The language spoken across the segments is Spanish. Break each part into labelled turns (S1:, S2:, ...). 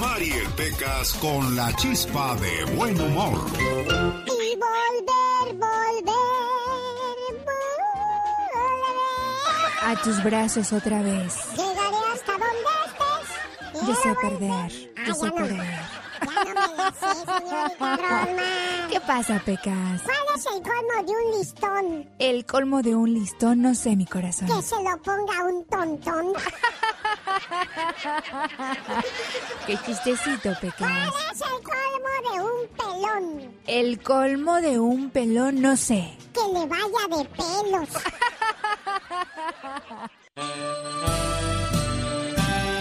S1: Mariel Pecas con la chispa de buen humor.
S2: Y volver, volver, volver.
S3: A tus brazos otra vez.
S2: Llegaré hasta donde estés.
S3: Yo sé perder.
S2: Ah,
S3: Yo sé perder.
S2: Señorita Roma.
S3: ¿Qué pasa, Pecas?
S2: ¿Cuál es el colmo de un listón?
S3: El colmo de un listón, no sé, mi corazón.
S2: Que se lo ponga un tontón.
S3: Qué chistecito, Pecas.
S2: ¿Cuál es el colmo de un pelón?
S3: El colmo de un pelón, no sé.
S2: Que le vaya de pelos.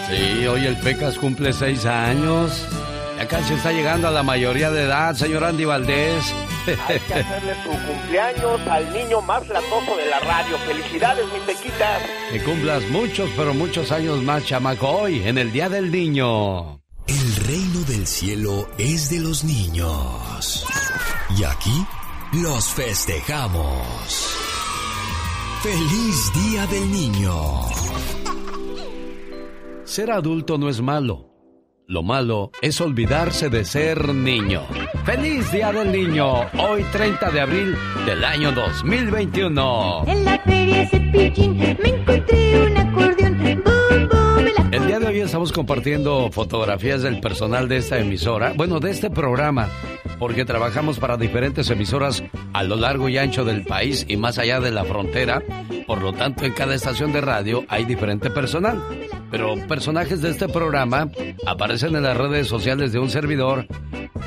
S4: Sí, hoy el Pecas cumple seis años. Ya casi está llegando a la mayoría de edad, señor Andy Valdés.
S5: Hay que hacerle su cumpleaños al niño más latoso de la radio. Felicidades, mi pequita.
S4: Que cumplas muchos, pero muchos años más, chamaco, hoy, en el Día del Niño.
S1: El reino del cielo es de los niños. Y aquí los festejamos. ¡Feliz Día del Niño!
S4: Ser adulto no es malo. Lo malo es olvidarse de ser niño. ¡Feliz Día del Niño! Hoy 30 de abril del año 2021.
S6: En la feria Cepillín me encontré un acordeón. Boom, boom, la-
S4: El día de hoy estamos compartiendo fotografías del personal de esta emisora, bueno, de este programa, porque trabajamos para diferentes emisoras a lo largo y ancho del país y más allá de la frontera. Por lo tanto, en cada estación de radio hay diferente personal. Pero personajes de este programa aparecen en las redes sociales de un servidor,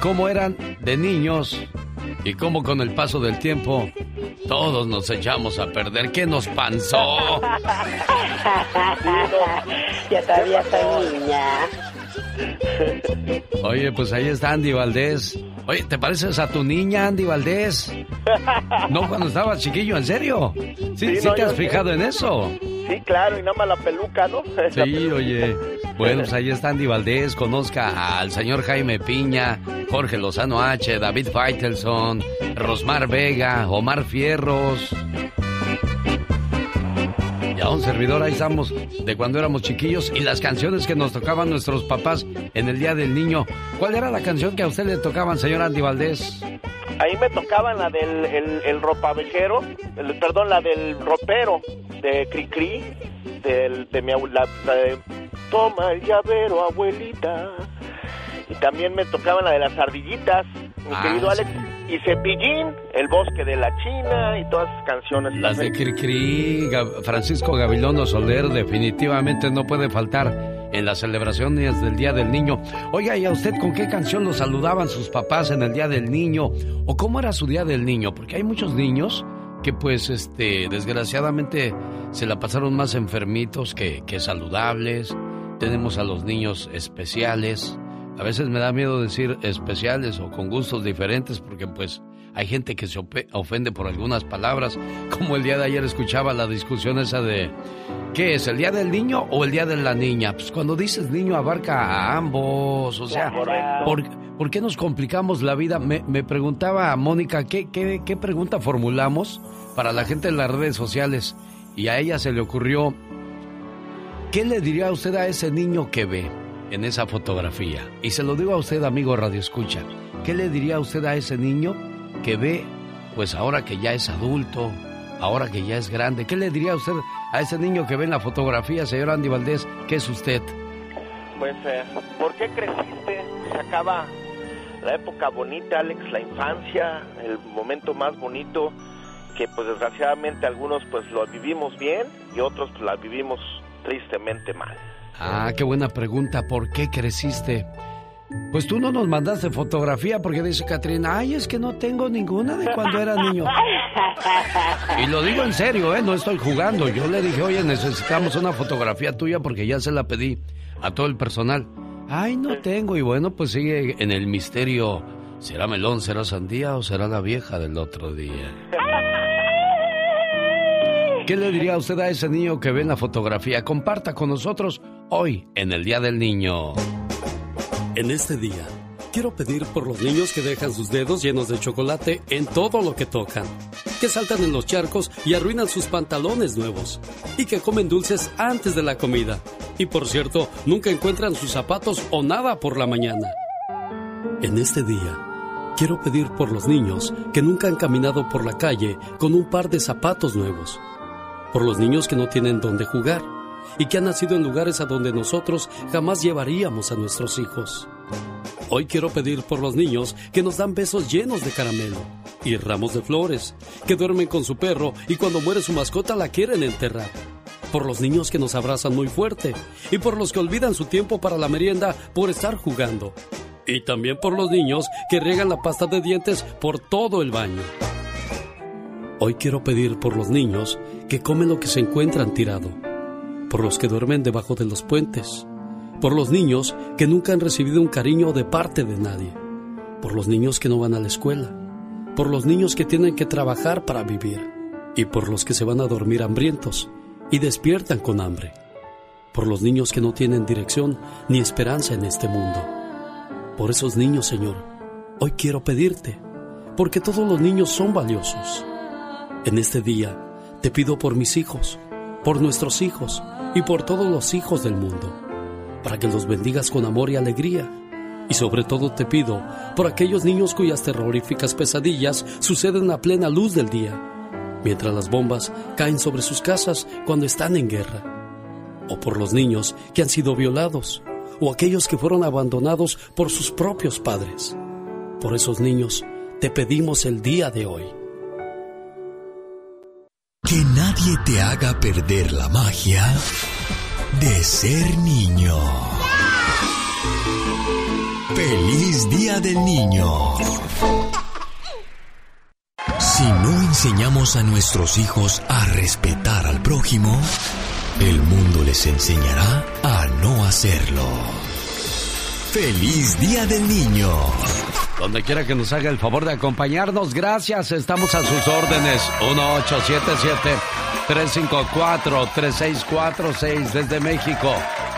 S4: cómo eran de niños y cómo con el paso del tiempo todos nos echamos a perder. ¿Qué nos panzó?
S7: Yo todavía soy niña.
S4: Oye, pues ahí está Andy Valdés. Oye, ¿te pareces a tu niña, Andy Valdés? No, cuando estabas chiquillo, ¿en serio? Sí,
S5: Sí,
S4: sí,
S5: no,
S4: te has
S5: sé.
S4: fijado en eso.
S5: Sí, claro, y nada más la peluca, ¿no?
S4: Sí,
S5: peluca.
S4: oye. Bueno, pues ahí está Andy Valdés. Conozca al señor Jaime Piña, Jorge Lozano H, David Faitelson, Rosmar Vega, Omar Fierros. Y a un servidor ahí estamos de cuando éramos chiquillos y las canciones que nos tocaban nuestros papás en el Día del Niño. ¿Cuál era la canción que a usted le tocaban, señor Andy Valdés?
S5: Ahí me tocaban la del el, el ropavejero, el- perdón, la del ropero de Cricri, del, de mi abuela, la de Toma el llavero, abuelita. Y también me tocaban la de las ardillitas, mi
S4: Ah,
S5: querido
S4: sí.
S5: Y Cepillín, El bosque de la China y todas esas canciones.
S4: Las de. Cricri, Francisco Gabilondo Soler definitivamente no puede faltar en las celebraciones del Día del Niño. Oiga, ¿y a usted con qué canción lo saludaban sus papás en el Día del Niño? ¿O cómo era su Día del Niño? Porque hay muchos niños que pues este desgraciadamente se la pasaron más enfermitos que saludables. Tenemos a los niños especiales. A veces me da miedo decir especiales o con gustos diferentes porque pues hay gente que se ofende por algunas palabras, como el día de ayer escuchaba la discusión esa de ¿qué es? ¿El día del niño o el día de la niña? Pues cuando dices niño abarca a ambos, o sea. ¿por, por qué nos complicamos la vida? Me, me preguntaba a Mónica, ¿qué, qué, ¿qué pregunta formulamos para la gente en las redes sociales? Y a ella se le ocurrió, ¿qué le diría usted a ese niño que ve en esa fotografía? Y se lo digo a usted, amigo Radio Escucha, ¿qué le diría usted a ese niño que ve, pues ahora que ya es adulto, ahora que ya es grande? ¿Qué le diría usted a ese niño que ve en la fotografía, señor Andy Valdés? ¿Qué es usted?
S5: Pues, eh, ¿por qué creciste? Se acaba la época bonita, Alex, la infancia, el momento más bonito que pues desgraciadamente algunos pues lo vivimos bien y otros pues la vivimos tristemente mal.
S4: Ah, qué buena pregunta. ¿Por qué creciste? Pues tú no nos mandaste fotografía porque dice Catrina, ay, es que no tengo ninguna de cuando era niño. Y lo digo en serio, ¿eh? No estoy jugando. Yo le dije, oye, necesitamos una fotografía tuya porque ya se la pedí a todo el personal. Ay, no tengo. Y bueno, pues sigue en el misterio. ¿Será melón, será sandía o será la vieja del otro día? ¿Qué le diría usted a ese niño que ve en la fotografía? Comparta con nosotros hoy en el Día del Niño.
S8: En este día, quiero pedir por los niños que dejan sus dedos llenos de chocolate en todo lo que tocan, que saltan en los charcos y arruinan sus pantalones nuevos, y que comen dulces antes de la comida,
S4: Y por cierto, nunca encuentran sus zapatos o nada por la mañana. En este día, quiero pedir por los niños que nunca han caminado por la calle con un par de zapatos nuevos. Por los niños que no tienen dónde jugar y que han nacido en lugares a donde nosotros jamás llevaríamos a nuestros hijos. Hoy quiero pedir por los niños que nos dan besos llenos de caramelo y ramos de flores, que duermen con su perro y cuando muere su mascota la quieren enterrar. Por los niños que nos abrazan muy fuerte y por los que olvidan su tiempo para la merienda por estar jugando. Y también por los niños que riegan la pasta de dientes por todo el baño. Hoy quiero pedir por los niños que comen lo que se encuentran tirado, por los que duermen debajo de los puentes, por los niños que nunca han recibido un cariño de parte de nadie, por los niños que no van a la escuela, por los niños que tienen que trabajar para vivir y por los que se van a dormir hambrientos y despiertan con hambre, por los niños que no tienen dirección ni esperanza en este mundo. Por esos niños, Señor, hoy quiero pedirte, porque todos los niños son valiosos. En este día te pido por mis hijos, por nuestros hijos y por todos los hijos del mundo para que los bendigas con amor y alegría. Y sobre todo te pido por aquellos niños cuyas terroríficas pesadillas suceden a plena luz del día, mientras las bombas caen sobre sus casas cuando están en guerra. O por los niños que han sido violados, o aquellos que fueron abandonados por sus propios padres. Por esos niños te pedimos el día de hoy.
S1: Que nadie te haga perder la magia de ser niño. Feliz Día del Niño. Si no enseñamos a nuestros hijos a respetar al prójimo, el mundo les enseñará a no hacerlo. Feliz Día del Niño.
S9: Donde quiera que nos haga el favor de acompañarnos, gracias. Estamos a sus órdenes. 1877-354-3646 desde México.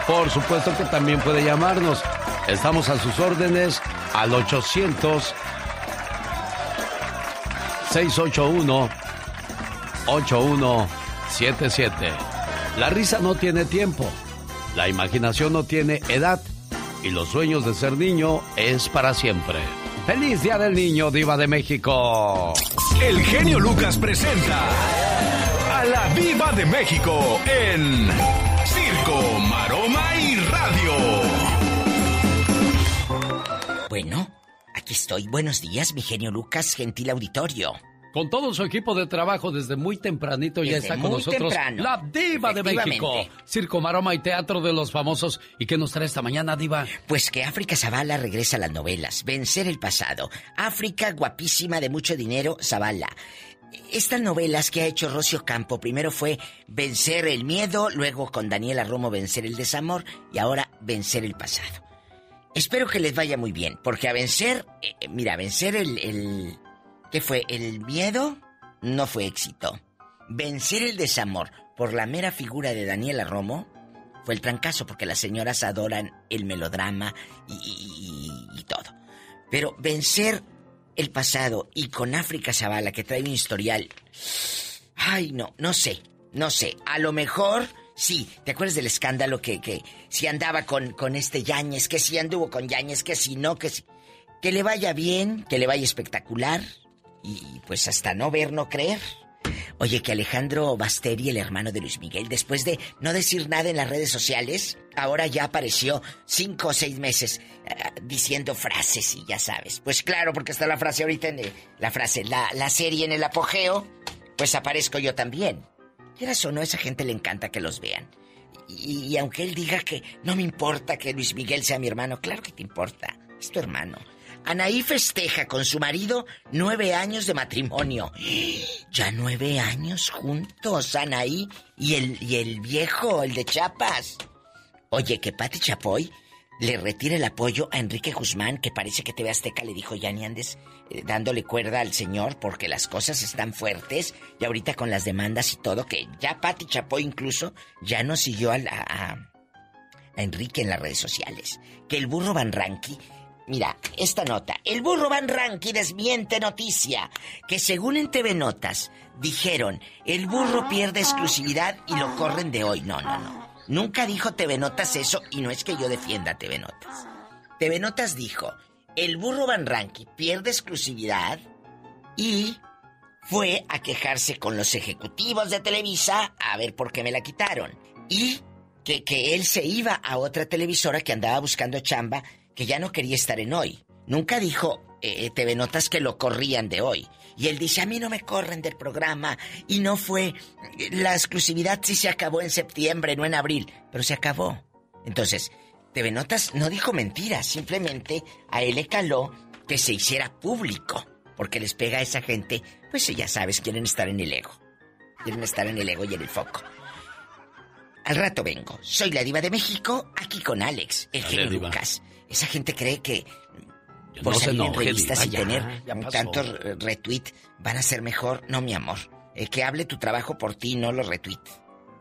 S9: Por supuesto que también puede llamarnos. Estamos a sus órdenes al 800 681 8177. La risa no tiene tiempo. La imaginación no tiene edad. Y los sueños de ser niño es para siempre. ¡Feliz Día del Niño, Diva de México!
S1: El genio Lucas presenta a la Diva de México en Circo, Maroma y Radio.
S10: Bueno, aquí estoy. Buenos días, mi genio Lucas, gentil auditorio.
S9: Con todo su equipo de trabajo desde muy tempranito ya está con nosotros
S10: temprano.
S9: la Diva de México. Circo, Maroma y Teatro de los Famosos. ¿Y qué nos trae esta mañana, Diva?
S10: Pues que África Zavala regresa a las novelas, vencer el pasado. África, guapísima, de mucho dinero, Zavala. Estas novelas que ha hecho Rocio Campo, primero fue Vencer el miedo, luego con Daniela Romo Vencer el desamor y ahora Vencer el pasado. Espero que les vaya muy bien, porque a vencer, eh, mira, vencer el, el... ¿Qué fue? ¿El miedo? No fue éxito. Vencer el desamor por la mera figura de Daniela Romo fue el trancazo, porque las señoras adoran el melodrama y, todo. Pero vencer el pasado y con África Zavala, que trae un historial. Ay, no, no sé, no sé. A lo mejor, sí. ¿Te acuerdas del escándalo que, que si andaba con, con este Yañez, que si anduvo con Yañez, que si no, que si. Que le vaya bien, que le vaya espectacular. Y pues hasta no ver, no creer. Oye, que Alejandro Basteri, el hermano de Luis Miguel, después de no decir nada en las redes sociales, ahora ya apareció cinco o seis meses eh, diciendo frases y ya sabes. Pues claro, porque está la frase ahorita en la frase, la, la serie en el apogeo, pues aparezco yo también. Quieras o no, a esa gente le encanta que los vean. Y, y aunque él diga que no me importa que Luis Miguel sea mi hermano, claro que te importa, es tu hermano. Anaí festeja con su marido nueve años de matrimonio. Ya nueve años juntos, Anaí y el, y el viejo, el de Chiapas. Oye, que Pati Chapoy le retire el apoyo a Enrique Guzmán, que parece que TV Azteca le dijo, ya ni andes eh, dándole cuerda al señor porque las cosas están fuertes y ahorita con las demandas y todo, que ya Pati Chapoy incluso ya no siguió a, la- a, Enrique en las redes sociales. Que el burro Van Mira, esta nota. El burro Van Ranqui desmiente noticia que según en TV Notas dijeron, el burro pierde exclusividad y lo corren de hoy. No, no, no. Nunca dijo TV Notas eso y no es que yo defienda TV Notas. TV Notas dijo, el burro Van Ranky pierde exclusividad y fue a quejarse con los ejecutivos de Televisa a ver por qué me la quitaron. Y que, que él se iba a otra televisora que andaba buscando chamba que ya no quería estar en hoy. Nunca dijo eh, TV Notas que lo corrían de hoy. Y él dice, a mí no me corren del programa. Y no fue... La exclusividad sí se acabó en septiembre, no en abril. Pero se acabó. Entonces, TV Notas no dijo mentiras. Simplemente a él le caló que se hiciera público. Porque les pega a esa gente, pues ya sabes, quieren estar en el ego. Quieren estar en el ego y en el foco. Al rato vengo. Soy la diva de México, aquí con Alex, el genio. Lucas. Esa gente cree que por
S4: no
S10: salir en revistas y tener tantos eh, retweet van a ser mejor. No, mi amor. El que hable tu trabajo por ti, no los retweet.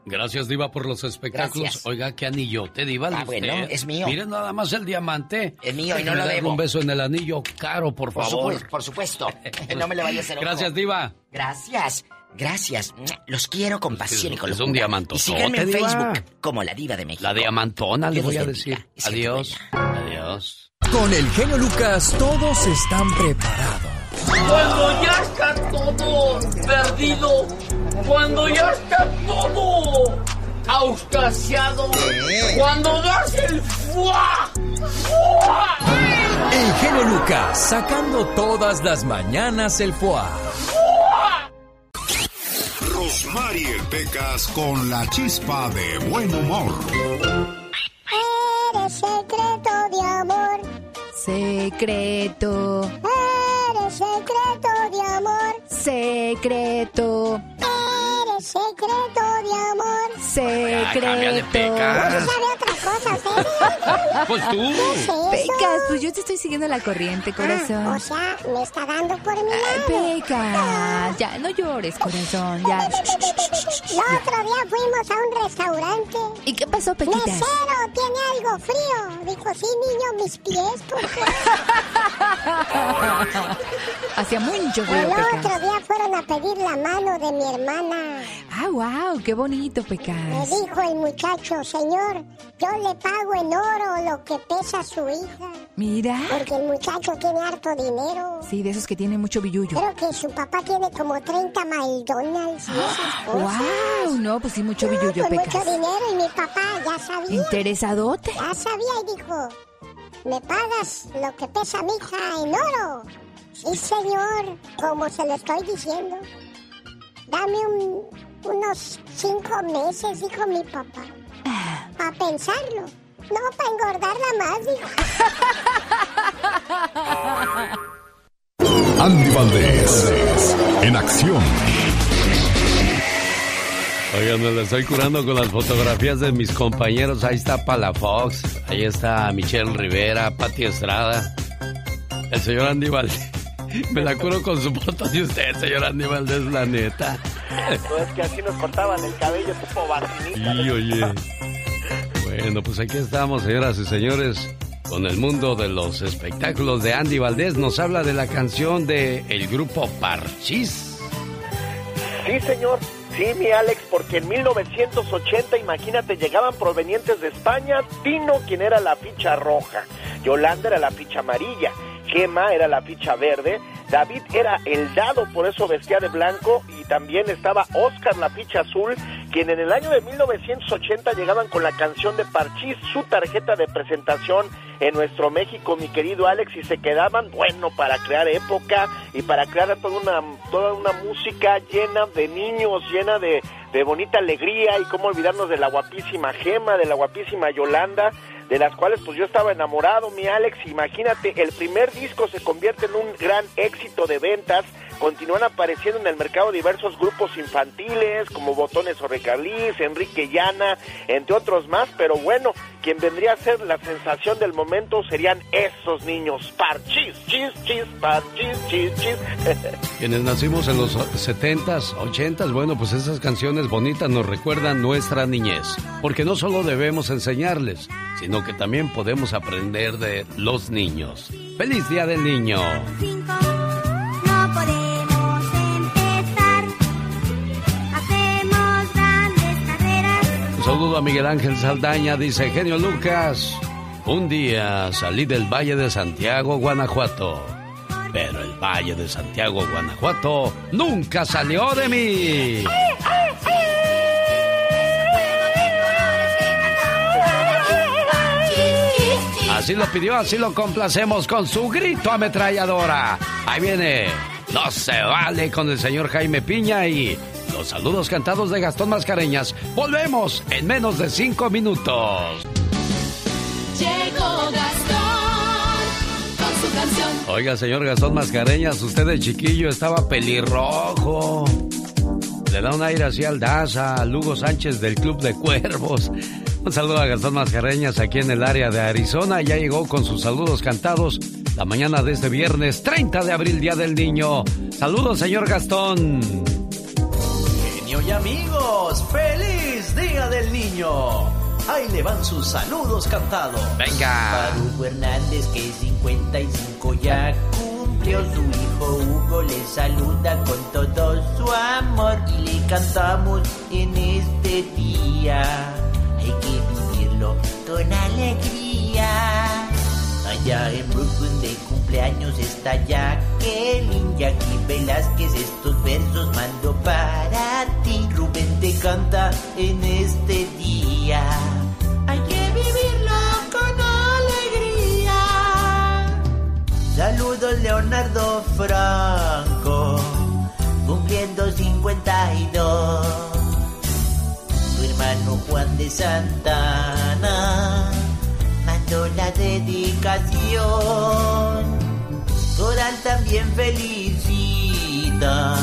S4: Gracias, Diva, por los espectáculos.
S10: Gracias.
S4: Oiga, qué anillote, Diva.
S10: Ah, bueno, es mío.
S4: Miren nada más el diamante.
S10: Es mío y no lo debo.
S4: un beso en el anillo caro, por
S10: Por,
S4: favor.
S10: supuesto, por supuesto. no me lo vayas a hacer.
S4: Gracias, Diva.
S10: Gracias. Gracias. Los quiero con pasión y con
S4: Es un diamantotote,
S10: Y síganme en
S4: Diva.
S10: Facebook como la diva de México.
S4: La diamantona, le voy a decir. Adiós. Adiós.
S11: Con el genio Lucas todos están preparados.
S12: Cuando ya está todo perdido, cuando ya está todo auscasiado, cuando das el fuá, fuá,
S11: El genio Lucas sacando todas las mañanas el
S13: Rosmarie Pecas con la chispa de buen humor.
S2: Eres secreto de amor.
S3: Secreto,
S2: Eres secreto de amor.
S3: secreto,
S2: Eres secreto de amor.
S3: secreto.
S4: Pecas.
S2: ¿No sabe otra cosa, usted?
S4: Pues tú.
S2: ¿Qué es eso?
S3: Pecas, pues yo te estoy siguiendo la corriente,
S2: Ah,
S3: corazón.
S2: o sea, me está dando por mi lado.
S3: Pecas, ya, no llores, corazón, ya.
S2: El otro día fuimos a un restaurante.
S3: ¿Y qué pasó, Pequitas?
S2: Mesero, ¿tiene algo frío? Dijo, sí, niño, mis pies, porque...
S3: Hacía mucho
S2: El
S3: frío, Pecas.
S2: otro día fueron a pedir la mano de mi hermana.
S3: Ah, wow, qué bonito,
S2: Me
S3: Pecas.
S2: dijo el muchacho, señor, yo le pago en oro lo que pesa su hija.
S3: Mira.
S2: Porque el muchacho tiene harto dinero.
S3: Sí, de esos que tienen mucho billullo.
S2: Creo que su papá tiene como 30 McDonald's y esas cosas.
S3: Wow, no, pues sí, mucho
S2: No,
S3: billullo,
S2: con mucho dinero y mi papá ya sabía.
S3: Interesadote.
S2: Ya sabía y dijo, ¿me pagas lo que pesa mi hija en oro? Sí, señor, como se lo estoy diciendo. Dame un- unos cinco meses, dijo mi papá. Para pensarlo. No, para engordarla más, dijo.
S13: Andy Valdés, en acción.
S4: Oigan, me la estoy curando con las fotografías de mis compañeros. Ahí está Palafox, ahí está Michelle Rivera, Pati Estrada, el señor Andy Valdés. Me la curo con su foto de usted, señor Andy Valdés, la neta.
S5: No es que así nos cortaban el cabello tipo barcinita.
S4: Y oye. Bueno, pues aquí estamos, señoras y señores, con el mundo de los espectáculos de Andy Valdés. Nos habla de la canción de el grupo Parchís.
S5: Sí, señor. Sí, mi Alex, porque en 1980, imagínate, llegaban provenientes de España. Tino, quien era la ficha roja. Yolanda era la ficha amarilla. Gema era la ficha verde. David era el dado, por eso vestía de blanco. Y también estaba Oscar, la ficha azul, quien en el año de 1980 llegaban con la canción de Parchís, su tarjeta de presentación en nuestro México, mi querido Alex, y se quedaban, bueno, para crear época y para crear toda una, toda una música llena de niños, llena de, de bonita alegría y cómo olvidarnos de la guapísima Gema, de la guapísima Yolanda, de las cuales pues yo estaba enamorado, mi Alex, imagínate, el primer disco se convierte en un gran éxito de ventas, continúan apareciendo en el mercado diversos grupos infantiles como Botones o Recalís, Enrique Llana, entre otros más, pero bueno, quien vendría a ser la sensación del momento serían esos niños, parchis, chis, chis, parchis, chis, chis.
S4: Quienes nacimos en los 70s, 80s, bueno, pues esas canciones bonitas nos recuerdan nuestra niñez. Porque no solo debemos enseñarles, sino que también podemos aprender de los niños. ¡Feliz Día del Niño!
S14: No
S4: Un saludo a Miguel Ángel Saldaña, dice Genio Lucas. Un día salí del Valle de Santiago, Guanajuato. Pero el Valle de Santiago, Guanajuato, nunca salió de mí. Así lo pidió, así lo complacemos con su grito ametralladora. Ahí viene. No se vale con el señor Jaime Piña y los saludos cantados de Gastón Mascareñas. Volvemos en menos de cinco minutos.
S6: Llegó Gastón con su canción.
S4: Oiga, señor Gastón Mascareñas, usted de chiquillo estaba pelirrojo. Le da un aire así al Daza, a Lugo Sánchez del Club de Cuervos. Un saludo a Gastón Mascareñas aquí en el área de Arizona. Ya llegó con sus saludos cantados la mañana de este viernes 30 de abril, Día del Niño. Saludos, señor Gastón.
S15: Y amigos, feliz Día del Niño. Ahí le van sus saludos cantados.
S4: Venga.
S16: Hugo Hernández, que 55 ya cumplió su hijo Hugo, le saluda con todo su amor y le cantamos en este día. Hay que vivirlo con alegría. Allá en Brooklyn de cumpleaños está Jacqueline, Jackie Velázquez, estos versos mando para ti. Rubén te canta en este día. Hay que vivirlo con alegría. Saludos Leonardo Franco, cumpliendo 52. Tu hermano Juan de Santana mandó la dedicación. Coral también felicita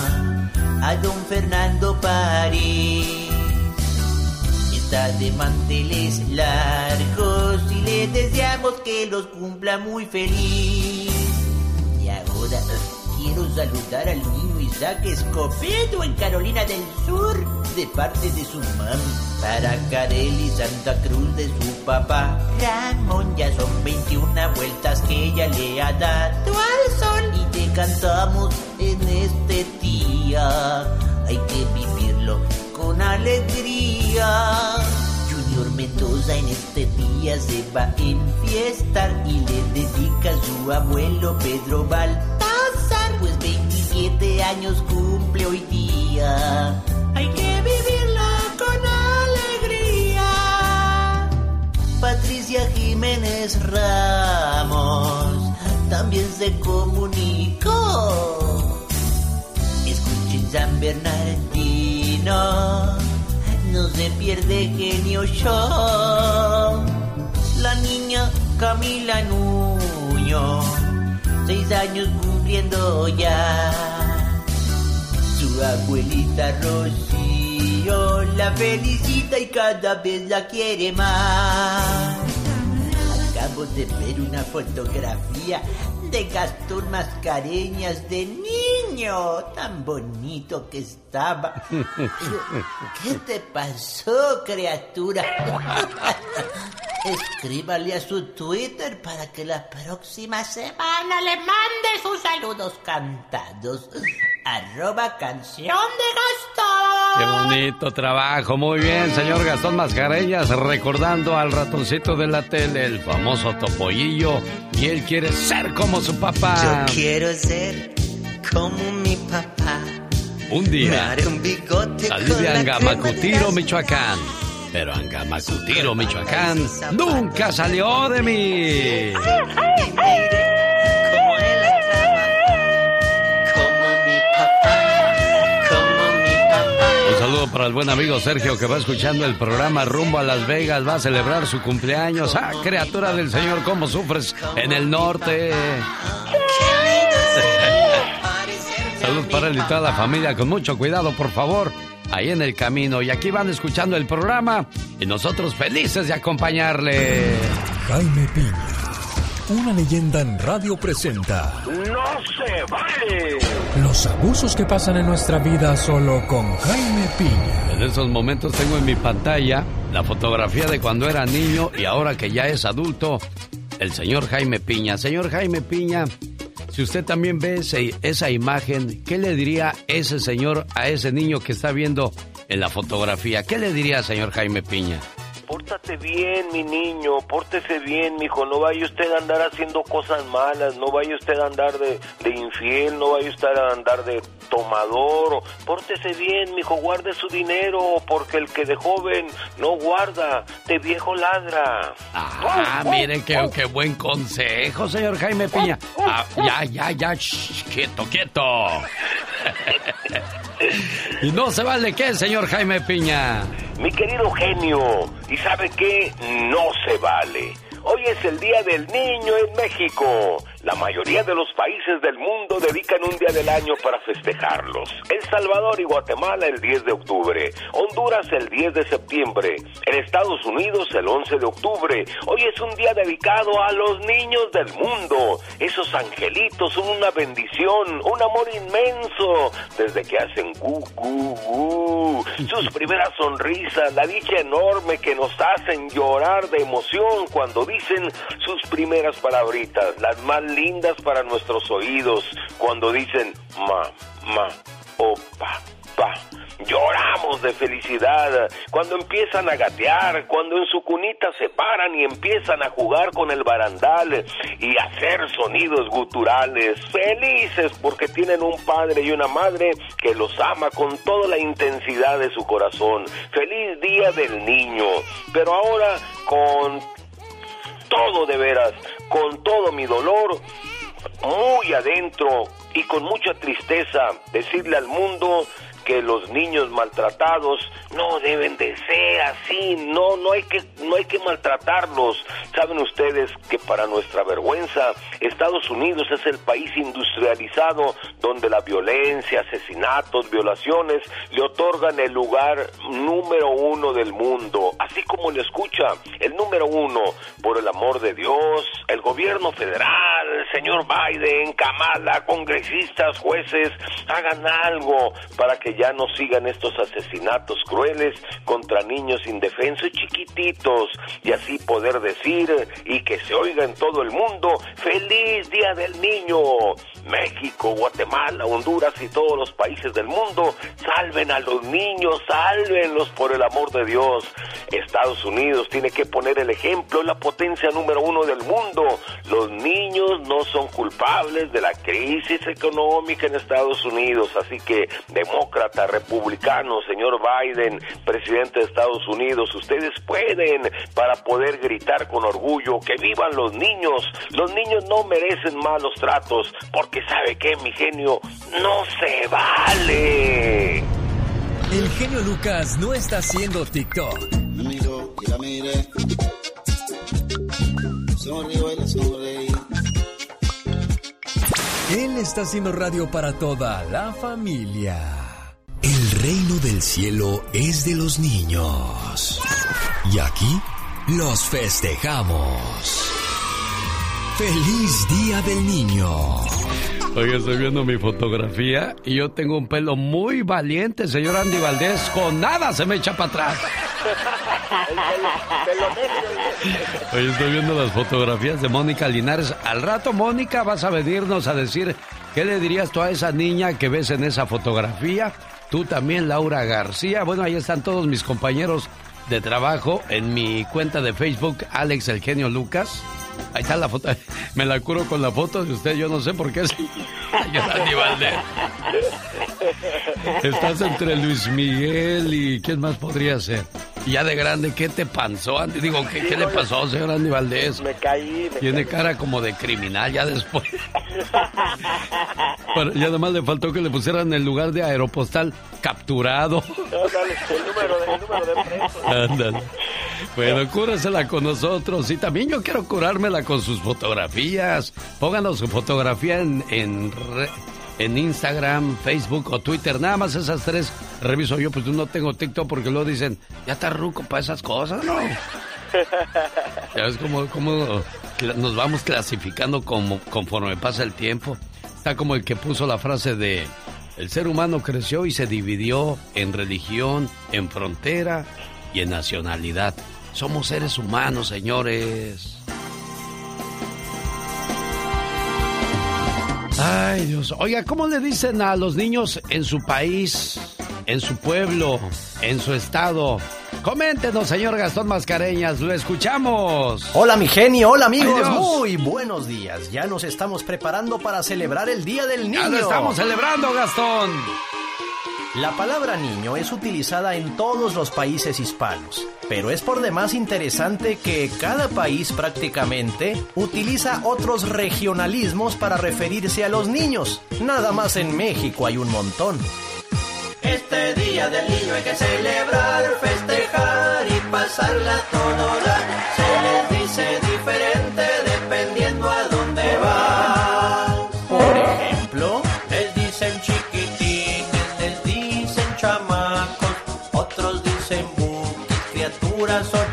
S16: a don Fernando París. Está de manteles largos y le deseamos que los cumpla muy feliz. Y ahora quiero saludar al niño Isaac Escobedo en Carolina del Sur de parte de su mami. Para Carelli Santa Cruz de su papá. Ramón ya son 21 vueltas que ella le ha dado al sol. Y te cantamos en este día. Hay que vivirlo con alegría. Junior Mendoza en este día se va a enfiestar y le dedica a su abuelo Pedro Baltasar, pues 27 años cumple hoy día. Hay que vivirlo con alegría. Patricia Jiménez Ramos también se comunicó. Escuchen San Bernardino, no se pierde genio show. La niña Camila Nuño, seis años cumpliendo ya. Su abuelita Rocío la felicita y cada vez la quiere más. Acabo de ver una fotografía de Gastón Mascareñas de niño. Tan bonito que estaba. ¿qué te pasó, criatura? Escríbale a su Twitter para que la próxima semana le mande sus saludos cantados. Arroba canción de Gastón.
S4: Qué bonito trabajo, muy bien, señor Gastón Mascareñas, recordando al ratoncito de la tele, el famoso Topollillo, y él quiere ser como su papá.
S16: Yo quiero ser como mi papá.
S4: Un
S16: Me
S4: día
S16: haré un bigote
S4: salí de Angamacutiro. Michoacán, pero Angamacutiro, Michoacán, nunca salió de mí.
S16: Como él como mi papá, como mi papá.
S4: Un saludo para el buen amigo Sergio que va escuchando el programa rumbo a Las Vegas, va a celebrar su cumpleaños. Ah, criatura del Señor, ¿cómo sufres en el norte? Salud para él y toda la familia, con mucho cuidado, por favor, ahí en el camino. Y aquí van escuchando el programa y nosotros felices de acompañarle.
S1: Jaime Piña, una leyenda en radio presenta
S5: ¡No se vale!
S1: los abusos que pasan en nuestra vida solo con Jaime Piña.
S4: En estos momentos tengo en mi pantalla la fotografía de cuando era niño y ahora que ya es adulto, el señor Jaime Piña. Señor Jaime Piña, si usted también ve esa imagen, ¿qué le diría ese señor a ese niño que está viendo en la fotografía. ¿Qué le diría, señor Jaime Piña?
S17: Pórtate bien, mi niño, pórtese bien, mijo. No vaya usted a andar haciendo cosas malas, no vaya usted a andar de, de infiel, no vaya usted a andar de tomador. Pórtese bien, mijo, guarde su dinero, porque el que de joven no guarda, de viejo ladra.
S4: Ah, mire qué, qué buen consejo, señor Jaime Piña. Ah, ya, ya, ya, shh, quieto, quieto. y no se vale qué, señor Jaime Piña.
S17: Mi querido genio, ¿y sabe qué? No se vale. Hoy es el Día del Niño en México. La mayoría de los países del mundo dedican un día del año para festejarlos. El Salvador y Guatemala el 10 de octubre, Honduras el 10 de septiembre, en Estados Unidos el 11 de octubre. Hoy es un día dedicado a los niños del mundo. Esos angelitos son una bendición, un amor inmenso, desde que hacen gu, gu, gu. Sus primeras sonrisas, la dicha enorme que nos hacen llorar de emoción cuando dicen sus primeras palabritas, las más lindas para nuestros oídos cuando dicen ma, ma, o pa, pa. Lloramos de felicidad cuando empiezan a gatear, cuando en su cunita se paran y empiezan a jugar con el barandal y hacer sonidos guturales, felices porque tienen un padre y una madre que los ama con toda la intensidad de su corazón. Feliz día del niño, pero ahora con todo de veras, con todo mi dolor, muy adentro y con mucha tristeza, decirle al mundo que los niños maltratados no deben de ser así, no, no hay que, no hay que maltratarlos. Saben ustedes que para nuestra vergüenza, Estados Unidos es el país industrializado donde la violencia, asesinatos, violaciones le otorgan el lugar número uno del mundo, así como le escucha, el número uno, por el amor de Dios, el gobierno federal, el señor Biden, Kamala, congresistas, jueces, hagan algo para que ya no sigan estos asesinatos crueles contra niños indefensos y chiquititos y así poder decir y que se oiga en todo el mundo feliz día del niño México, Guatemala, Honduras y todos los países del mundo salven a los niños, sálvenlos por el amor de Dios. Estados Unidos tiene que poner el ejemplo, la potencia número uno del mundo. Los niños no son culpables de la crisis económica en Estados Unidos, así que demócrata, republicano, señor Biden, presidente de Estados Unidos, ustedes pueden para poder gritar con orgullo que vivan los niños. Los niños no merecen malos tratos, porque sabe que mi genio no se vale.
S1: El genio Lucas no está haciendo TikTok.
S18: Amigo, la mire. Sonríe, baila, sonreí.
S1: Él está haciendo radio para toda la familia. Reino del cielo es de los niños. Y aquí los festejamos. ¡Feliz Día del Niño!
S4: Oye, estoy viendo mi fotografía y yo tengo un pelo muy valiente, señor Andy Valdés. Con nada se me echa para atrás. Oye, estoy viendo las fotografías de Mónica Linares. Al rato, Mónica, vas a venirnos a decir qué le dirías tú a esa niña que ves en esa fotografía. Tú también, Laura García. Bueno, ahí están todos mis compañeros de trabajo en mi cuenta de Facebook, Alex El Genio Lucas. Ahí está la foto. Me la curo con la foto de usted. Yo no sé por qué Andy Valdés. Estás entre Luis Miguel y ¿quién más podría ser? Y ya de grande, ¿qué te pasó, Andy? Digo, ¿qué, ¿qué le pasó, señor Andy Valdés?
S17: Me caí. Me
S4: Tiene
S17: caí.
S4: cara como de criminal ya después. Pero- y además le faltó que le pusieran el lugar de aeropostal capturado.
S17: No, dale, el número de, el número de preso.
S4: Ándale. Bueno, cúrasela con nosotros. Y también yo quiero curármela con sus fotografías. Pónganos su fotografía en, en, re- en Instagram, Facebook o Twitter. Nada más esas tres reviso yo. Pues no tengo TikTok porque luego dicen, ya está ruco para esas cosas, ¿no? Ya ves cómo, cómo nos vamos clasificando como, conforme pasa el tiempo. Está como el que puso la frase de el ser humano creció y se dividió en religión, en frontera y en nacionalidad. Somos seres humanos, señores. Ay, Dios. Oiga, ¿cómo le dicen a los niños en su país, en su pueblo, en su estado. Coméntenos, señor Gastón Mascareñas, lo escuchamos.
S15: Hola, mi genio, hola, amigos.
S4: Ay.
S15: Muy buenos días. Ya nos estamos preparando para celebrar el Día del Niño.
S4: Ya lo estamos celebrando, Gastón.
S15: La palabra niño es utilizada en todos los países hispanos, pero es por demás interesante que cada país prácticamente utiliza otros regionalismos para referirse a los niños. Nada más en México hay un montón.
S16: Este día del niño hay que celebrar, festejar y pasarla. Se les dice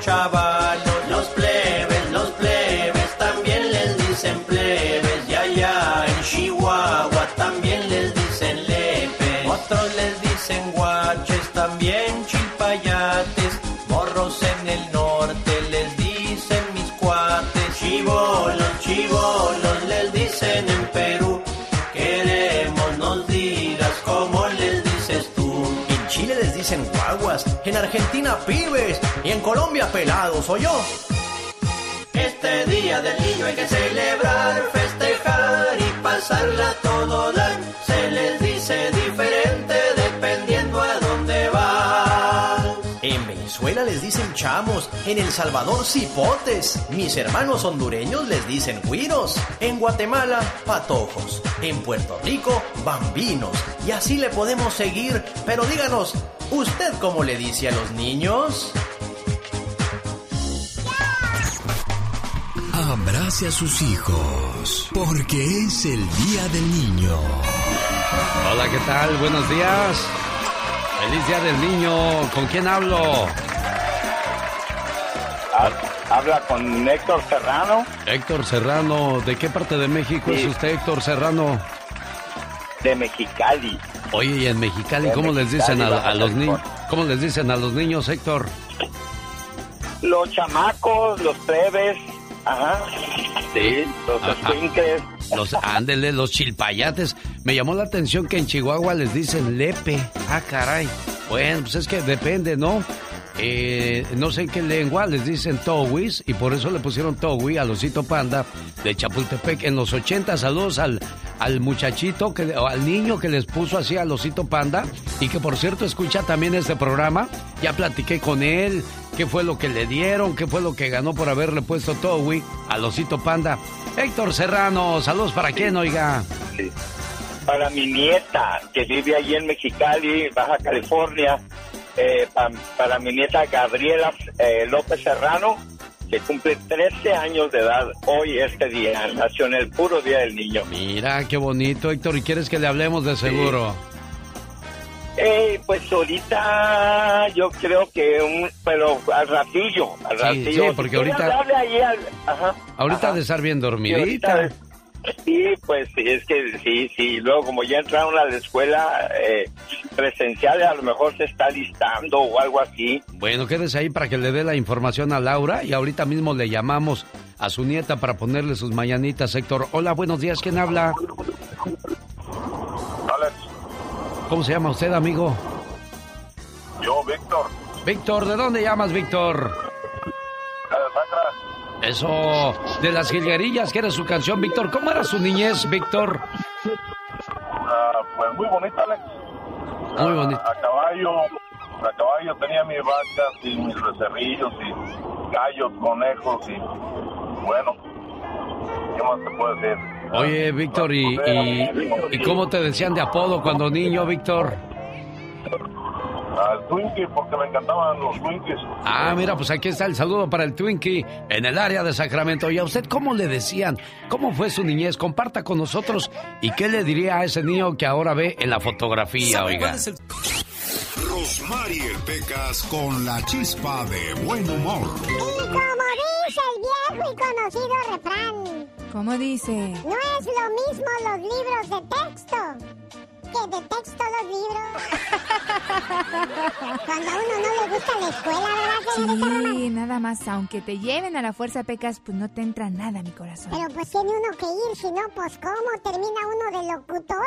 S16: criaturas dicen
S15: guaguas, en Argentina pibes y en Colombia pelados, ¿o yo?
S16: Este día del niño hay que celebrar, festejar y pasarla todo dar.
S15: Dicen chamos, en El Salvador cipotes, mis hermanos hondureños les dicen güiros, en Guatemala patojos, en Puerto Rico bambinos, y así le podemos seguir, pero díganos, ¿usted cómo le dice a los niños?
S1: Abrace a sus hijos, porque es el Día del Niño.
S4: Hola, ¿qué tal? Buenos días. Feliz Día del Niño. ¿Con quién hablo?
S5: Habla con Héctor Serrano
S4: Héctor Serrano. ¿De qué parte de México
S5: Sí.
S4: es usted, Héctor Serrano?
S5: de Mexicali.
S4: Oye, y en Mexicali,
S5: De
S4: ¿cómo les dicen a, los niños? ¿Cómo les dicen a los niños, Héctor?
S5: Los chamacos, los plebes, ajá, sí, los escuincles.
S4: Los, ándele, los chilpayates. Me llamó la atención que en Chihuahua les dicen lepe. Ah, caray. Bueno, pues es que depende, ¿no? Eh, no sé en qué lengua les dicen towis y por eso le pusieron towi al osito panda de Chapultepec en los 80. Saludos al, al muchachito, que, o al niño que les puso así al osito panda y que por cierto escucha también este programa. Ya platiqué con él, qué fue lo que le dieron, qué fue lo que ganó por haberle puesto towi al osito panda. Héctor Serrano, saludos para quién, oiga.
S5: Sí. Para mi nieta, que vive allí en Mexicali, Baja California. Eh, pa- para mi nieta Gabriela eh, López Serrano, que cumple 13 años de edad hoy, este día. Nació en el puro Día del Niño.
S4: Mira, qué bonito, Héctor. ¿Y quieres que le hablemos de seguro?
S5: Eh, pues ahorita yo creo que un, pero al ratillo, al
S4: Sí,
S5: ratillo.
S4: sí, porque ahorita-
S5: ahí al- ajá,
S4: Ahorita
S5: ajá.
S4: de estar bien dormidita.
S5: ahorita- Sí, pues sí, es que sí, sí. Luego, como ya entraron a la escuela eh, presencial, a lo mejor se está listando o algo así.
S4: Bueno, quédese ahí para que le dé la información a Laura y ahorita mismo le llamamos a su nieta para ponerle sus mañanitas, Héctor. Hola, buenos días, ¿quién habla?
S19: Alex,
S4: ¿Cómo se llama usted, amigo?
S19: yo, Víctor,
S4: Víctor, ¿de dónde llamas, Víctor?
S19: Sacra,
S4: Eso, de las jilguerillas, que era su canción, Víctor. ¿Cómo era su niñez, Víctor?
S19: ah, pues muy bonita, Alex.
S4: Muy bonito.
S19: A caballo, a caballo tenía mis vacas y mis becerrillos y gallos, conejos y bueno, ¿qué más te puedo decir?
S4: Oye, Víctor, ¿y, y, y cómo te decían de apodo cuando niño, Víctor?
S19: Al Twinkie, porque me encantaban los Twinkies.
S4: Ah, mira, pues aquí está el saludo para el Twinkie en el área de Sacramento. ¿Y a usted cómo le decían? ¿Cómo fue su niñez? Comparta con nosotros. ¿Y qué le diría a ese niño que ahora ve en la fotografía, oiga?
S13: Rosmarie Pecas con la chispa de buen humor.
S2: Y como dice el viejo y conocido refrán,
S3: ¿Cómo dice?
S2: no es lo mismo los libros de texto que de texto los libros. Cuando a uno no le gusta la escuela, ¿verdad, señorita Román?
S3: Sí, nada más, aunque te lleven a la fuerza pecas, pues no te entra nada mi corazón.
S2: Pero pues tiene uno que ir, si no, pues ¿cómo termina uno de locutor?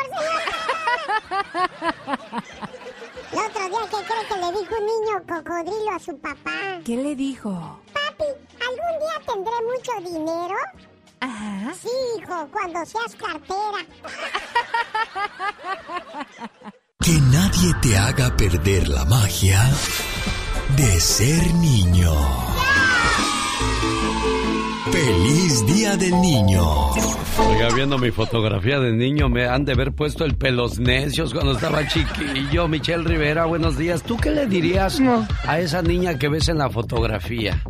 S2: El otro día que cree que le dijo un niño cocodrilo a su papá.
S3: ¿Qué le dijo?
S2: Papi, ¿algún día tendré mucho dinero?
S3: Ajá.
S2: Sí, hijo, cuando seas cartera.
S1: Que nadie te haga perder la magia de ser niño. ¡Feliz Día del Niño!
S4: Oiga, viendo mi fotografía de niño, me han de haber puesto el pelos necios cuando estaba chiquillo. Michelle Rivera, buenos días. ¿Tú qué le dirías a esa niña que ves en la fotografía?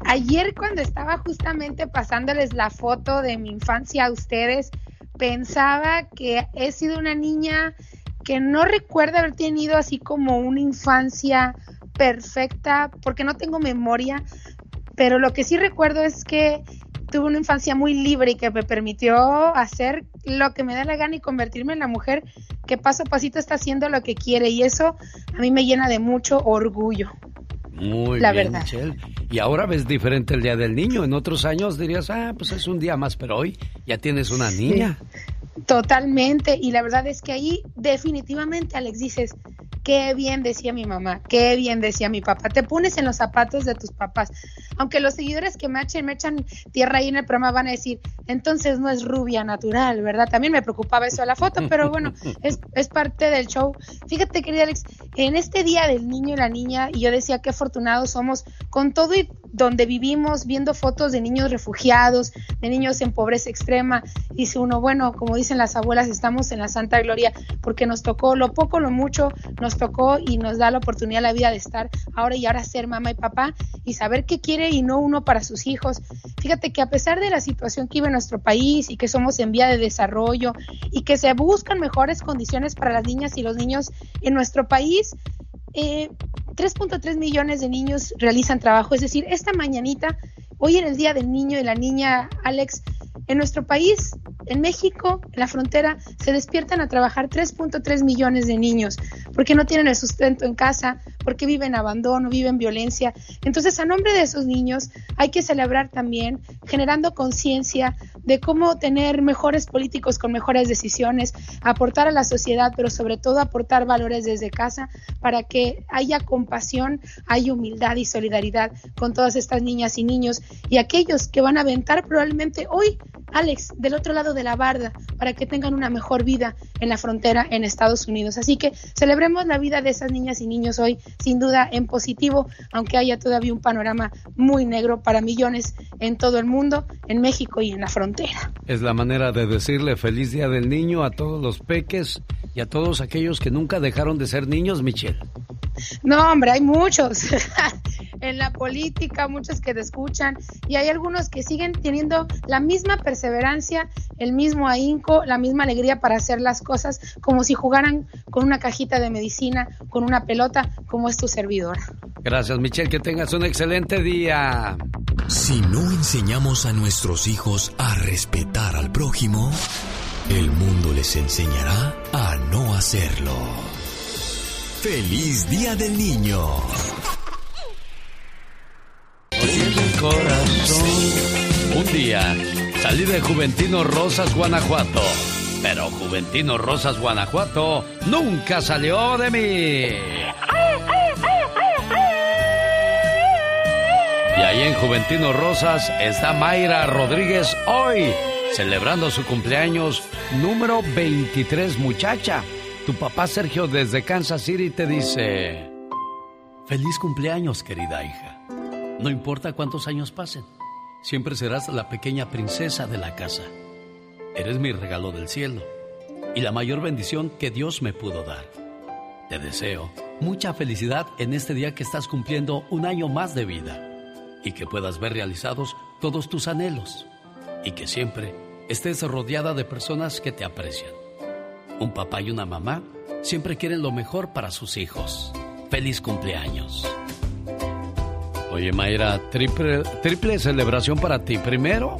S20: Ayer cuando estaba justamente pasándoles la foto de mi infancia a ustedes, pensaba que he sido una niña que no recuerda haber tenido así como una infancia perfecta, porque no tengo memoria, pero lo que sí recuerdo es que tuve una infancia muy libre y que me permitió hacer lo que me da la gana y convertirme en la mujer que paso a pasito está haciendo lo que quiere y eso a mí me llena de mucho orgullo.
S4: Muy
S20: La
S4: bien,
S20: verdad.
S4: Michelle. Y ahora ves diferente el Día del Niño. En otros años dirías, ah, pues es un día más, pero hoy ya tienes una niña.
S20: Totalmente, y la verdad es que ahí definitivamente, Alex, dices, qué bien decía mi mamá, qué bien decía mi papá, te pones en los zapatos de tus papás, aunque los seguidores que me echen, me echan tierra ahí en el programa van a decir, entonces no es rubia natural, ¿verdad? También me preocupaba eso de la foto, pero bueno, es, es parte del show. Fíjate, querida Alex, en este día del niño y la niña, y yo decía qué afortunados somos con todo y donde vivimos, viendo fotos de niños refugiados, de niños en pobreza extrema, dice uno, bueno, como dicen las abuelas, estamos en la santa gloria porque nos tocó lo poco, lo mucho, nos tocó y nos da la oportunidad la vida de estar ahora y ahora ser mamá y papá y saber qué quiere y no uno para sus hijos. Fíjate que a pesar de la situación que vive nuestro país y que somos en vía de desarrollo y que se buscan mejores condiciones para las niñas y los niños en nuestro país, eh, 3.3 millones de niños realizan trabajo. Es decir, esta mañanita, hoy en el Día del Niño y la Niña, Alex, en nuestro país, en México, en la frontera, se despiertan a trabajar 3.3 millones de niños porque no tienen el sustento en casa, porque viven abandono, viven violencia. Entonces, a nombre de esos niños, hay que celebrar también generando conciencia de cómo tener mejores políticos con mejores decisiones, aportar a la sociedad, pero sobre todo aportar valores desde casa para que haya compasión, haya humildad y solidaridad con todas estas niñas y niños y aquellos que van a aventar probablemente hoy, Alex, del otro lado de la barda, para que tengan una mejor vida en la frontera en Estados Unidos. Así que celebremos la vida de esas niñas y niños hoy, sin duda en positivo, aunque haya todavía un panorama muy negro para millones en todo el mundo, en México y en la frontera.
S4: Es la manera de decirle feliz Día del Niño a todos los peques y a todos aquellos que nunca dejaron de ser niños, Michelle.
S20: No, hombre, hay muchos. en la política, muchos que te escuchan y hay algunos que siguen teniendo la misma perseverancia, el mismo ahínco, la misma alegría para hacer las cosas como si jugaran con una cajita de medicina, con una pelota, como es tu servidora.
S4: Gracias, Michelle. Que tengas un excelente día.
S1: Si no enseñamos a nuestros hijos a respetar al prójimo, el mundo les enseñará a no hacerlo. ¡Feliz Día del Niño!
S4: corazón. Un día salí de Juventino Rosas, Guanajuato. Pero Juventino Rosas, Guanajuato nunca salió de mí. Y ahí en Juventino Rosas está Mayra Rodríguez hoy, celebrando su cumpleaños número 23, muchacha. Tu papá Sergio desde Kansas City te dice...
S8: Feliz cumpleaños, querida hija. No importa cuántos años pasen, siempre serás la pequeña princesa de la casa. Eres mi regalo del cielo y la mayor bendición que Dios me pudo dar. Te deseo mucha felicidad en este día que estás cumpliendo un año más de vida y que puedas ver realizados todos tus anhelos y que siempre estés rodeada de personas que te aprecian. Un papá y una mamá siempre quieren lo mejor para sus hijos. Feliz cumpleaños.
S4: Oye, Mayra, triple, triple celebración para ti. Primero,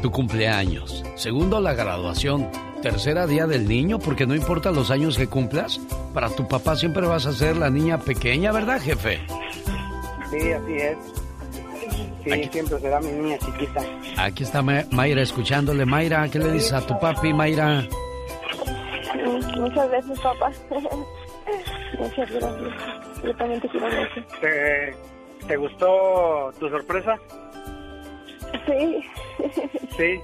S4: tu cumpleaños. Segundo, la graduación. Tercera, día del niño, porque no importa los años que cumplas, para tu papá siempre vas a ser la niña pequeña, ¿verdad, jefe?
S21: Sí, así es. Sí, siempre será mi niña chiquita.
S4: Aquí está Ma- Mayra escuchándole. Mayra, ¿qué le dices a tu papi, Mayra?
S22: Muchas veces, papá. Muchas gracias. Yo también te quiero mucho.
S21: ¿Te, te gustó tu sorpresa?
S22: Sí.
S21: Sí.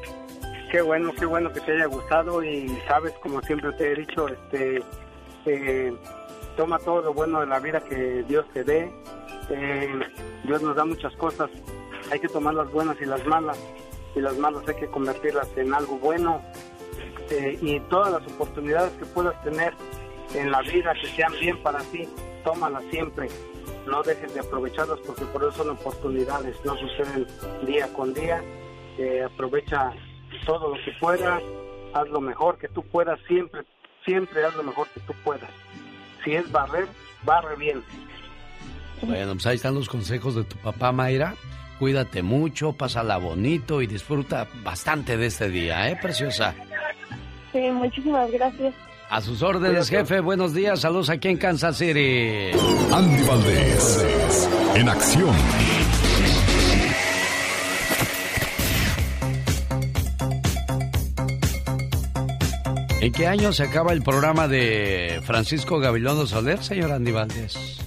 S21: Qué bueno, qué bueno que te haya gustado y sabes, como siempre te he dicho, este, eh, toma todo lo bueno de la vida que Dios te dé. Eh, Dios nos da muchas cosas, hay que tomar las buenas y las malas, y las malas hay que convertirlas en algo bueno. Eh, y todas las oportunidades que puedas tener en la vida que sean bien para ti, tómalas siempre. No dejes de aprovecharlas porque por eso son oportunidades, no suceden día con día. Eh, aprovecha todo lo que puedas, haz lo mejor que tú puedas, siempre, siempre haz lo mejor que tú puedas. Si es barrer, barre bien.
S4: Bueno, pues ahí están los consejos de tu papá, Mayra. Cuídate mucho, pásala bonito y disfruta bastante de este día, ¿eh, preciosa?
S22: Sí, muchísimas gracias.
S4: A sus órdenes, jefe. Buenos días. Saludos aquí en Kansas City.
S13: Andy Valdés, en acción.
S4: ¿En qué año se acaba el programa de Francisco Gabilondo Soler, señor Andy Valdés?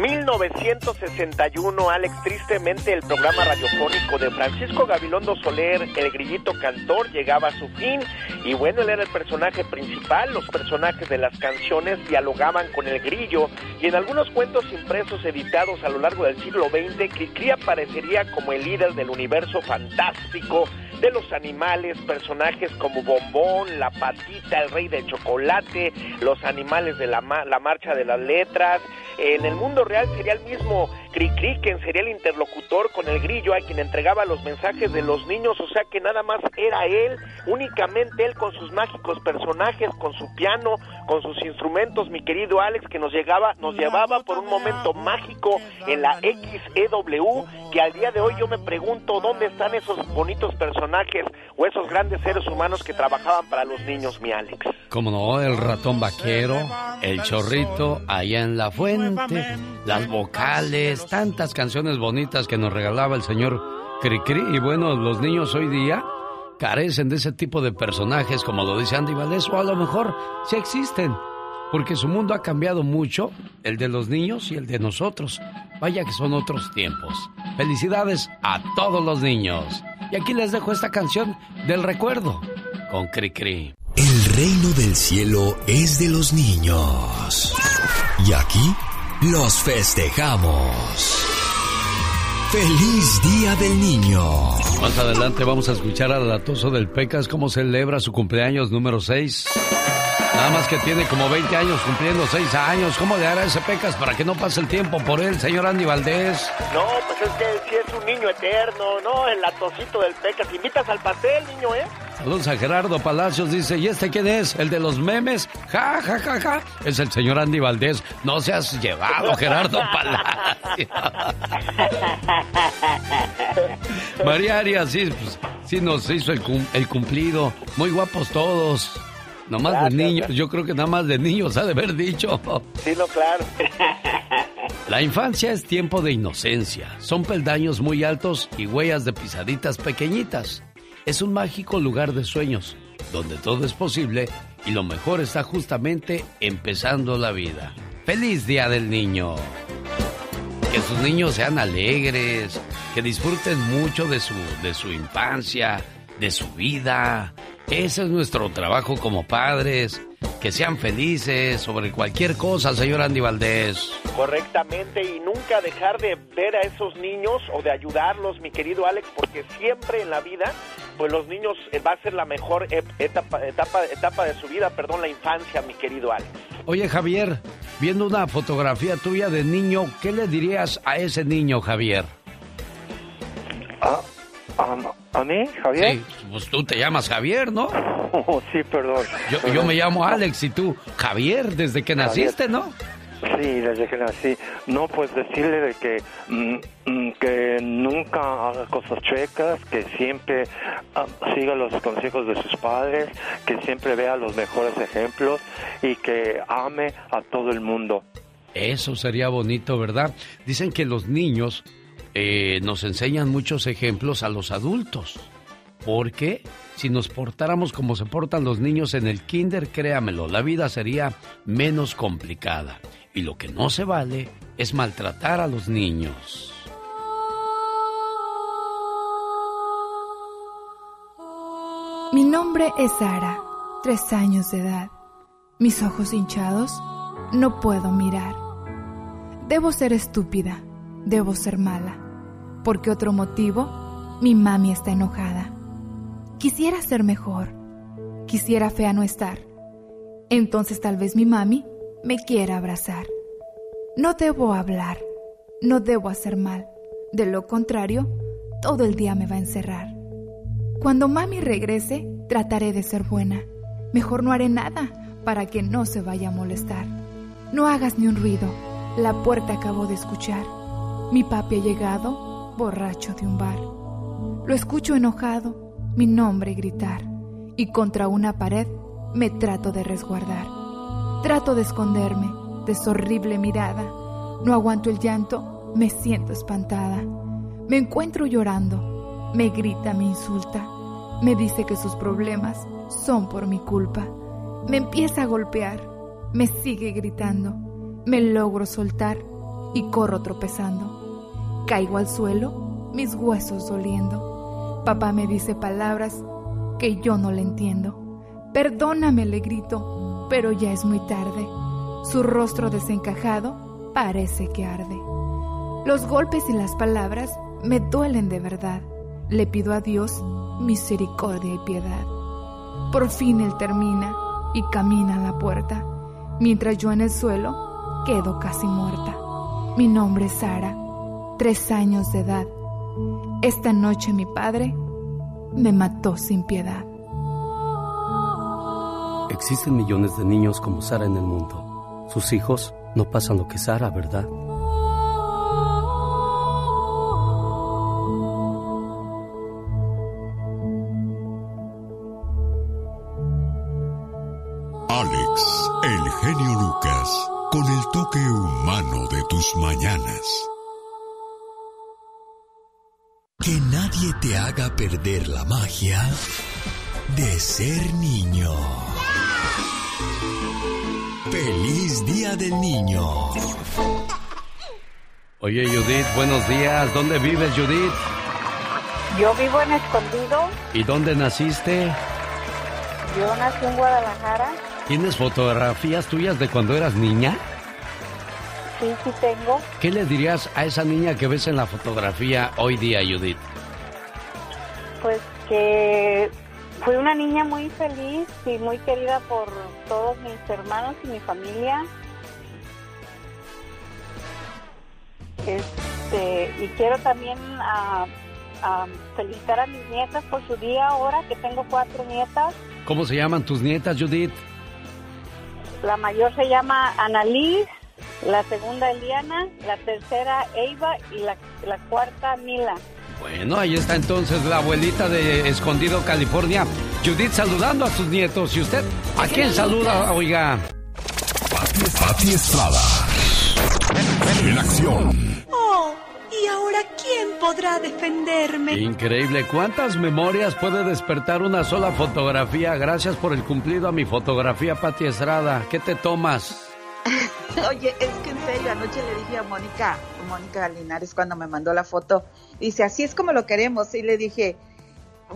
S5: 1961, Alex, tristemente el programa radiofónico de Francisco Gabilondo Soler, el grillito cantor, llegaba a su fin. Y bueno, él era el personaje principal, los personajes de las canciones dialogaban con el grillo. Y en algunos cuentos impresos editados a lo largo del siglo XX, Cricri aparecería como el líder del universo fantástico de los animales, personajes como Bombón, La Patita, el Rey del Chocolate, los animales de la, ma- la Marcha de las Letras. En el mundo real sería el mismo Cricri quien sería el interlocutor con el grillo a quien entregaba los mensajes de los niños, o sea que nada más era él, únicamente él con sus mágicos personajes, con su piano, con sus instrumentos, mi querido Alex, que nos llegaba, nos llevaba por un momento mágico en la XEW, que al día de hoy yo me pregunto dónde están esos bonitos personajes o esos grandes seres humanos que trabajaban para los niños, mi Alex.
S4: Como no, el ratón vaquero, el chorrito allá en la fuente, las vocales, tantas canciones bonitas que nos regalaba el señor Cricri. Y bueno, los niños hoy día carecen de ese tipo de personajes, como lo dice Andy Valdés, o a lo mejor sí existen, porque su mundo ha cambiado mucho, el de los niños y el de nosotros. Vaya que son otros tiempos. Felicidades a todos los niños. Y aquí les dejo esta canción del recuerdo con Cricri.
S1: El reino del cielo es de los niños. Y aquí los festejamos. ¡Feliz Día del Niño!
S4: Más adelante vamos a escuchar al latoso del Pecas cómo celebra su cumpleaños número 6. Nada más que tiene como 20 años cumpliendo 6 años. ¿Cómo le hará ese Pecas para que no pase el tiempo por él, señor Andy Valdés?
S5: No, pues es que sí es un niño eterno, ¿no? El atocito del Pecas. Invitas al pastel, niño, ¿eh?
S4: Saludos a Gerardo Palacios, dice, ¿y este quién es? ¿El de los memes? Ja, ja, ja, ja. Es el señor Andy Valdés. No seas llevado, Gerardo Palacios. María Arias, sí, pues, sí nos hizo el, cum- el cumplido. Muy guapos todos. Nomás de niños,
S5: gracias.
S4: yo creo que nada más de niños ha de haber dicho.
S5: Sí, no, claro.
S4: La infancia es tiempo de inocencia. Son peldaños muy altos y huellas de pisaditas pequeñitas. Es un mágico lugar de sueños, donde todo es posible y lo mejor está justamente empezando la vida. ¡Feliz Día del Niño! Que sus niños sean alegres, que disfruten mucho de su, de su infancia, de su vida. Ese es nuestro trabajo como padres. Que sean felices sobre cualquier cosa, señor Andy Valdés.
S5: Correctamente, y nunca dejar de ver a esos niños o de ayudarlos, mi querido Alex, porque siempre en la vida, pues los niños eh, va a ser la mejor etapa, etapa, etapa de su vida, perdón, la infancia, mi querido Alex.
S4: Oye, Javier, viendo una fotografía tuya de niño, ¿qué le dirías a ese niño, Javier?
S21: Ah, ¿A mí, Javier?
S4: Sí, pues tú te llamas Javier, ¿no?
S21: Oh, sí, perdón.
S4: Yo, yo me llamo Alex y tú, Javier, desde que
S21: Javier.
S4: naciste, ¿no?
S21: Sí, desde que nací. No, pues decirle de que, mm, mm, que nunca haga cosas chuecas, que siempre ah, siga los consejos de sus padres, que siempre vea los mejores ejemplos y que ame a todo el mundo.
S4: Eso sería bonito, ¿verdad? Dicen que los niños eh, nos enseñan muchos ejemplos a los adultos. Porque si nos portáramos como se portan los niños en el kinder, créamelo, la vida sería menos complicada. Y lo que no se vale es maltratar a los niños.
S3: Mi nombre es Sara, tres años de edad. Mis ojos hinchados, no puedo mirar. Debo ser estúpida, debo ser mala, porque otro motivo, mi mami está enojada. Quisiera ser mejor, quisiera fea no estar. Entonces tal vez mi mami me quiera abrazar. No debo hablar, no debo hacer mal. De lo contrario, todo el día me va a encerrar. Cuando mami regrese, trataré de ser buena. Mejor no haré nada para que no se vaya a molestar. No hagas ni un ruido. La puerta acabo de escuchar. Mi papi ha llegado, borracho de un bar. Lo escucho enojado, mi nombre gritar. Y contra una pared me trato de resguardar. Trato de esconderme de su horrible mirada. No aguanto el llanto, me siento espantada. Me encuentro llorando. Me grita, me insulta. Me dice que sus problemas son por mi culpa. Me empieza a golpear. Me sigue gritando. Me logro soltar y corro tropezando. Caigo al suelo, mis huesos doliendo. Papá me dice palabras que yo no le entiendo. Perdóname, le grito, pero ya es muy tarde. Su rostro desencajado parece que arde. Los golpes y las palabras me duelen de verdad. Le pido a Dios misericordia y piedad. Por fin él termina y camina a la puerta, mientras yo en el suelo quedo casi muerta. Mi nombre es Sara, tres años de edad. Esta noche mi padre me mató sin piedad.
S8: Existen millones de niños como Sara en el mundo. Sus hijos no pasan lo que Sara, ¿verdad?
S1: Te haga perder la magia de ser niño. Feliz Día del Niño.
S4: Oye, Judith, buenos días. ¿Dónde vives, Judith?
S22: Yo vivo en Escondido.
S4: ¿Y dónde naciste?
S22: Yo nací en Guadalajara.
S4: ¿Tienes fotografías tuyas de cuando eras niña?
S22: Sí, sí tengo.
S4: ¿Qué le dirías a esa niña que ves en la fotografía hoy día, Judith?
S22: Pues que fui una niña muy feliz y muy querida por todos mis hermanos y mi familia. Este, y quiero también a, a felicitar a mis nietas por su día ahora, que tengo cuatro nietas.
S4: ¿Cómo se llaman tus nietas, Judith?
S22: La mayor se llama Annalise, la segunda Eliana, la tercera Eva y la, la cuarta Mila.
S4: Bueno, ahí está entonces la abuelita de Escondido, California. Judith saludando a sus nietos. ¿Y usted a quién saluda, oiga?
S13: Pati Estrada. En acción.
S23: Oh, ¿y ahora quién podrá defenderme?
S4: Increíble, ¿cuántas memorias puede despertar una sola fotografía? Gracias por el cumplido a mi fotografía, Pati Estrada. ¿Qué te tomas?
S24: Oye, es que en serio, anoche le dije a Mónica, Mónica Linares cuando me mandó la foto, dice, así es como lo queremos. Y le dije,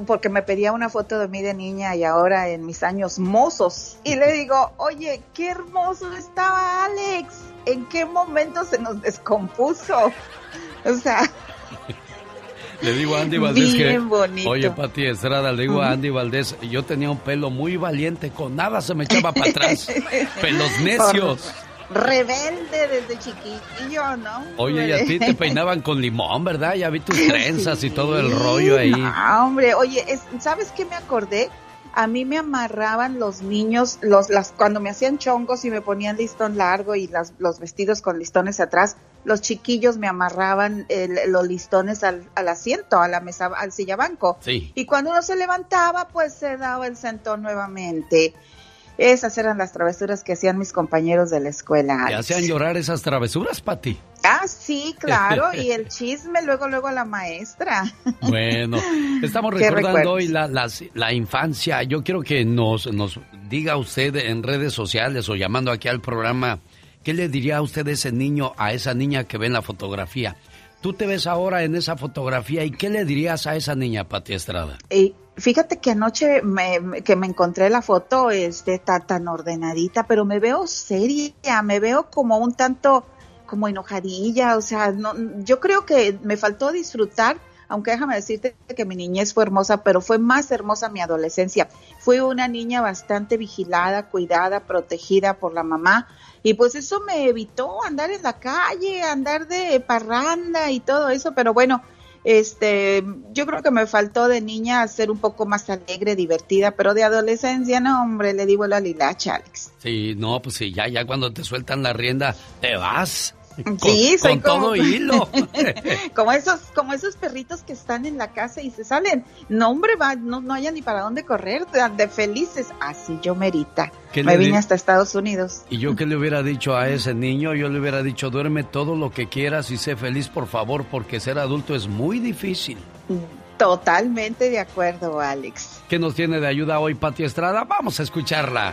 S24: porque me pedía una foto de mí de niña y ahora en mis años mozos. Y le digo, oye, qué hermoso estaba Alex. ¿En qué momento se nos descompuso? O sea...
S4: Le digo a Andy Valdés
S24: Bien
S4: que...
S24: bonito.
S4: Oye, Pati Estrada, le digo a Andy Valdés, yo tenía un pelo muy valiente, con nada se me echaba para atrás. Pelos necios.
S24: Rebelde desde chiquillo, ¿no?
S4: Oye, y a ti te peinaban con limón, ¿verdad? Ya vi tus trenzas y todo el rollo ahí.
S24: No, hombre, oye, es- ¿sabes qué me acordé? A mí me amarraban los niños, los, las, cuando me hacían chongos y me ponían listón largo y las, los vestidos con listones atrás, los chiquillos me amarraban el- los listones al, al asiento, a la mesa, al silla banco.
S4: Sí.
S24: Y cuando uno se levantaba, pues se daba el sentón nuevamente. Esas eran las travesuras que hacían mis compañeros de la escuela.
S4: ¿Te
S24: Alex.
S4: hacían llorar esas travesuras, Pati?
S24: Ah, sí, claro, y el chisme luego, luego a la maestra.
S4: Bueno, estamos recordando hoy la, las- la infancia. Yo quiero que nos, nos diga usted en redes sociales o llamando aquí al programa ¿qué le diría a usted ese niño, a esa niña que ve en la fotografía? Tú te ves ahora en esa fotografía y ¿qué le dirías a esa niña, Pati Estrada?
S24: Y fíjate que anoche me, que me encontré la foto, este, está tan ordenadita, pero me veo seria, me veo como un tanto, como enojadilla, o sea, no, yo creo que me faltó disfrutar aunque déjame decirte que mi niñez fue hermosa, pero fue más hermosa mi adolescencia. Fui una niña bastante vigilada, cuidada, protegida por la mamá. Y pues eso me evitó andar en la calle, andar de parranda y todo eso, pero bueno, este, yo creo que me faltó de niña ser un poco más alegre, divertida, pero de adolescencia, no, hombre, le digo la lilacha, Alex.
S4: Sí, no, pues sí, ya, ya cuando te sueltan la rienda, te vas.
S24: Sí,
S4: con, todo hilo.
S24: como esos, como esos perritos que están en la casa y se salen. No, hombre, va, no, no haya ni para dónde correr, de, felices. Así yo merita. Me vine hasta Estados Unidos.
S4: Y yo qué le hubiera dicho a ese niño, yo le hubiera dicho, duerme todo lo que quieras y sé feliz, por favor, porque ser adulto es muy difícil.
S24: Totalmente de acuerdo, Alex.
S4: ¿Qué nos tiene de ayuda hoy Pati Estrada? Vamos a escucharla.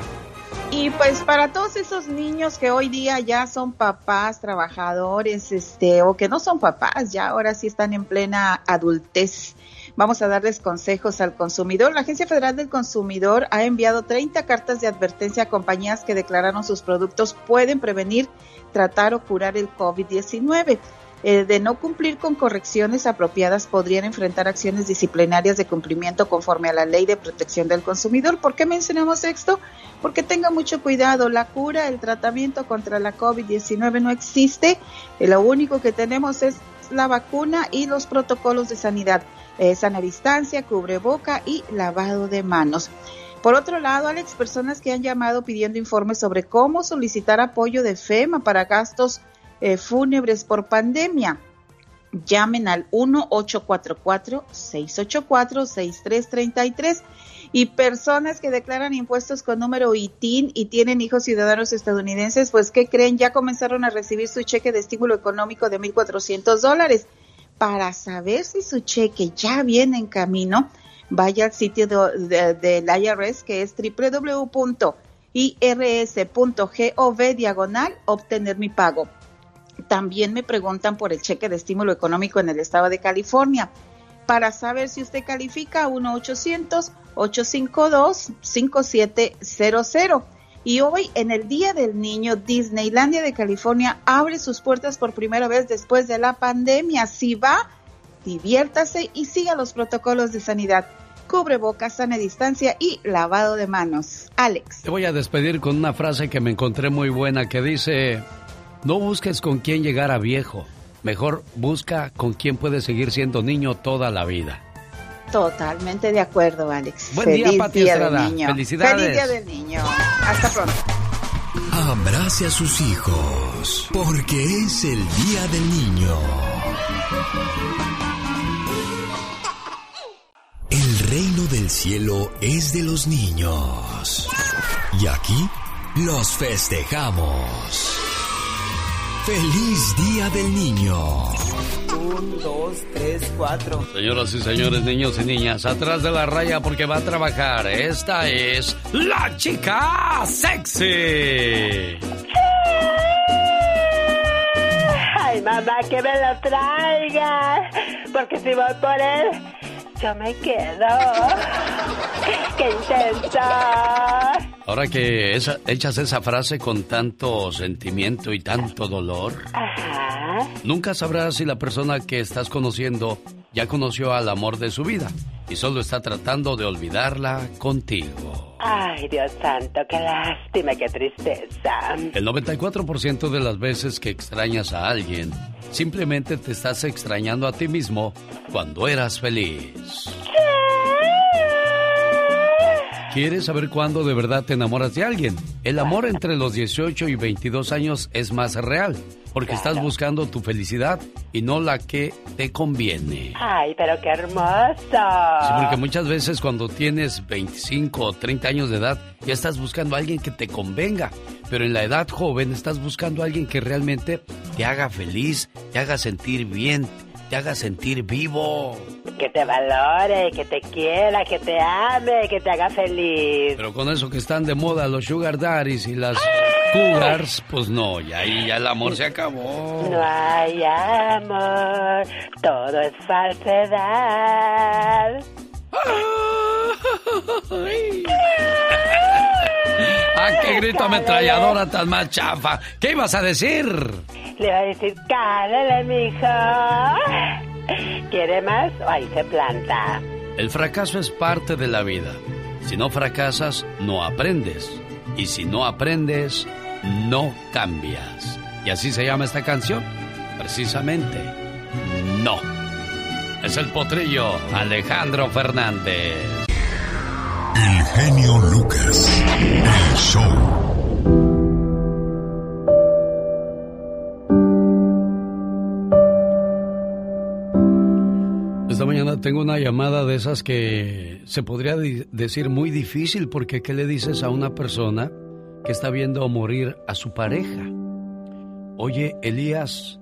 S24: Y pues para todos esos niños que hoy día ya son papás, trabajadores, este, o que no son papás, ya ahora sí están en plena adultez. Vamos a darles consejos al consumidor. La Agencia Federal del Consumidor ha enviado 30 cartas de advertencia a compañías que declararon sus productos pueden prevenir, tratar o curar el COVID-19. Eh, de no cumplir con correcciones apropiadas podrían enfrentar acciones disciplinarias de cumplimiento conforme a la ley de protección del consumidor. ¿Por qué mencionamos esto? Porque tenga mucho cuidado, la cura, el tratamiento contra la COVID-19 no existe, eh, lo único que tenemos es la vacuna y los protocolos de sanidad, eh, sana distancia, cubreboca y lavado de manos. Por otro lado, Alex, personas que han llamado pidiendo informes sobre cómo solicitar apoyo de FEMA para gastos eh, fúnebres por pandemia. Llamen al 1-844-684-6333 y personas que declaran impuestos con número ITIN y tienen hijos ciudadanos estadounidenses, pues ¿qué creen? Ya comenzaron a recibir su cheque de estímulo económico de 1.400 dólares. Para saber si su cheque ya viene en camino, vaya al sitio del de, IRS que es www.irs.gov diagonal obtener mi pago. También me preguntan por el cheque de estímulo económico en el estado de California. Para saber si usted califica, 1-800-852-5700. Y hoy, en el Día del Niño, Disneylandia de California abre sus puertas por primera vez después de la pandemia. Si va, diviértase y siga los protocolos de sanidad. Cubre boca, sana distancia y lavado de manos. Alex.
S4: Te voy a despedir con una frase que me encontré muy buena que dice, no busques con quién llegar a viejo. Mejor busca con quién puedes seguir siendo niño toda la vida.
S24: Totalmente de acuerdo, Alex.
S4: Buen día, Pati Estrada. Felicidades.
S24: Feliz día del niño. Hasta pronto.
S1: Abrace a sus hijos, porque es el día del niño. El reino del cielo es de los niños. Y aquí los festejamos. ¡Feliz Día del Niño!
S16: Un, dos, tres, cuatro.
S4: Señoras y señores, niños y niñas, atrás de la raya porque va a trabajar. Esta es la chica sexy.
S7: Ay, mamá, que me lo traiga. Porque si voy por él, yo me quedo. ¡Qué intensa!
S4: Ahora que esa, echas esa frase con tanto sentimiento y tanto dolor, nunca sabrás si la persona que estás conociendo ya conoció al amor de su vida y solo está tratando de olvidarla contigo.
S7: Ay, Dios santo, qué lástima, qué tristeza.
S4: El 94% de las veces que extrañas a alguien, simplemente te estás extrañando a ti mismo cuando eras feliz. ¿Quieres saber cuándo de verdad te enamoras de alguien? El amor entre los 18 y 22 años es más real, porque estás buscando tu felicidad y no la que te conviene.
S7: Ay, pero qué hermoso.
S4: Sí, porque muchas veces cuando tienes 25 o 30 años de edad, ya estás buscando a alguien que te convenga. Pero en la edad joven estás buscando a alguien que realmente te haga feliz, te haga sentir bien, te haga sentir vivo.
S7: Que te valore, que te quiera, que te ame, que te haga feliz.
S4: Pero con eso que están de moda los sugar daddies y las cougars, pues no, y ahí ya el amor se acabó.
S7: No hay amor, todo es falsedad.
S4: ¡Ah, qué grito ametralladora tan más chafa! ¿Qué ibas a decir?
S7: Le va a decir, cálale, mijo. ¿Quiere más o ahí se planta?
S4: El fracaso es parte de la vida. Si no fracasas, no aprendes. Y si no aprendes, no cambias. Y así se llama esta canción. Precisamente, no. Es el potrillo Alejandro Fernández.
S13: El genio Lucas. El show.
S4: Tengo una llamada de esas que se podría decir muy difícil porque ¿qué le dices a una persona que está viendo morir a su pareja? Oye, Elías,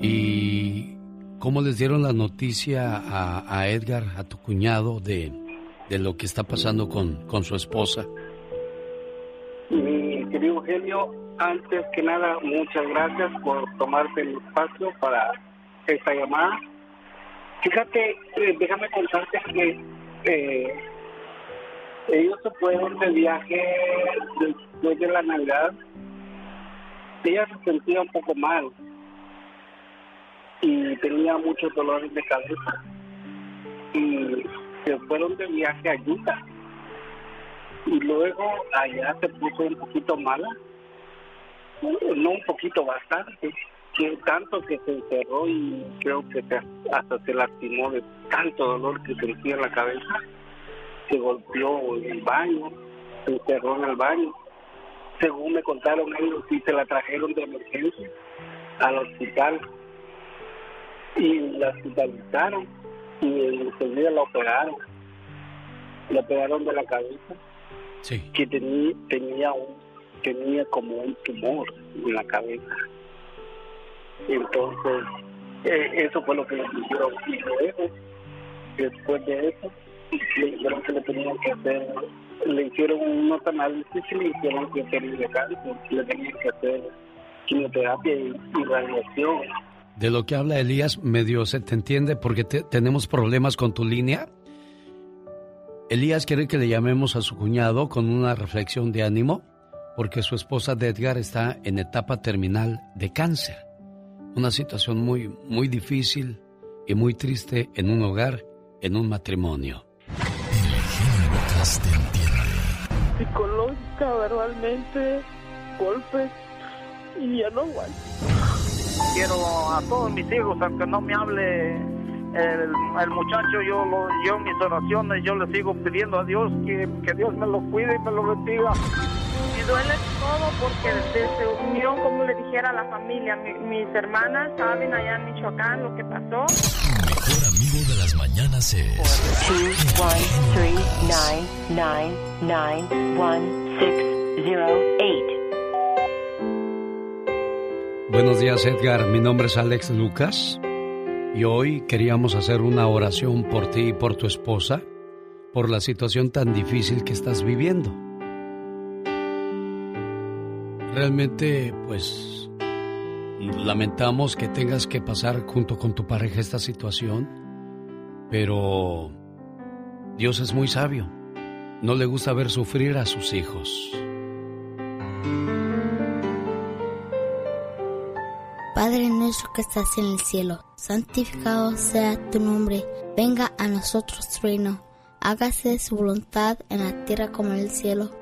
S4: ¿y cómo les dieron la noticia a, a Edgar, a tu cuñado, de, de lo que está pasando con, con su esposa?
S21: Mi querido Eugenio, antes que nada, muchas gracias por tomarte el espacio para esta llamada. Fíjate, eh, déjame contarte que eh, ellos se fueron de viaje después de la Navidad. Ella se sentía un poco mal y tenía muchos dolores de cabeza. Y se fueron de viaje a Utah y luego allá se puso un poquito mala, no un poquito, bastante, que tanto que se encerró y creo que se- hasta se lastimó de tanto dolor que sentía en la cabeza, se golpeó en el baño, se encerró en el baño. Según me contaron ellos, sí se la trajeron de emergencia al hospital y la hospitalizaron y enseguida la operaron. La operaron de la cabeza que tenía tenía un tenía como un tumor en la cabeza entonces eh, eso fue lo que le hicieron y luego después de eso le dijeron que le tenían que hacer le hicieron unos análisis y le hicieron que tenía cáncer le tenían que hacer quimioterapia y, y radiación
S4: De lo que habla Elías, medio se te entiende porque te- tenemos problemas con tu línea. Elías quiere que le llamemos a su cuñado con una reflexión de ánimo porque su esposa de Edgar está en etapa terminal de cáncer. Una situación muy, muy difícil y muy triste en un hogar, en un matrimonio.
S12: Psicológica, verbalmente, golpes y ya no aguanto.
S17: Quiero a todos mis hijos, aunque no me hable el, el muchacho, yo, lo, yo en mis oraciones, yo le sigo pidiendo a Dios que, que Dios me lo cuide y me lo bendiga.
S25: Me duele todo porque desde unión, como le dijera a la familia, mi- mis hermanas saben allá en Michoacán lo que pasó.
S1: Mejor amigo de las mañanas es.
S4: Buenos días Edgar, mi nombre es Alex Lucas y hoy queríamos hacer una oración por ti y por tu esposa por la situación tan difícil que estás viviendo. Realmente, pues, lamentamos que tengas que pasar junto con tu pareja esta situación, pero Dios es muy sabio. No le gusta ver sufrir a sus hijos.
S26: Padre nuestro que estás en el cielo, santificado sea tu nombre, venga a nosotros tu reino, hágase su voluntad en la tierra como en el cielo.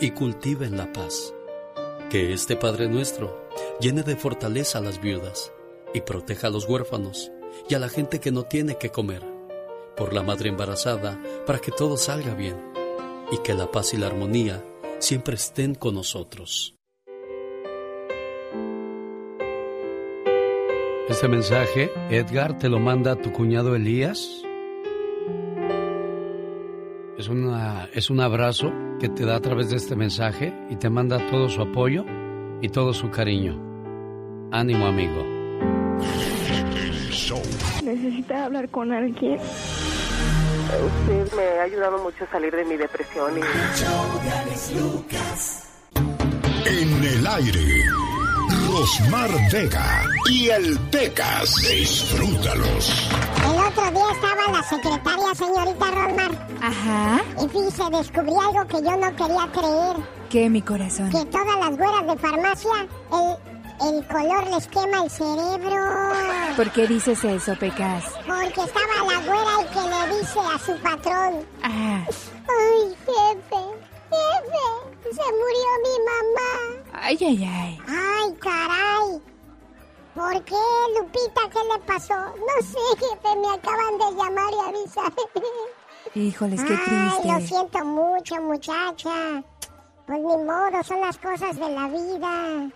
S27: y cultiven la paz. Que este Padre nuestro llene de fortaleza a las viudas y proteja a los huérfanos y a la gente que no tiene que comer, por la madre embarazada, para que todo salga bien y que la paz y la armonía siempre estén con nosotros.
S4: Este mensaje, Edgar, te lo manda tu cuñado Elías. Es, una, es un abrazo que te da a través de este mensaje y te manda todo su apoyo y todo su cariño. Ánimo, amigo.
S28: Necesita hablar con alguien.
S5: Usted me ha ayudado mucho a salir de mi depresión y...
S13: En el aire, Rosmar Vega y el Pecas. Disfrútalos.
S2: El otro día estaba la secretaria, señorita Rosmar.
S3: Ajá.
S2: Y fíjese, descubrí algo que yo no quería creer.
S3: ¿Qué, mi corazón?
S2: Que todas las güeras de farmacia, el, el color les quema el cerebro.
S3: ¿Por qué dices eso, Pecas?
S2: Porque estaba la güera y que le dice a su patrón.
S3: Ah.
S2: Ay, jefe, jefe, se murió mi mamá.
S3: Ay, ay, ay.
S2: Ay, caray. ¿Por qué, Lupita? ¿Qué le pasó? No sé, jefe, me acaban de llamar y avisar.
S3: Híjoles, qué
S2: Ay, lo
S3: triste.
S2: siento mucho, muchacha. Pues ni modo, son las cosas de la vida.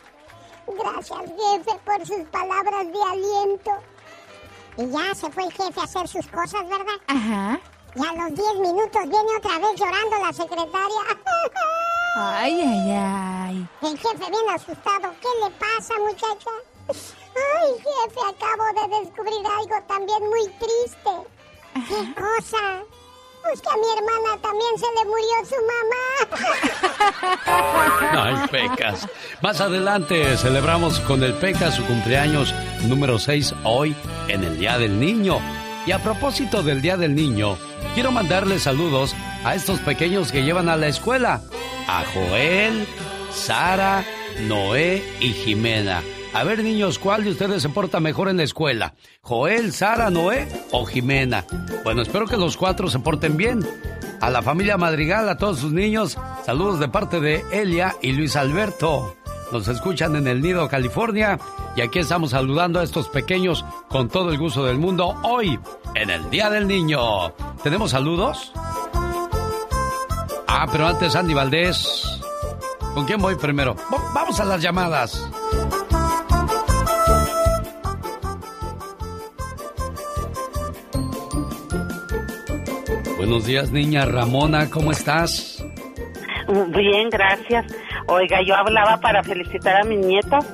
S2: Gracias, jefe, por sus palabras de aliento. Y ya se fue el jefe a hacer sus cosas, ¿verdad?
S3: Ajá.
S2: Y a los 10 minutos viene otra vez llorando la secretaria.
S3: Ay, ay, ay.
S2: El jefe bien asustado. ¿Qué le pasa, muchacha? Ay, jefe, acabo de descubrir algo también muy triste. ¿Qué cosa? Pues que a mi hermana también se le murió su mamá.
S4: Ay, Pecas. Más adelante celebramos con el Pecas su cumpleaños número 6 hoy en el Día del Niño. Y a propósito del Día del Niño, quiero mandarle saludos a estos pequeños que llevan a la escuela. A Joel, Sara, Noé y Jimena. A ver, niños, ¿cuál de ustedes se porta mejor en la escuela? ¿Joel, Sara, Noé o Jimena? Bueno, espero que los cuatro se porten bien. A la familia Madrigal, a todos sus niños, saludos de parte de Elia y Luis Alberto. Nos escuchan en el Nido, California, y aquí estamos saludando a estos pequeños con todo el gusto del mundo hoy, en el Día del Niño. ¿Tenemos saludos? Ah, pero antes Andy Valdés. ¿Con quién voy primero? Va- Vamos a las llamadas. Buenos días, niña Ramona, ¿cómo estás?
S29: Bien, gracias. Oiga, yo hablaba para felicitar a mis nietos.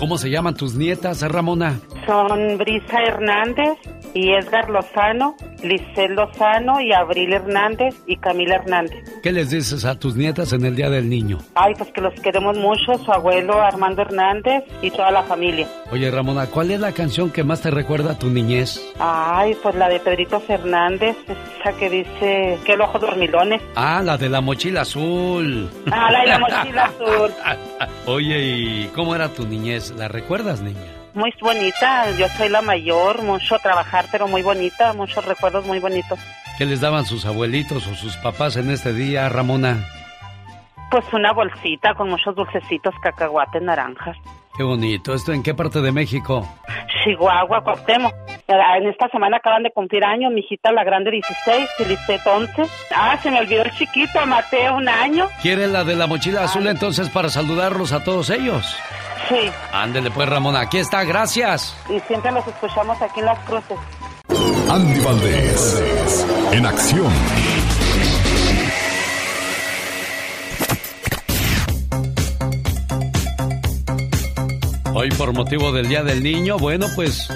S4: ¿Cómo se llaman tus nietas, Ramona?
S29: Son Brisa Hernández y Edgar Lozano, Lisel Lozano y Abril Hernández y Camila Hernández.
S4: ¿Qué les dices a tus nietas en el Día del Niño?
S29: Ay, pues que los queremos mucho, su abuelo Armando Hernández y toda la familia.
S4: Oye, Ramona, ¿cuál es la canción que más te recuerda a tu niñez?
S29: Ay, pues la de Pedrito Fernández, esa que dice que el ojo dormilones.
S4: Ah, la de la mochila azul.
S29: Ah, la de la mochila azul.
S4: Oye, ¿y cómo era tu niñez? ¿La recuerdas, niña?
S29: Muy bonita, yo soy la mayor, mucho trabajar, pero muy bonita, muchos recuerdos muy bonitos.
S4: ¿Qué les daban sus abuelitos o sus papás en este día, Ramona?
S29: Pues una bolsita con muchos dulcecitos, cacahuates, naranjas.
S4: Qué bonito. ¿Esto en qué parte de México?
S29: Chihuahua, Cuauhtémoc. En esta semana acaban de cumplir años, mi hijita la grande 16 y Lisette 11. Ah, se me olvidó el chiquito, Mateo, un año.
S4: ¿Quieren la de la mochila azul entonces para saludarlos a todos ellos?
S29: Sí,
S4: Ándele pues, Ramona. Aquí está, gracias.
S29: y siempre los escuchamos aquí en Las Cruces.
S13: Andy Valdés, en acción.
S4: Hoy por motivo del Día del Niño, bueno, pues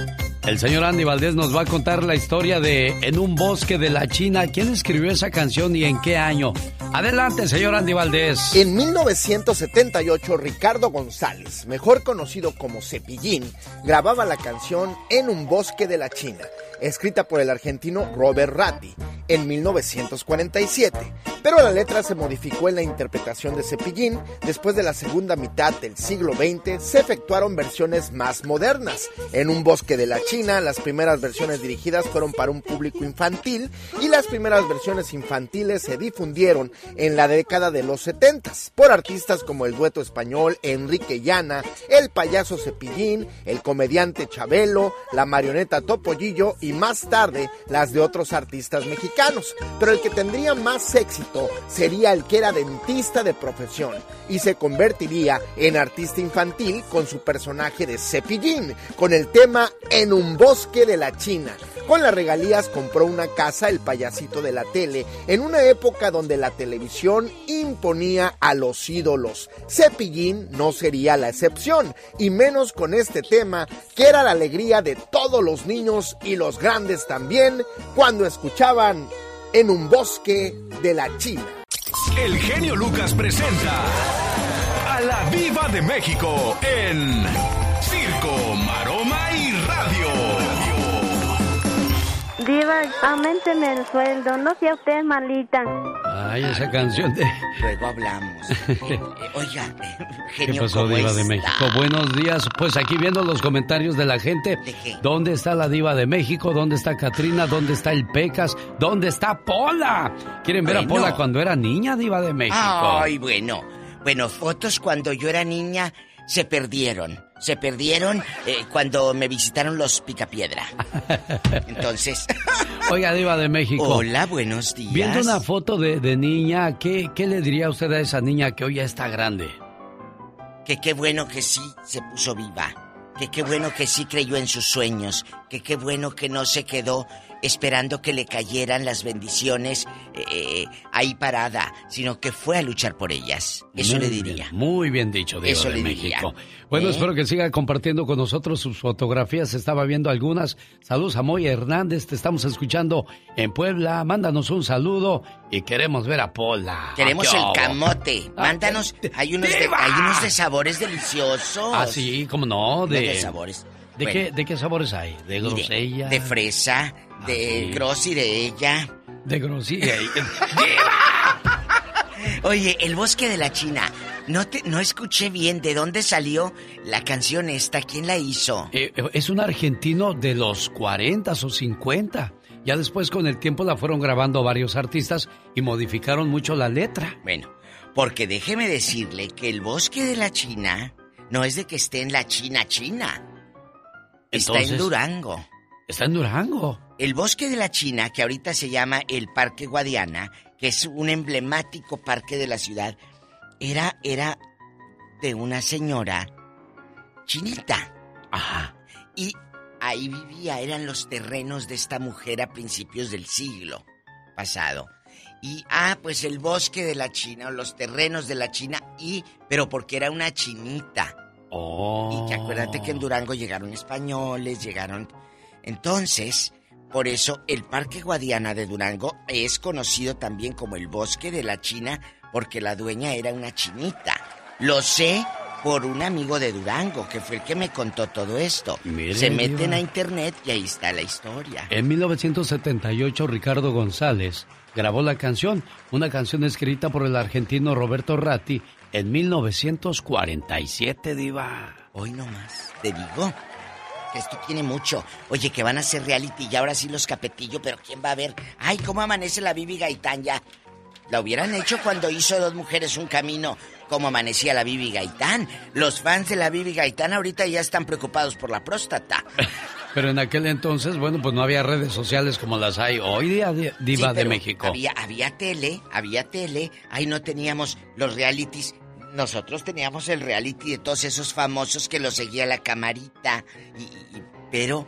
S4: el señor Andy Valdés nos va a contar la historia de En un bosque de la China. ¿Quién escribió esa canción y en qué año? Adelante, señor Andy Valdés.
S30: En 1978, Ricardo González, mejor conocido como Cepillín, grababa la canción En un bosque de la China. Escrita por el argentino Robert Ratti en 1947, pero la letra se modificó en la interpretación de Cepillín. Después de la segunda mitad del siglo XX se efectuaron versiones más modernas. En Un bosque de la China, las primeras versiones dirigidas fueron para un público infantil y las primeras versiones infantiles se difundieron en la década de los 70 por artistas como el dueto español Enrique Llana, el payaso Cepillín, el comediante Chabelo, la marioneta Topollillo y más tarde las de otros artistas mexicanos. Pero el que tendría más éxito sería el que era dentista de profesión y se convertiría en artista infantil con su personaje de Cepillín, con el tema En un bosque de la China. Con las regalías compró una casa el payasito de la tele en una época donde la televisión imponía a los ídolos. Cepillín no sería la excepción, y menos con este tema que era la alegría de todos los niños y los grandes también cuando escuchaban en un bosque de la China.
S1: El genio Lucas presenta a la Viva de México en
S31: Diva, aumenteme el sueldo, no sea usted malita.
S4: Ay, esa canción de...
S10: Luego hablamos. Oiga, eh, genio,
S4: ¿Qué pasó,
S10: ¿cómo
S4: Diva de
S10: está?
S4: México? Buenos días. Pues aquí viendo los comentarios de la gente. ¿Dónde está la Diva de México? ¿Dónde está Katrina? ¿Dónde está el Pecas? ¿Dónde está Pola? ¿Quieren ver a. Pola cuando era niña, Diva de México?
S10: Ay, bueno. Bueno, fotos cuando yo era niña se perdieron. Se perdieron eh, cuando me visitaron los Picapiedra. Entonces.
S4: Oiga, Diva de México.
S10: Hola, buenos días.
S4: Viendo una foto de, de niña, ¿qué, ¿qué le diría usted a esa niña que hoy ya está grande?
S10: Que qué bueno que sí se puso viva. Que qué bueno que sí creyó en sus sueños. Que qué bueno que no se quedó esperando que le cayeran las bendiciones eh, ahí parada, sino que fue a luchar por ellas. Eso
S4: Muy
S10: le
S4: bien,
S10: diría.
S4: muy bien dicho, Diva
S10: Eso
S4: de
S10: le diría.
S4: México. Bueno,
S10: ¿Eh?
S4: espero que siga compartiendo con nosotros sus fotografías. Estaba viendo algunas. Saludos a Moya Hernández, te estamos escuchando en Puebla. Mándanos un saludo y queremos ver a Pola.
S10: Queremos
S4: Ah, ¿qué
S10: el camote.
S4: Ah,
S10: Mándanos. Hay unos, de, hay unos de sabores deliciosos.
S4: Ah, sí, cómo no, de,
S10: de sabores.
S4: ¿De,
S10: Bueno.
S4: qué, ¿De qué sabores hay? ¿De grosella?
S10: De fresa, de
S4: sí.
S10: grossi de ella.
S4: De grosilla.
S10: Oye, el bosque de la China. No te, no escuché bien de dónde salió la canción esta. ¿Quién la hizo?
S4: Eh, es un argentino de los 40 o 50. Ya después con el tiempo la fueron grabando varios artistas y modificaron mucho la letra.
S10: Bueno, porque déjeme decirle que el bosque de la China no es de que esté en la China China. Está en Durango.
S4: Está en Durango.
S10: El bosque de la China, que ahorita se llama el Parque Guadiana, que es un emblemático parque de la ciudad, era, era de una señora chinita.
S4: Ajá.
S10: Y ahí vivía, eran los terrenos de esta mujer a principios del siglo pasado. Y, ah, pues el bosque de la China, o los terrenos de la China, y, pero porque era una chinita.
S4: Oh.
S10: Y que acuérdate que en Durango llegaron españoles, llegaron... Entonces, por eso el Parque Guadiana de Durango es conocido también como el Bosque de la China, porque la dueña era una chinita. Lo sé por un amigo de Durango, que fue el que me contó todo esto. Se meten a internet y ahí está la historia.
S4: En 1978 Ricardo González grabó la canción, una canción escrita por el argentino Roberto Ratti en 1947, diva.
S10: Hoy nomás, te digo. que Esto tiene mucho. Oye, que van a hacer reality y ahora sí los capetillo, pero ¿quién va a ver? Ay, ¿cómo amanece la Bibi Gaitán ya? La hubieran hecho cuando hizo Dos Mujeres Un Camino, como amanecía la Bibi Gaitán. Los fans de la Bibi Gaitán ahorita ya están preocupados por la próstata.
S4: Pero en aquel entonces, bueno, pues no había redes sociales como las hay hoy día, di- diva
S10: Sí,
S4: de México.
S10: Había, había tele, había tele. Ahí no teníamos los realities. Nosotros teníamos el reality de todos esos famosos que lo seguía la camarita. Y, y- pero,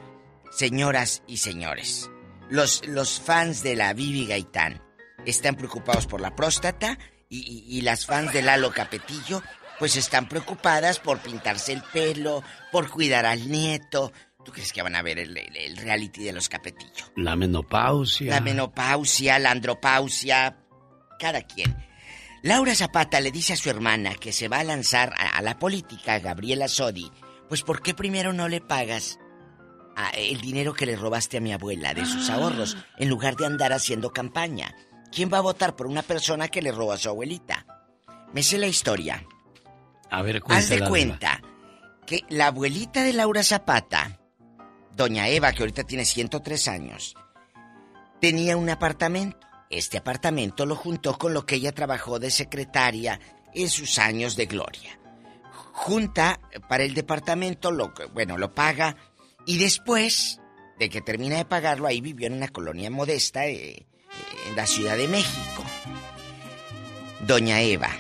S10: señoras y señores, los, los fans de la Bibi Gaitán están preocupados por la próstata y, y- y las fans de Lalo Capetillo pues están preocupadas por pintarse el pelo, por cuidar al nieto. ¿Tú crees que van a ver el, el- el reality de los Capetillo?
S4: La menopausia.
S10: La menopausia, la andropausia, cada quien. Laura Zapata le dice a su hermana que se va a lanzar a, a la política, Gabriela Sodi. Pues ¿por qué primero no le pagas a- el dinero que le robaste a mi abuela de sus ahorros en lugar de andar haciendo campaña. ¿Quién va a votar por una persona que le roba a su abuelita? Me sé la historia.
S4: A ver,
S10: Haz de cuenta que la abuelita de Laura Zapata, doña Eva, que ahorita tiene 103 años, tenía un apartamento. Este apartamento lo juntó con lo que ella trabajó de secretaria en sus años de gloria. Junta para el departamento, lo, bueno, lo paga y después de que termina de pagarlo, ahí vivió en una colonia modesta eh, en la Ciudad de México. Doña Eva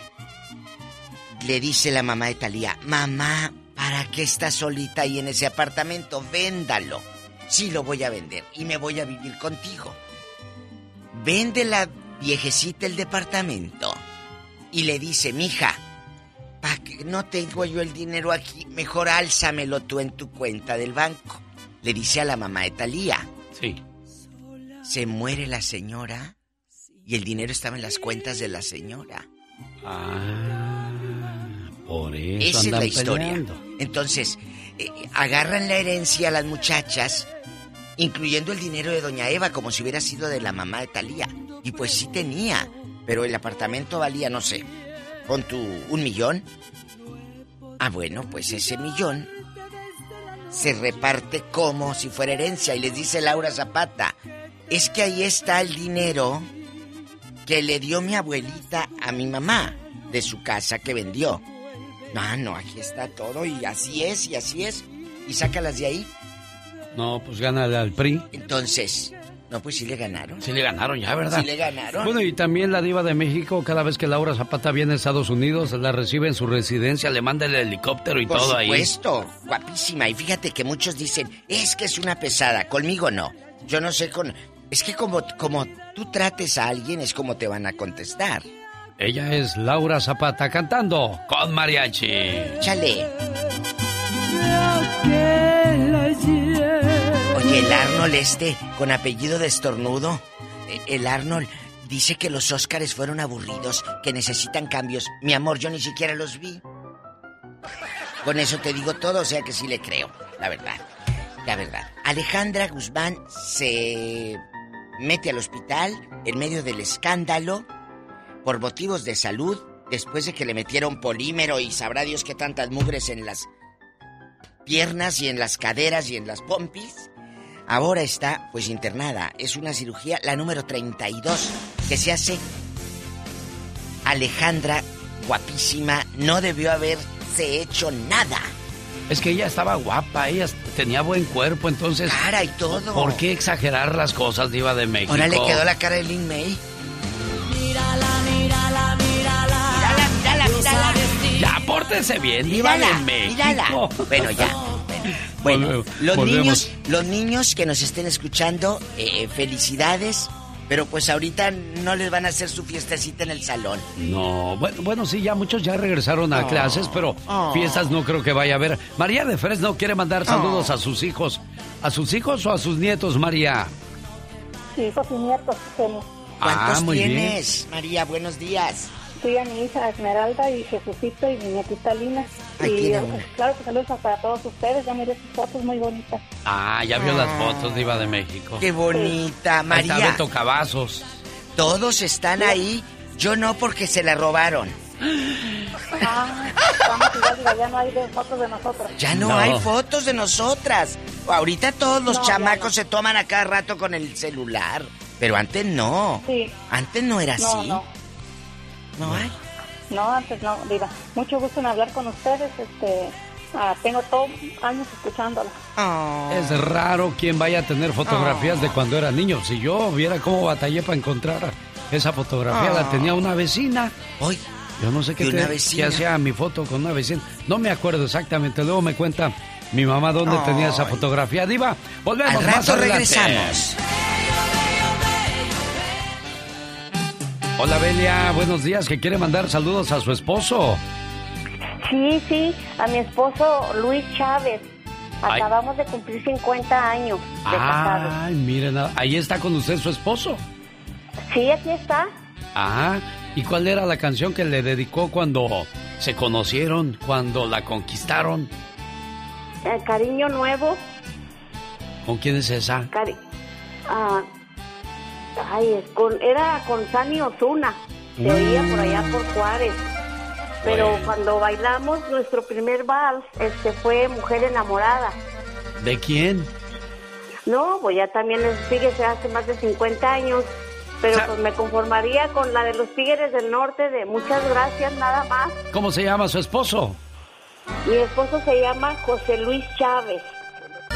S10: le dice la mamá de Talía, mamá, ¿para qué estás solita ahí en ese apartamento? Véndalo. Sí, lo voy a vender y me voy a vivir contigo. Vende la viejecita el departamento y le dice, mija, pa' que no tengo yo el dinero aquí, mejor álzamelo tú en tu cuenta del banco. Le dice a la mamá de Talía.
S4: Sí.
S10: Se muere la señora y el dinero estaba en las cuentas de la señora.
S4: Ah, por eso
S10: Esa es la historia.
S4: peleando.
S10: Entonces, eh, agarran la herencia a las muchachas, incluyendo el dinero de Doña Eva, como si hubiera sido de la mamá de Talía. Y pues sí tenía, pero el apartamento valía, no sé, con tu un millón. Ah, bueno, pues ese millón se reparte como si fuera herencia. Y les dice Laura Zapata, es que ahí está el dinero que le dio mi abuelita a mi mamá de su casa que vendió. No, no, aquí está todo y así es y así es. Y sácalas de ahí.
S4: No, pues gánale al PRI.
S10: Entonces, no, pues sí le ganaron.
S4: Sí le ganaron ya, ¿verdad?
S10: Sí le ganaron.
S4: Bueno, y también la diva de México, cada vez que Laura Zapata viene a Estados Unidos, la recibe en su residencia, le manda el helicóptero y
S10: Por
S4: todo ahí.
S10: supuesto, guapísima. Y fíjate que muchos dicen, es que es una pesada. Conmigo no. Yo no sé con... Es que como, como tú trates a alguien es como te van a contestar.
S4: Ella es Laura Zapata cantando con mariachi.
S10: Chale. El Arnold este, con apellido de estornudo, eh, el Arnold dice que los Óscares fueron aburridos, que necesitan cambios. Mi amor, yo ni siquiera los vi. Con eso te digo todo, o sea que sí le creo, la verdad. La verdad. Alejandra Guzmán se mete al hospital en medio del escándalo por motivos de salud después de que le metieron polímero y sabrá Dios qué tantas mugres en las piernas y en las caderas y en las pompis. Ahora está pues internada. Es una cirugía, la número 32, que se hace Alejandra, guapísima, no debió haberse hecho nada.
S4: Es que ella estaba guapa, ella tenía buen cuerpo, entonces...
S10: Cara y todo.
S4: ¿Por qué exagerar las cosas, diva de México?
S10: Ahora le quedó la cara de Lin May.
S32: Mírala, mírala, mírala.
S10: Mírala, mírala, mírala.
S4: Ya, pórtese bien, diva de México.
S10: mírala. Bueno, ya. Bueno,
S4: Volve-
S10: los
S4: volvemos.
S10: niños, los niños que nos estén escuchando, eh, felicidades, pero pues ahorita no les van a hacer su fiestecita en el salón.
S4: No, bueno, bueno, sí, ya muchos ya regresaron a
S10: Oh,
S4: clases, pero
S10: oh.
S4: fiestas no creo que vaya a haber. María de Fresno quiere mandar saludos a sus hijos. ¿A sus hijos o a sus nietos, María?
S31: Hijos y nietos, genio.
S10: ¿Cuántos
S4: Ah, muy bien.
S10: tienes, María? Buenos días.
S31: Sí, a mi hija Esmeralda y Jesucito y mi nietita Lina. Y claro que saludos para todos ustedes. Ya miré sus fotos muy bonitas.
S4: Ah, ya vio las fotos, diva de México.
S10: Qué bonita,
S4: está
S10: María.
S4: Beto Cavazos.
S10: Todos están ahí. Yo no porque se la robaron.
S31: Ah, vamos ya no hay de fotos de nosotros.
S10: Ya no,
S4: No.
S10: hay fotos de nosotras. Ahorita todos los
S31: No,
S10: chamacos se toman a cada rato con el celular. Pero antes no.
S31: Sí.
S10: Antes no era
S31: No,
S10: así.
S31: no.
S10: No hay.
S31: No, antes no, diga. Mucho gusto en hablar con ustedes. Este, ah, tengo todos años escuchándola.
S4: Es raro quien vaya a tener fotografías
S10: Oh.
S4: de cuando era niño. Si yo viera cómo batallé para encontrar esa fotografía, la tenía una vecina.
S10: Hoy.
S4: Yo no sé qué,
S10: ¿De una
S4: te- qué hacía mi foto con una vecina. No me acuerdo exactamente. Luego me cuenta mi mamá dónde tenía esa fotografía. Diva, volvemos
S10: Al
S4: más
S10: rato
S4: adelante.
S10: regresamos.
S4: Hola Belia, buenos días. Que quiere mandar saludos a su esposo.
S2: Sí, sí, a mi esposo Luis Chávez.
S4: Ay.
S2: Acabamos de cumplir 50 años de casados.
S4: Ay, miren, ahí está con usted su esposo.
S2: Sí, aquí está.
S4: Ah, ¿y cuál era la canción que le dedicó cuando se conocieron, cuando la conquistaron?
S2: El cariño nuevo.
S4: ¿Con quién es esa?
S33: Cari. Ah, ay, es con, era con Sani Osuna. Se oía por allá por Juárez. Pero
S4: Bueno.
S33: cuando bailamos nuestro primer vals, este fue Mujer Enamorada.
S4: ¿De quién?
S33: No, pues ya también es, fíjese, hace más de 50 años. Pero pues me conformaría con la de los Tigres del Norte de muchas gracias nada más.
S4: ¿Cómo se llama su esposo?
S33: Mi esposo se llama José Luis Chávez.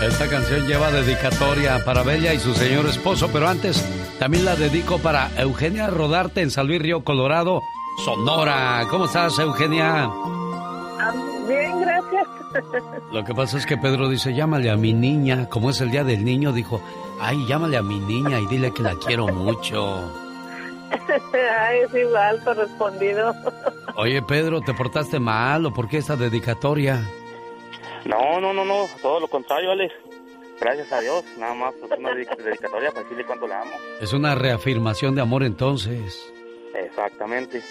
S4: Esta canción lleva dedicatoria para Bella y su señor esposo, pero antes también la dedico para Eugenia Rodarte en San Luis Río Colorado, Sonora. ¿Cómo estás, Eugenia?
S25: Ah, Bien, gracias.
S4: Lo que pasa es que Pedro dice, llámale a mi niña. Como es el día del niño, dijo, ay, llámale a mi niña y dile que la quiero mucho.
S25: Ay, es igual, correspondido.
S4: Oye, Pedro, ¿te portaste mal o por qué esta dedicatoria?
S17: No, no, no, no, todo lo contrario, Alex. Gracias a Dios, nada más pues, una dedic- dedicatoria para decirle cuánto la amo.
S4: Es una reafirmación de amor entonces.
S17: Exactamente.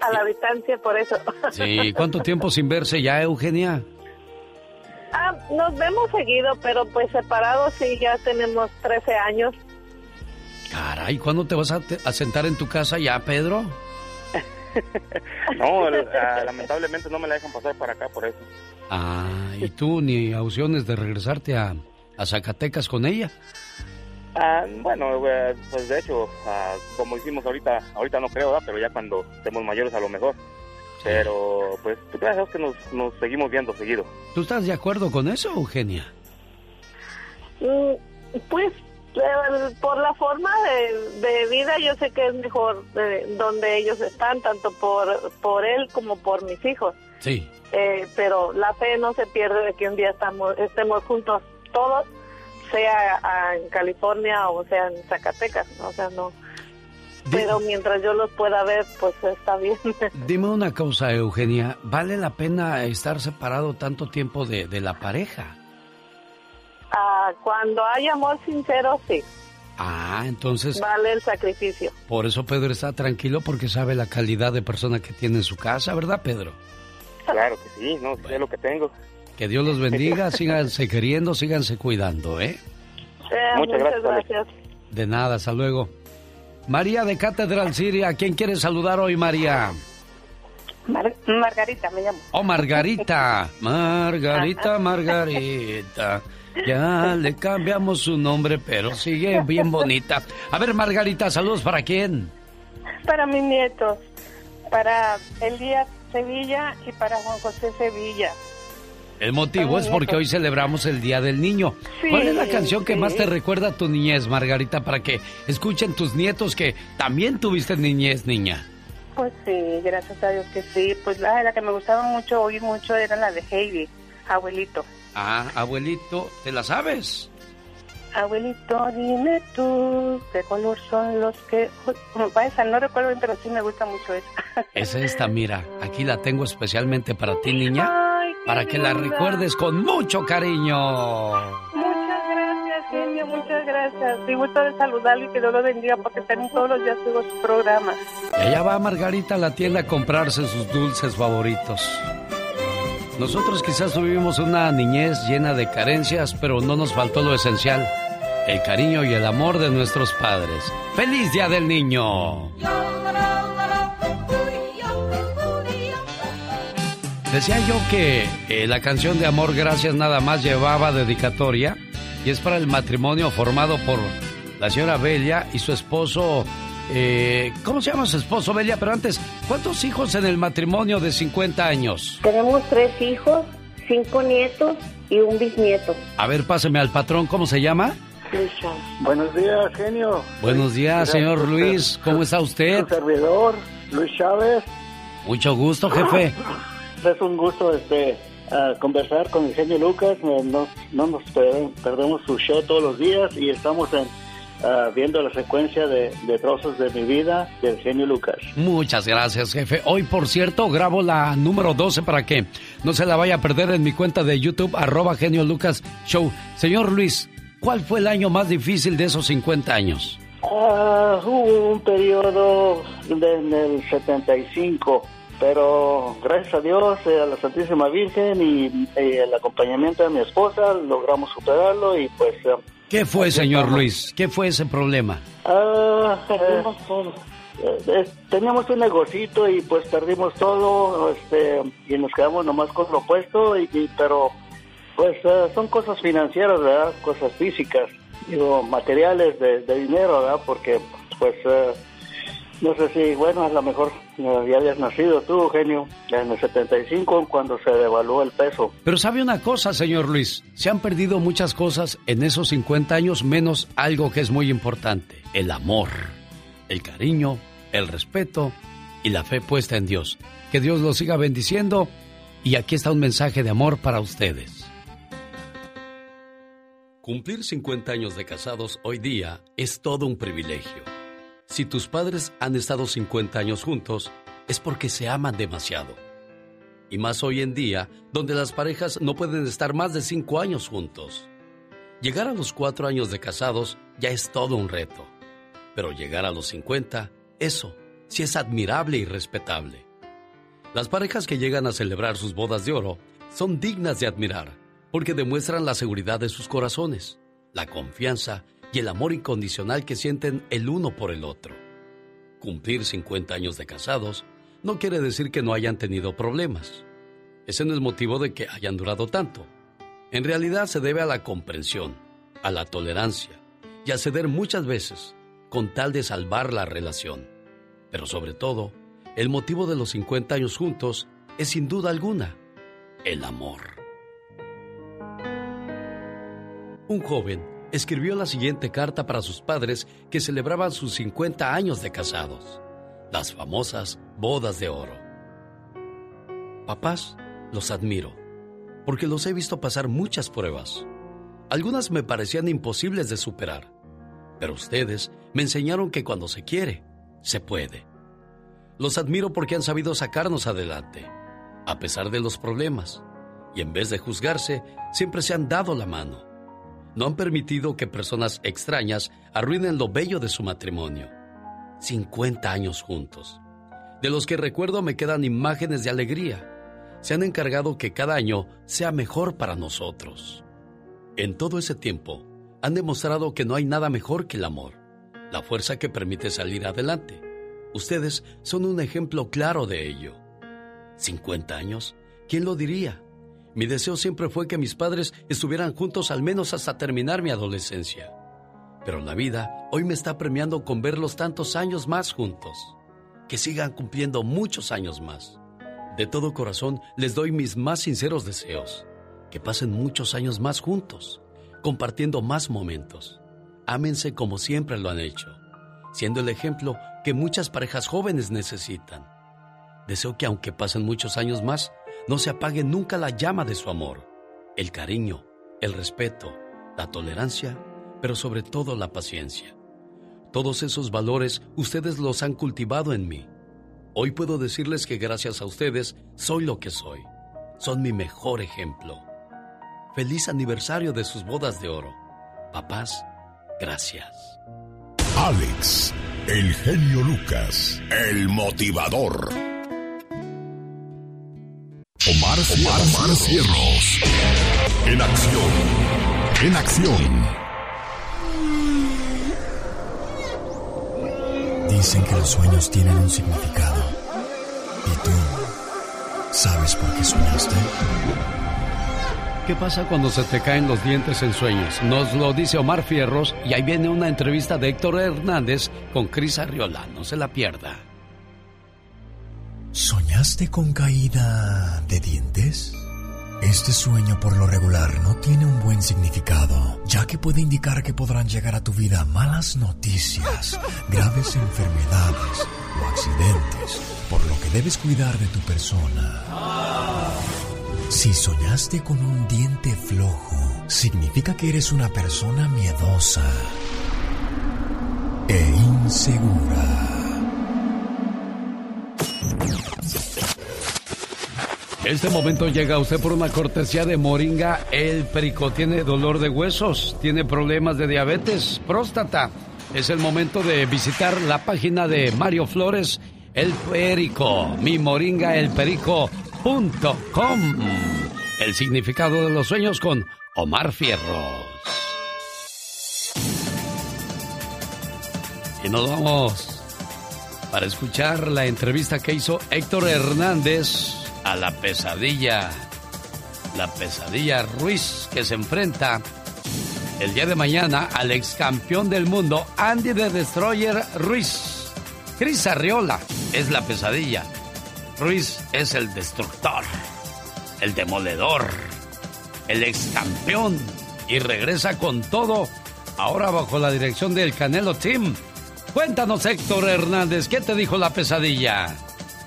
S25: A la distancia, por eso.
S4: Sí, ¿cuánto tiempo sin verse ya, Eugenia?
S25: Ah, nos vemos seguido, pero pues separados sí, ya tenemos 13 años.
S4: Caray, ¿cuándo te vas a, te- a sentar en tu casa ya, Pedro?
S17: No, ah, lamentablemente no me la dejan pasar para acá por eso.
S4: Ah, ¿y tú ni opciones de regresarte a, a Zacatecas con ella?
S17: Ah, bueno, eh, pues de hecho, ah, como hicimos ahorita, ahorita no creo, ¿verdad? pero ya cuando estemos mayores a lo mejor. Pero pues gracias a Dios que nos, nos seguimos viendo seguido.
S4: ¿Tú estás de acuerdo con eso, Eugenia?
S25: Mm, Pues eh, por la forma de, de vida yo sé que es mejor eh, donde ellos están, tanto por, por él como por mis hijos.
S4: Sí.
S25: Eh, pero la fe no se pierde de que un día estamos, estemos juntos todos, sea en California o sea en Zacatecas, o sea, no. Pero mientras yo los pueda ver, pues está bien.
S4: Dime una cosa, Eugenia, ¿vale la pena estar separado tanto tiempo de, de la pareja?
S25: Ah, cuando hay amor sincero, sí,
S4: Ah, entonces,
S25: vale el sacrificio.
S4: por eso Pedro está tranquilo porque sabe la calidad de persona que tiene en su casa, ¿verdad, Pedro?
S17: Claro que sí, no sé lo que tengo.
S4: Que Dios los bendiga, síganse queriendo, síganse cuidando, ¿eh?
S25: Eh,
S17: Muchas gracias.
S4: De nada, hasta luego. María de Catedral Siria, ¿quién quiere saludar hoy, María?
S29: Mar- Margarita me llamo.
S4: Oh, Margarita. Margarita, Margarita. Ya le cambiamos su nombre, pero sigue bien bonita. A ver, Margarita, saludos para quién.
S29: Para mis nietos, para Elías Sevilla y para Juan José Sevilla.
S4: El motivo es porque hoy celebramos el Día del Niño.
S29: Sí,
S4: ¿Cuál es la canción que
S29: sí.
S4: más te recuerda a tu niñez, Margarita, para que escuchen tus nietos que también tuviste niñez, niña?
S29: Pues sí, gracias a Dios que sí. Pues la, la que me gustaba mucho, oír mucho, era la de Heidi, abuelito.
S4: Ah, abuelito, ¿te la sabes?
S29: Abuelito, dime tú, ¿qué color son los que...? Esa, no recuerdo bien, pero sí me gusta mucho esa.
S4: Es esta, mira, aquí la tengo especialmente para ti, niña,
S29: Ay,
S4: para que la recuerdes con mucho cariño.
S29: Muchas gracias, genio, muchas gracias. Y gusto de saludarle y que Dios lo bendiga porque también todos los días sigo su programa.
S4: Y allá va Margarita a la tienda a comprarse sus dulces favoritos. Nosotros quizás tuvimos una niñez llena de carencias, pero no nos faltó lo esencial, el cariño y el amor de nuestros padres. ¡Feliz Día del Niño! Decía yo que eh, la canción de Amor Gracias nada más llevaba dedicatoria y es para el matrimonio formado por la señora Bella y su esposo. Eh, ¿Cómo se llama su esposo, Bella? Pero antes, ¿cuántos hijos en el matrimonio de 50 años?
S33: Tenemos tres hijos, cinco nietos y un bisnieto.
S4: A ver, páseme al patrón, ¿cómo se llama?
S21: Buenos días, genio.
S4: Buenos días, señor Luis. ¿Cómo está usted?
S21: Su servidor, Luis Chávez.
S4: Mucho gusto, jefe.
S21: Es un gusto este ah, conversar con el genio Lucas. No, no, no nos per- perdemos su show todos los días y estamos en, ah, viendo la secuencia de, de trozos de mi vida del genio Lucas.
S4: Muchas gracias, jefe. Hoy, por cierto, grabo la número 12 para que no se la vaya a perder en mi cuenta de YouTube, arroba genio Lucas Show. Señor Luis, ¿cuál fue el año más difícil de esos 50 años?
S21: Ah, hubo un periodo de- en el 75
S34: pero gracias a Dios, eh, a la Santísima Virgen y eh, el acompañamiento de mi esposa logramos superarlo y pues... Eh,
S4: ¿Qué fue, señor Luis? ¿Qué fue ese problema?
S34: Ah, teníamos un negocito y pues perdimos todo este, y nos quedamos nomás con lo opuesto, y, pero pues son cosas financieras, ¿verdad? Cosas físicas, digo, materiales de, de dinero, ¿verdad? Porque pues no sé si, bueno, a lo mejor ya habías nacido tú, Eugenio, en el 75, cuando se devaluó el peso.
S4: Pero sabe una cosa, señor Luis, se han perdido muchas cosas en esos 50 años, menos algo que es muy importante, el amor, el cariño, el respeto y la fe puesta en Dios. Que Dios los siga bendiciendo y aquí está un mensaje de amor para ustedes. Cumplir 50 años de casados hoy día es todo un privilegio. Si tus padres han estado 50 años juntos, es porque se aman demasiado. Y más hoy en día, donde las parejas no pueden estar más de 5 años juntos. Llegar a los 4 años de casados ya es todo un reto. Pero llegar a los 50, eso sí es admirable y respetable. Las parejas que llegan a celebrar sus bodas de oro son dignas de admirar, porque demuestran la seguridad de sus corazones, la confianza y el amor incondicional que sienten el uno por el otro. Cumplir 50 años de casados no quiere decir que no hayan tenido problemas. Ese no es motivo de que hayan durado tanto. En realidad se debe a la comprensión, a la tolerancia y a ceder muchas veces con tal de salvar la relación. Pero sobre todo, el motivo de los 50 años juntos es sin duda alguna el amor. Un joven escribió la siguiente carta para sus padres que celebraban sus 50 años de casados, las famosas bodas de oro. Papás, los admiro, porque los he visto pasar muchas pruebas. Algunas me parecían imposibles de superar, pero ustedes me enseñaron que cuando se quiere, se puede. Los admiro porque han sabido sacarnos adelante, a pesar de los problemas, y en vez de juzgarse, siempre se han dado la mano no han permitido que personas extrañas arruinen lo bello de su matrimonio. 50 años juntos. De los que recuerdo me quedan imágenes de alegría. Se han encargado que cada año sea mejor para nosotros. En todo ese tiempo, han demostrado que no hay nada mejor que el amor, la fuerza que permite salir adelante. Ustedes son un ejemplo claro de ello. 50 años, ¿quién lo diría? Mi deseo siempre fue que mis padres estuvieran juntos al menos hasta terminar mi adolescencia. Pero la vida hoy me está premiando con verlos tantos años más juntos. Que sigan cumpliendo muchos años más. De todo corazón les doy mis más sinceros deseos. Que pasen muchos años más juntos, compartiendo más momentos. Ámense como siempre lo han hecho, siendo el ejemplo que muchas parejas jóvenes necesitan. Deseo que aunque pasen muchos años más, no se apague nunca la llama de su amor, el cariño, el respeto, la tolerancia, pero sobre todo la paciencia. Todos esos valores ustedes los han cultivado en mí. Hoy puedo decirles que gracias a ustedes soy lo que soy. Son mi mejor ejemplo. Feliz aniversario de sus bodas de oro. Papás, gracias.
S13: Alex, el genio Lucas, el motivador. Omar, Omar, Cierros. En acción. En acción.
S1: Dicen que los sueños tienen un significado. ¿Y tú sabes por qué soñaste?
S4: ¿Qué pasa cuando se te caen los dientes en sueños? Nos lo dice Omar Fierros y ahí viene una entrevista de Héctor Hernández con Cris Arriola. No se la pierda.
S1: ¿Soñaste con caída de dientes? Este sueño por lo regular no tiene un buen significado, ya que puede indicar que podrán llegar a tu vida malas noticias, graves enfermedades o accidentes, por lo que debes cuidar de tu persona. Si soñaste con un diente flojo, significa que eres una persona miedosa e insegura.
S4: Este momento llega usted por una cortesía de Moringa El Perico. Tiene dolor de huesos, tiene problemas de diabetes, próstata. Es el momento de visitar la página de Mario Flores El Perico, mi moringa el perico.com. El significado de los sueños con Omar Fierros. Y nos vamos para escuchar la entrevista que hizo Héctor Hernández a la pesadilla. La pesadilla Ruiz que se enfrenta el día de mañana al ex campeón del mundo Andy the Destroyer Ruiz. Cris Arriola es la pesadilla. Ruiz es el destructor, el demoledor, el ex campeón y regresa con todo ahora bajo la dirección del Canelo Team. Cuéntanos Héctor Hernández, ¿qué te dijo la pesadilla?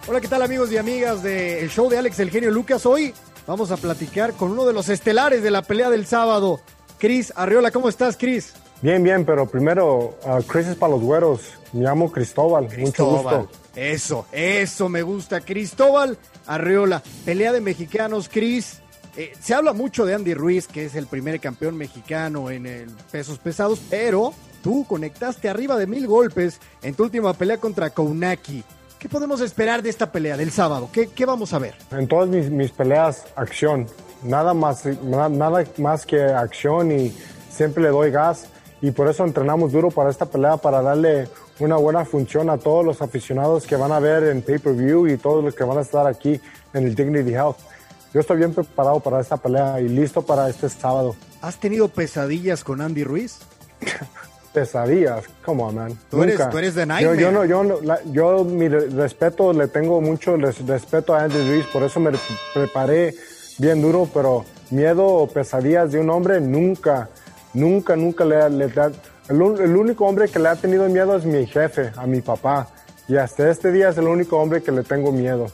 S35: Hola, ¿qué tal amigos y amigas del show de Alex El Genio Lucas? Hoy vamos a platicar con uno de los estelares de la pelea del sábado, Cris Arriola. ¿Cómo estás, Cris?
S36: Bien, bien, pero primero, uh, Chris es para los güeros. Me llamo Cristóbal. Mucho gusto.
S35: Eso, eso me gusta. Cristóbal Arriola, pelea de mexicanos, Cris. Eh, se habla mucho de Andy Ruiz, que es el primer campeón mexicano en el pesos pesados, pero tú conectaste arriba de mil golpes en tu última pelea contra Kounaki. ¿Qué podemos esperar de esta pelea del sábado? ¿Qué, qué vamos a ver?
S36: En todas mis, mis peleas, acción. Nada más, nada, nada más que acción y siempre le doy gas. Y por eso entrenamos duro para esta pelea, para darle una buena función a todos los aficionados que van a ver en pay-per-view y todos los que van a estar aquí en el Dignity Health. Yo estoy bien preparado para esta pelea y listo para este sábado.
S35: ¿Has tenido pesadillas con Andy Ruiz?
S36: pesadillas, come on, man.
S35: Tú eres, tú eres de Nightmare.
S36: Yo, yo, no, yo, no- la- yo mi re- respeto, le tengo mucho res- respeto a Andy Ruiz, por eso me preparé bien duro, pero miedo o pesadillas de un hombre nunca, nunca, nunca le, le da. El, único hombre que le ha tenido miedo es mi jefe, a mi papá. Y hasta este día es el único hombre que le tengo miedo.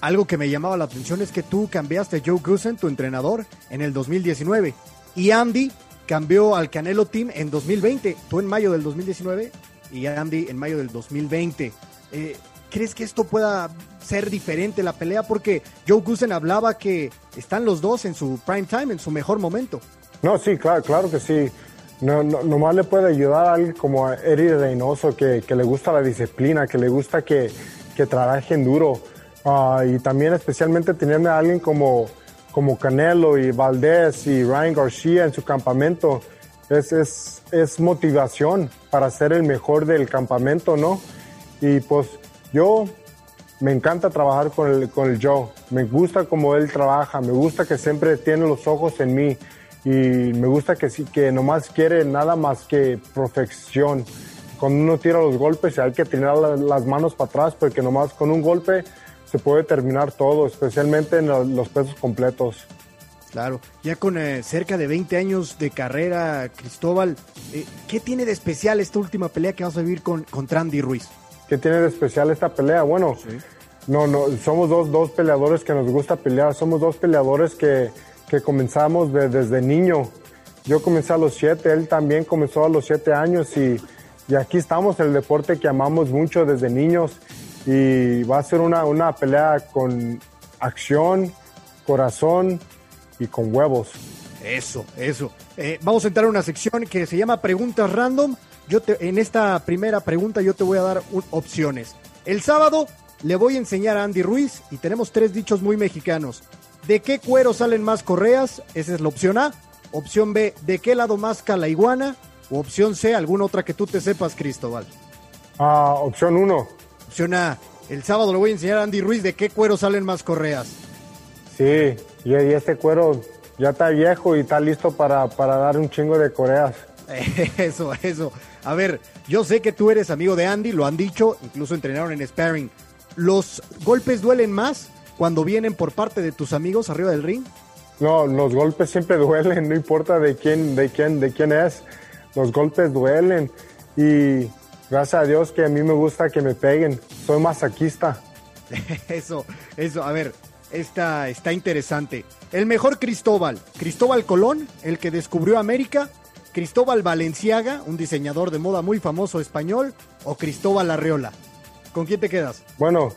S35: Algo que me llamaba la atención es que tú cambiaste Joe Gusen, tu entrenador, en el 2019. Y Andy cambió al Canelo Team en 2020. Tú en mayo del 2019 y Andy en mayo del 2020. Eh, ¿Crees que esto pueda ser diferente la pelea? Porque Joe Gusen hablaba que están los dos en su prime time, en su mejor momento.
S36: No, sí, claro, claro que sí. No, no, nomás le puede ayudar a alguien como a Eddie Reynoso, que, que le gusta la disciplina, que le gusta que, que trabajen duro. Ah, y también especialmente tenerme a alguien como, como Canelo y Valdés y Ryan García en su campamento. Es, es, es motivación para ser el mejor del campamento, ¿no? Y pues yo me encanta trabajar con el, con el Joe. Me gusta cómo él trabaja. Me gusta que siempre tiene los ojos en mí. Y me gusta que que nomás quiere nada más que perfección. Cuando uno tira los golpes hay que tirar la- las manos para atrás porque nomás con un golpe se puede terminar todo, especialmente en lo- los pesos completos.
S35: Claro, ya con eh, cerca de 20 años de carrera, Cristóbal, eh, ¿qué tiene de especial esta última pelea que vas a vivir con, contra Andy Ruiz?
S36: ¿Qué tiene de especial esta pelea? Bueno, no, no, somos dos, dos peleadores que nos gusta pelear, somos dos peleadores que, que comenzamos de- desde niño. Yo comencé a los siete, él también comenzó a los siete años y, y aquí estamos, el deporte que amamos mucho desde niños y va a ser una, una pelea con acción, corazón y con huevos.
S35: Eso, eso. Eh, vamos a entrar a una sección que se llama Preguntas Random. Yo te- en esta primera pregunta yo te voy a dar un- opciones. El sábado le voy a enseñar a Andy Ruiz y tenemos tres dichos muy mexicanos. ¿De qué cuero salen más correas? Esa es la opción A. Opción B, ¿de qué lado masca la iguana? O opción C, alguna otra que tú te sepas, Cristóbal.
S36: Ah, opción uno.
S35: Opción A, el sábado le voy a enseñar a Andy Ruiz de qué cuero salen más correas.
S36: Sí, y, este cuero ya está viejo y está listo para, para dar un chingo de coreas.
S35: Eso, eso. A ver, yo sé que tú eres amigo de Andy, lo han dicho, incluso entrenaron en sparring. ¿Los golpes duelen más cuando vienen por parte de tus amigos arriba del ring?
S36: No, los golpes siempre duelen, no importa de quién, de quién, de quién es. Los golpes duelen y gracias a Dios que a mí me gusta que me peguen. Soy masoquista.
S35: Eso, eso. A ver, esta está interesante. El mejor Cristóbal, Cristóbal Colón, el que descubrió América, Cristóbal Valenciaga, un diseñador de moda muy famoso español, o Cristóbal Arreola. ¿Con quién te quedas?
S36: Bueno,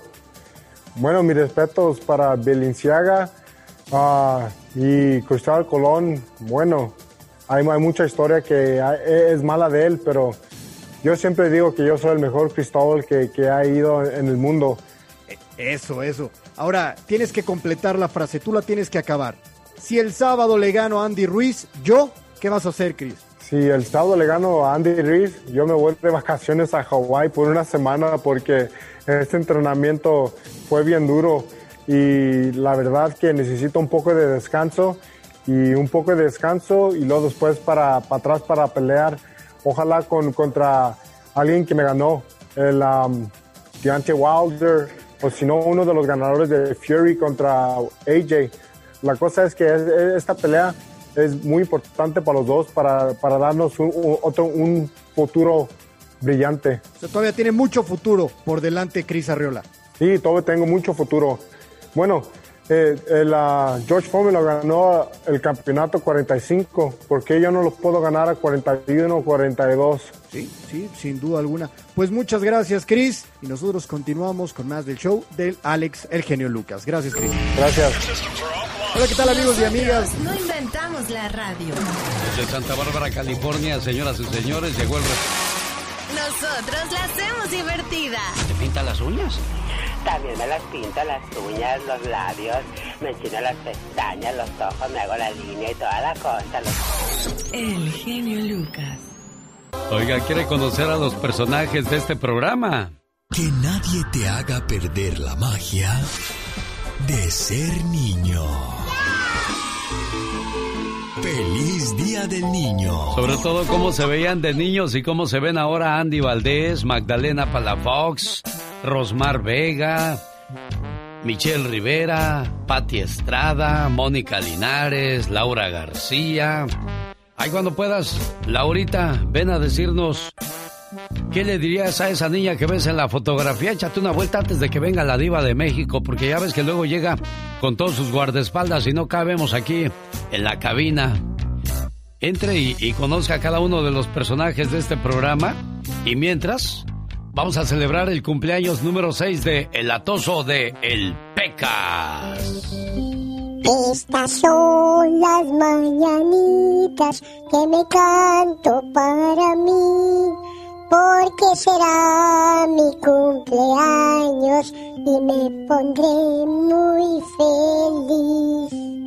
S36: bueno, mis respetos para Belinciaga ah, y Cristóbal Colón. Bueno, hay, hay mucha historia que hay- es mala de él, pero yo siempre digo que yo soy el mejor Cristóbal que, que ha ido en el mundo.
S35: Eso, eso. Ahora, tienes que completar la frase, tú la tienes que acabar. Si el sábado le gano a Andy Ruiz, yo, ¿qué vas a hacer, Chris?
S36: Si el sábado le gano a Andy Ruiz, yo me voy de vacaciones a Hawái por una semana porque este entrenamiento fue bien duro y la verdad que necesito un poco de descanso y un poco de descanso y luego después para, para atrás para pelear, ojalá con, contra alguien que me ganó, el um, Deontay Wilder o si no uno de los ganadores de Fury contra AJ. La cosa es que esta pelea es muy importante para los dos para, para darnos un, otro, un futuro brillante.
S35: todavía tiene mucho futuro por delante Cris Arriola.
S36: Sí, todavía tengo mucho futuro. Bueno, eh, George Foreman lo ganó el campeonato 45. ¿Por qué yo no lo puedo ganar a 41 o 42?
S35: Sí, sí, sin duda alguna. Pues muchas gracias, Chris. Y nosotros continuamos con más del show del Alex, el genio Lucas. Gracias, Chris.
S36: Gracias.
S35: Hola, ¿qué tal, amigos y amigas?
S37: No inventamos la radio.
S4: Desde Santa Bárbara, California, señoras y señores, llegó el...
S37: Nosotros la hacemos divertida.
S4: ¿Te pinta las uñas?
S38: También me las pinto, las uñas, los labios, me enchino las pestañas, los ojos, me hago la línea y toda la cosa.
S37: El genio Lucas.
S4: Oiga, ¿quiere conocer a los personajes de este programa?
S1: Que nadie te haga perder la magia de ser niño. Feliz Día del Niño.
S4: Sobre todo cómo se veían de niños y cómo se ven ahora Andy Valdés, Magdalena Palafox, Rosmar Vega, Michelle Rivera, Patti Estrada, Mónica Linares, Laura García. Ay, cuando puedas, Laurita, ven a decirnos ¿Qué le dirías a esa niña que ves en la fotografía? Échate una vuelta antes de que venga la diva de México, porque ya ves que luego llega con todos sus guardaespaldas y no cabemos aquí en la cabina. Entre y, y conozca a cada uno de los personajes de este programa. Y mientras, vamos a celebrar el cumpleaños número 6 de El Atoso de El Pecas.
S2: Estas son las mañanitas que me canto para mí porque será mi cumpleaños y me pondré muy feliz.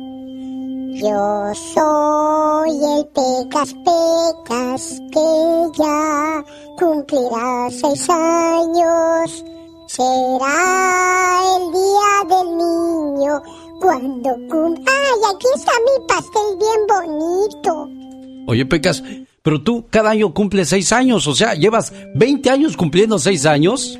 S2: Yo soy el Pecas Pecas que ya cumplirá seis años. Será el día del niño cuando cumpla. ¡Ay, aquí está mi pastel bien bonito!
S4: Oye, Pecas, pero tú cada año cumples seis años, o sea, llevas 20 años cumpliendo seis años.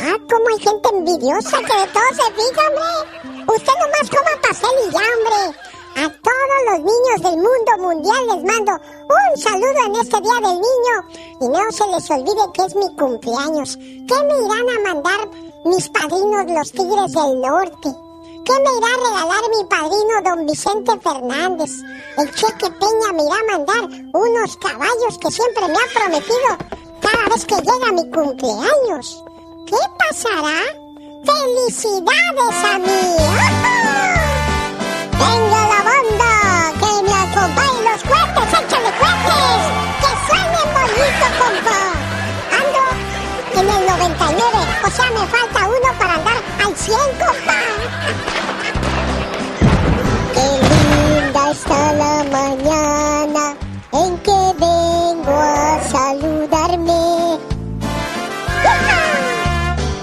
S2: Ah, como hay gente envidiosa que de todo se fija, hombre. Usted nomás coma pastel y ya, hombre. A todos los niños del mundo mundial les mando un saludo en este Día del Niño. Y no se les olvide que es mi cumpleaños. ¿Qué me irán a mandar mis padrinos los Tigres del Norte? ¿Qué me irá a regalar mi padrino don Vicente Fernández? El cheque Peña me irá a mandar unos caballos que siempre me ha prometido cada vez que llega mi cumpleaños. ¿Qué pasará? ¡Felicidades a mí! ¡Tengo la cohetes! ¡Que suenen bonito, compa! Ando en el 99, o sea, me falta uno para andar al 100, compa. Qué linda está la mañana en que vengo a saludarme.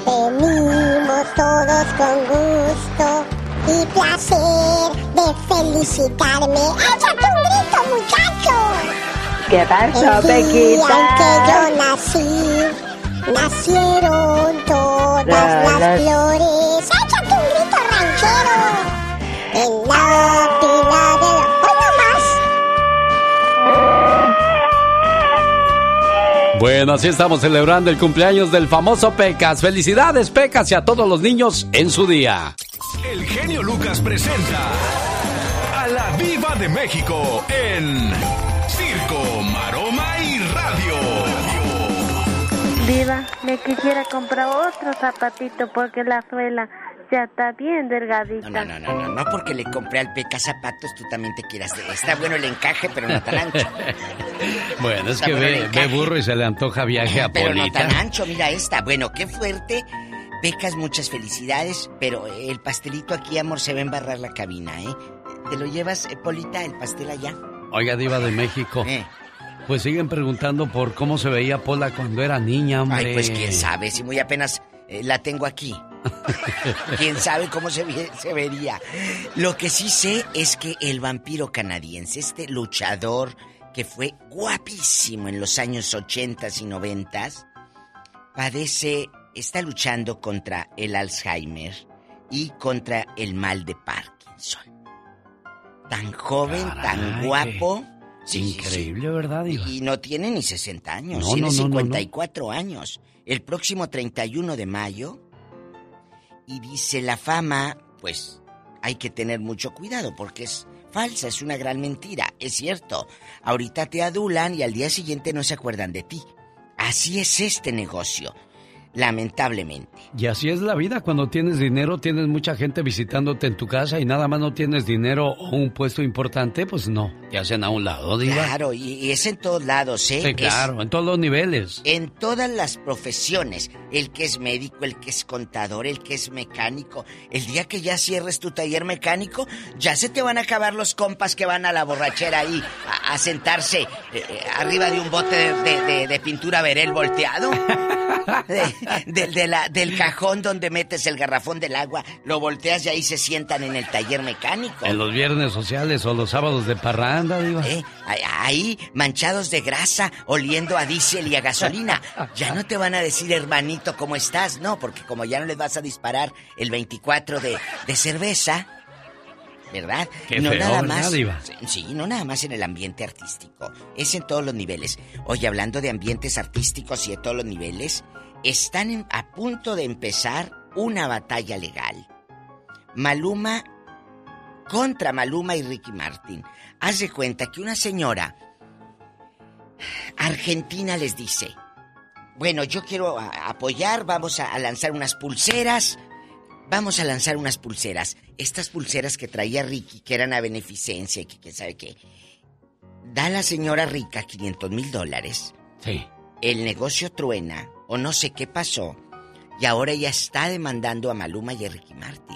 S2: Venimos todos con gusto y placer de felicitarme. ¡Échate un grito, muchacho!
S38: ¿Qué pasó,
S2: El día
S38: Pequita?
S2: en que yo nací, nacieron todas
S38: La-
S2: las
S38: la-
S2: flores. ¡Échate un grito ranchero! En la pila de la... ¡Hoy
S4: Bueno, así estamos celebrando el cumpleaños del famoso Pecas. Felicidades, Pecas, y a todos los niños en su día.
S1: El genio Lucas presenta a la Viva de México en Circo,
S29: Viva, me quisiera comprar otro zapatito porque la suela
S39: ya está bien delgadita.
S10: No, no, no, no, no, porque le compré al Peca zapatos, tú también te quieras. Está bueno el encaje, pero no tan ancho.
S4: Bueno, es
S10: Está
S4: que ve, ve burro y se le antoja viaje a
S10: Pero no tan ancho, mira esta. Bueno, qué fuerte. Pecas, muchas felicidades, pero el pastelito aquí, amor, se va a embarrar la cabina, ¿eh? ¿Te lo llevas, eh, Polita, el pastel allá?
S4: Oiga, Diva de México.
S10: Eh.
S4: Pues siguen preguntando por cómo se veía Pola cuando era niña, hombre.
S10: Ay, pues quién sabe, si muy apenas eh, la tengo aquí. quién sabe cómo se, ve- se vería. Lo que sí sé es que el vampiro canadiense, este luchador que fue guapísimo en los años 80 y 90, padece, está luchando contra el Alzheimer y contra el mal de Parkinson. Tan joven, tan guapo.
S4: Increíble, ¿verdad, Diva?
S10: Y no tiene ni 60 años,
S4: No,
S10: tiene
S4: no, no.
S10: 54 años. El próximo 31 de mayo. Y dice, la fama, pues hay que tener mucho cuidado porque es falsa, es una gran mentira. Es cierto, ahorita te adulan y al día siguiente no se acuerdan de ti. Así es este negocio, lamentablemente.
S4: Y así es la vida, cuando tienes dinero, tienes mucha gente visitándote en tu casa y nada más no tienes dinero o un puesto importante, pues no, te hacen a un lado, Diva.
S10: Claro, y, es en todos lados, ¿eh?
S4: Sí,
S10: Es-
S4: claro, en todos los niveles.
S10: En todas las profesiones, el que es médico, el que es contador, el que es mecánico, el día que ya cierres tu taller mecánico, ya se te van a acabar los compas que van a la borrachera ahí a, a sentarse eh, eh, arriba de un bote de, de- de- de pintura verel volteado. De- de- de la- del cajón donde metes el garrafón del agua, lo volteas y ahí se sientan en el taller mecánico.
S4: En los viernes sociales o los sábados de parranda, Diva.
S10: Eh, ahí- manchados de grasa, oliendo a diésel y a gasolina. Ya no te van a decir, hermanito, ¿cómo estás? No, porque como ya no les vas a disparar el 24 de, de cerveza, ¿verdad?
S4: Qué
S10: no
S4: feo,
S10: nada
S4: ¿verdad,
S10: más.
S4: Diva?
S10: Sí, no nada más en el ambiente artístico. Es en todos los niveles. Oye, hablando de ambientes artísticos y de todos los niveles, están en- a punto de empezar una batalla legal. Maluma contra Maluma y Ricky Martin. Haz de cuenta que una señora argentina les dice, bueno, yo quiero apoyar, vamos a, a lanzar unas pulseras, vamos a lanzar unas pulseras. Estas pulseras que traía Ricky, que eran a beneficencia y que quién sabe qué. Da la señora rica 500 mil dólares.
S4: Sí.
S10: El negocio truena, o no sé qué pasó, y ahora ella está demandando a Maluma y a Ricky Martin.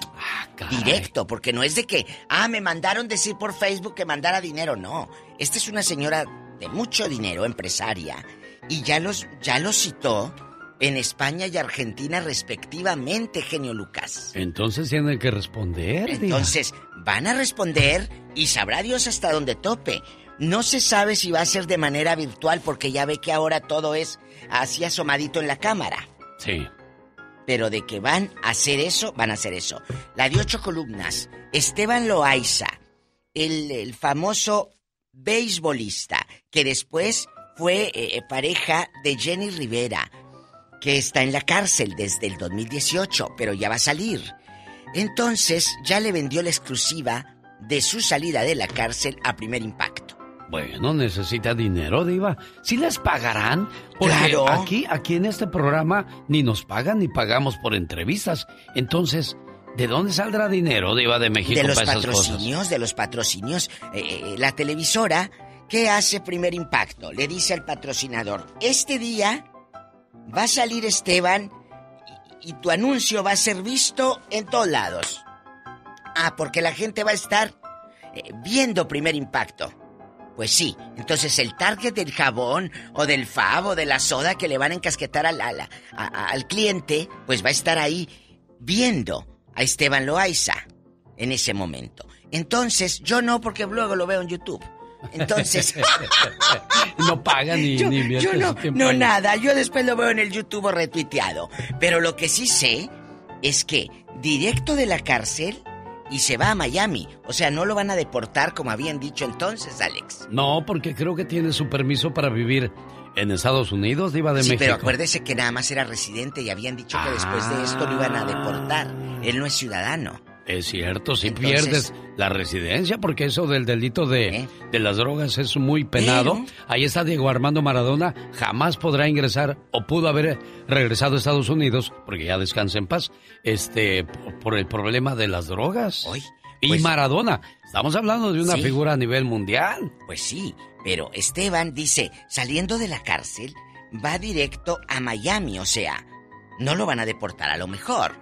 S10: Directo, porque no es de que, ah, me mandaron decir por Facebook que mandara dinero, no. Esta es una señora de mucho dinero, empresaria, y ya los, ya los citó en España y Argentina respectivamente, genio Lucas.
S4: Entonces tienen que responder.
S10: Entonces, van a responder y sabrá Dios hasta dónde tope. No se sabe si va a ser de manera virtual porque ya ve que ahora todo es así asomadito en la cámara.
S4: Sí.
S10: Pero de que van a hacer eso, van a hacer eso. La de ocho columnas, Esteban Loaiza, el, el famoso beisbolista, que después fue eh, pareja de Jenny Rivera, que está en la cárcel desde el 2018, pero ya va a salir. Entonces ya le vendió la exclusiva de su salida de la cárcel a primer impacto.
S4: Bueno, necesita dinero, Diva. ¿Sí les pagarán? Porque
S10: Claro.
S4: aquí, aquí en este programa ni nos pagan ni pagamos por entrevistas. Entonces, ¿de dónde saldrá dinero, Diva de México,
S10: de los
S4: para esas cosas?
S10: patrocinios, de los patrocinios. Eh, eh, la televisora, ¿qué hace primer impacto? Le dice al patrocinador, este día va a salir Esteban y, y tu anuncio va a ser visto en todos lados. Ah, porque la gente va a estar eh, viendo primer impacto. Pues sí, entonces el target del jabón o del fab o de la soda que le van a encasquetar al, al, al cliente, pues va a estar ahí viendo a Esteban Loaiza en ese momento. Entonces, yo no, porque luego lo veo en YouTube. Entonces,
S4: no pagan ni,
S10: yo,
S4: ni
S10: yo no, no nada, yo después lo veo en el YouTube retuiteado. Pero lo que sí sé es que directo de la cárcel y se va a Miami. O sea, no lo van a deportar como habían dicho entonces, Alex.
S4: No, porque creo que tiene su permiso para vivir en Estados Unidos, Diva de
S10: sí,
S4: México.
S10: pero acuérdese que nada más era residente y habían dicho que después de esto lo iban a deportar. Él no es ciudadano.
S4: Es cierto, si
S10: Entonces-
S4: pierdes la residencia, porque eso del delito de, de las drogas es muy penado. Ahí está Diego Armando Maradona, jamás podrá ingresar o pudo haber regresado a Estados Unidos, porque ya descansa en paz, este, por, el problema de las drogas. y
S10: pues-
S4: Maradona, estamos hablando de una
S10: Sí.
S4: figura a nivel mundial.
S10: Pues sí, pero Esteban dice, saliendo de la cárcel, va directo a Miami, o sea, no lo van a deportar a lo mejor.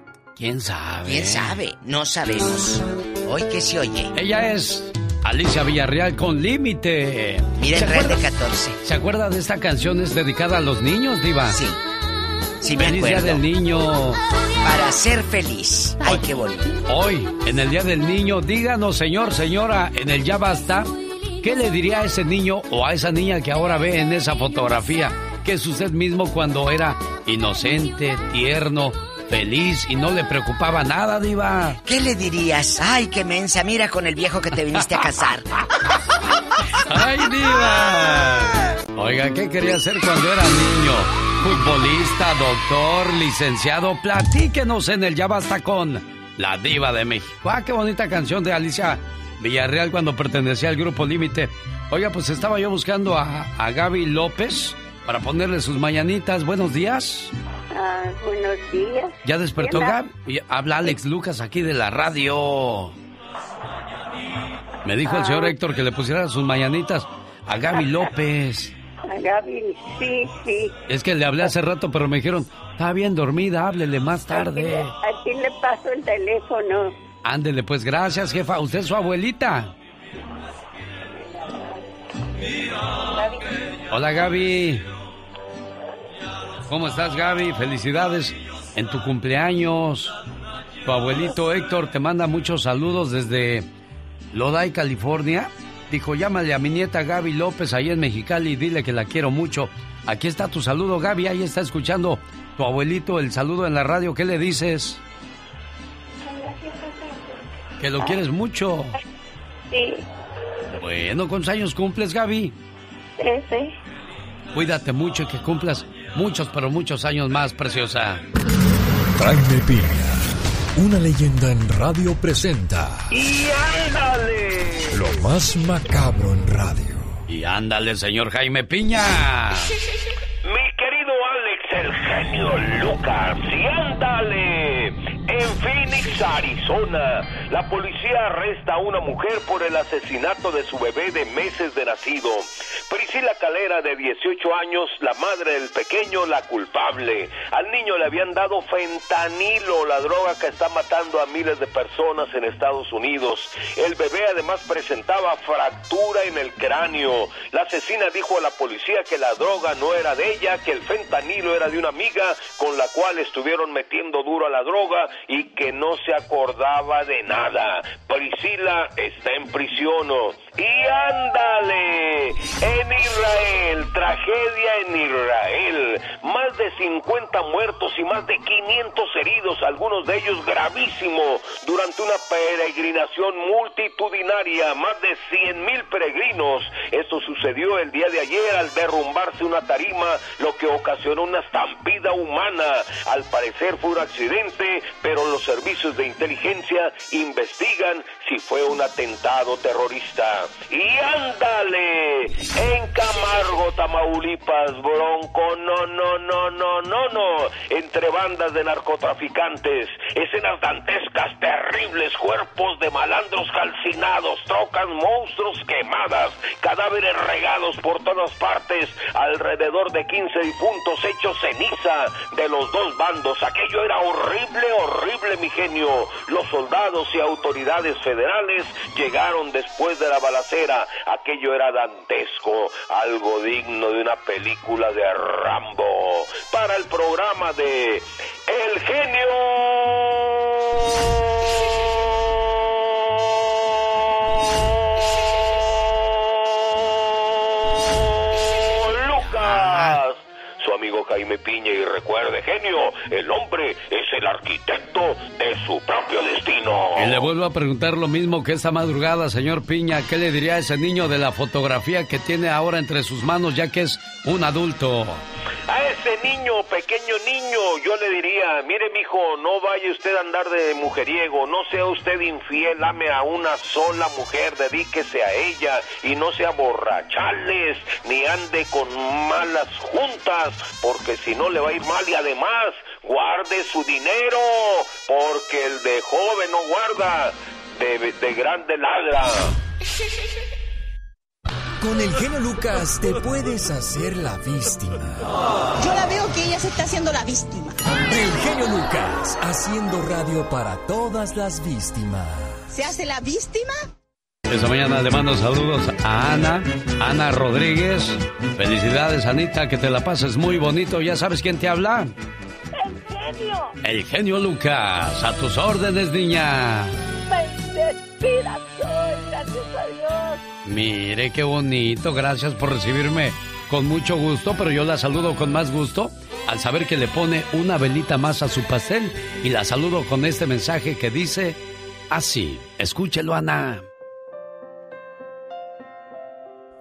S4: ¿Quién sabe?
S10: ¿Quién sabe? No sabemos. Hoy que se oye.
S4: Ella es Alicia Villarreal con Límite.
S10: Mira
S4: ¿Se
S10: el Red de
S4: acuerda-
S10: 14.
S4: ¿Se acuerda de esta canción? Es dedicada a los niños, Diva.
S10: Sí. Sí, me
S4: Feliz Día
S10: acuerdo.
S4: del Niño.
S10: Para ser feliz. Ay, qué bonito.
S4: Hoy, en el Día del Niño, díganos, señor, señora, en el Ya Basta, ¿qué le diría a ese niño o a esa niña que ahora ve en esa fotografía? Que es usted mismo cuando era inocente, tierno, feliz y no le preocupaba nada, Diva.
S10: ¿Qué le dirías? Ay, qué mensa, mira con el viejo que te viniste a casar.
S4: ¡Ay, Diva! Oiga, ¿qué quería hacer cuando era niño? Futbolista, doctor, licenciado, platíquenos en el Ya Basta con la Diva de México. Ah, qué bonita canción de Alicia Villarreal cuando pertenecía al grupo Límite. Oiga, pues estaba yo buscando a, a Gaby López para ponerle sus mañanitas. Buenos días.
S40: Ah, buenos días.
S4: ¿Ya despertó. Y Habla Alex Lucas aquí de la radio. Me dijo el señor
S40: Ah.
S4: Héctor que le pusiera sus mañanitas a Gaby López.
S40: A Gaby, sí, sí.
S4: Es que le hablé hace rato, pero me dijeron, está bien dormida, háblele más tarde.
S40: Aquí le paso el teléfono.
S4: Ándele, pues gracias, jefa. ¿Usted es su abuelita? Hola, Gaby. ¿Cómo estás, Gaby? Felicidades en tu cumpleaños. Tu abuelito Héctor te manda muchos saludos desde Lodi, California. Dijo, llámale a mi nieta Gaby López ahí en Mexicali y dile que la quiero mucho. Aquí está tu saludo, Gaby. Ahí está escuchando tu abuelito el saludo en la radio. ¿Qué le dices? Que lo quieres mucho.
S40: Sí,
S4: Bueno, ¿cuántos años cumples, Gaby?
S40: ese.
S4: Cuídate mucho y que cumplas muchos, pero muchos años más, preciosa.
S1: Jaime Piña, una leyenda en radio presenta
S17: ¡Y ándale!
S1: lo más macabro en radio.
S4: Y ándale, señor Jaime Piña.
S17: Mi querido Alex, el genio Lucas, y ándale. En Arizona, la policía arresta a una mujer por el asesinato de su bebé de meses de nacido. Priscila Calera, de 18 años, la madre del pequeño, la culpable. Al niño le habían dado fentanilo, la droga que está matando a miles de personas en Estados Unidos. El bebé además presentaba fractura en el cráneo. La asesina dijo a la policía que la droga no era de ella, que el fentanilo era de una amiga con la cual estuvieron metiendo duro a la droga y que no acordaba de nada. Priscila está en prisión. Y ándale, en Israel, tragedia en Israel, más de 50 muertos y más de 500 heridos, algunos de ellos gravísimos, durante una peregrinación multitudinaria, más de 100 mil peregrinos. Esto sucedió el día de ayer al derrumbarse una tarima, lo que ocasionó una estampida humana. Al parecer fue un accidente, pero los servicios de inteligencia investigan si fue un atentado terrorista. Y ándale, en Camargo, Tamaulipas, Bronco, no, no, no, no, no, no, entre bandas de narcotraficantes, escenas dantescas, terribles, cuerpos de malandros calcinados, trocas, monstruos quemadas, cadáveres regados por todas partes, alrededor de 15 difuntos hechos ceniza de los dos bandos. Aquello era horrible, horrible, mi genio. Los soldados y autoridades federales llegaron después de la balacera. Aquello era dantesco, algo digno de una película de Rambo. Para el programa de El genio Lucas. Amigo Jaime Piña y recuerde, genio, el hombre es el arquitecto de su propio destino.
S4: Y le vuelvo a preguntar lo mismo que esta madrugada, señor Piña. ¿Qué le diría a ese niño de la fotografía que tiene ahora entre sus manos ya que es un adulto?
S17: A ese niño, pequeño niño, yo le diría, mire mijo, no vaya usted a andar de mujeriego, no sea usted infiel, ame a una sola mujer, dedíquese a ella y no sea borrachales, ni ande con malas juntas, porque si no le va a ir mal y además guarde su dinero, porque el de joven no guarda, de, de grande ladra.
S1: Con el genio Lucas te puedes hacer la víctima.
S41: Yo la veo que ella se está haciendo la víctima.
S1: El genio Lucas haciendo radio para todas las víctimas.
S41: ¿Se hace la víctima?
S4: Esta mañana le mando saludos a Ana, Ana Rodríguez. Felicidades, Anita, que te la pases muy bonito. ¿Ya sabes quién te habla?
S41: El genio.
S4: El genio Lucas. A tus órdenes, niña.
S41: Bendecida soy, gracias a Dios.
S4: Mire qué bonito, gracias por recibirme con mucho gusto, pero yo la saludo con más gusto al saber que le pone una velita más a su pastel y la saludo con este mensaje que dice así, escúchelo Ana.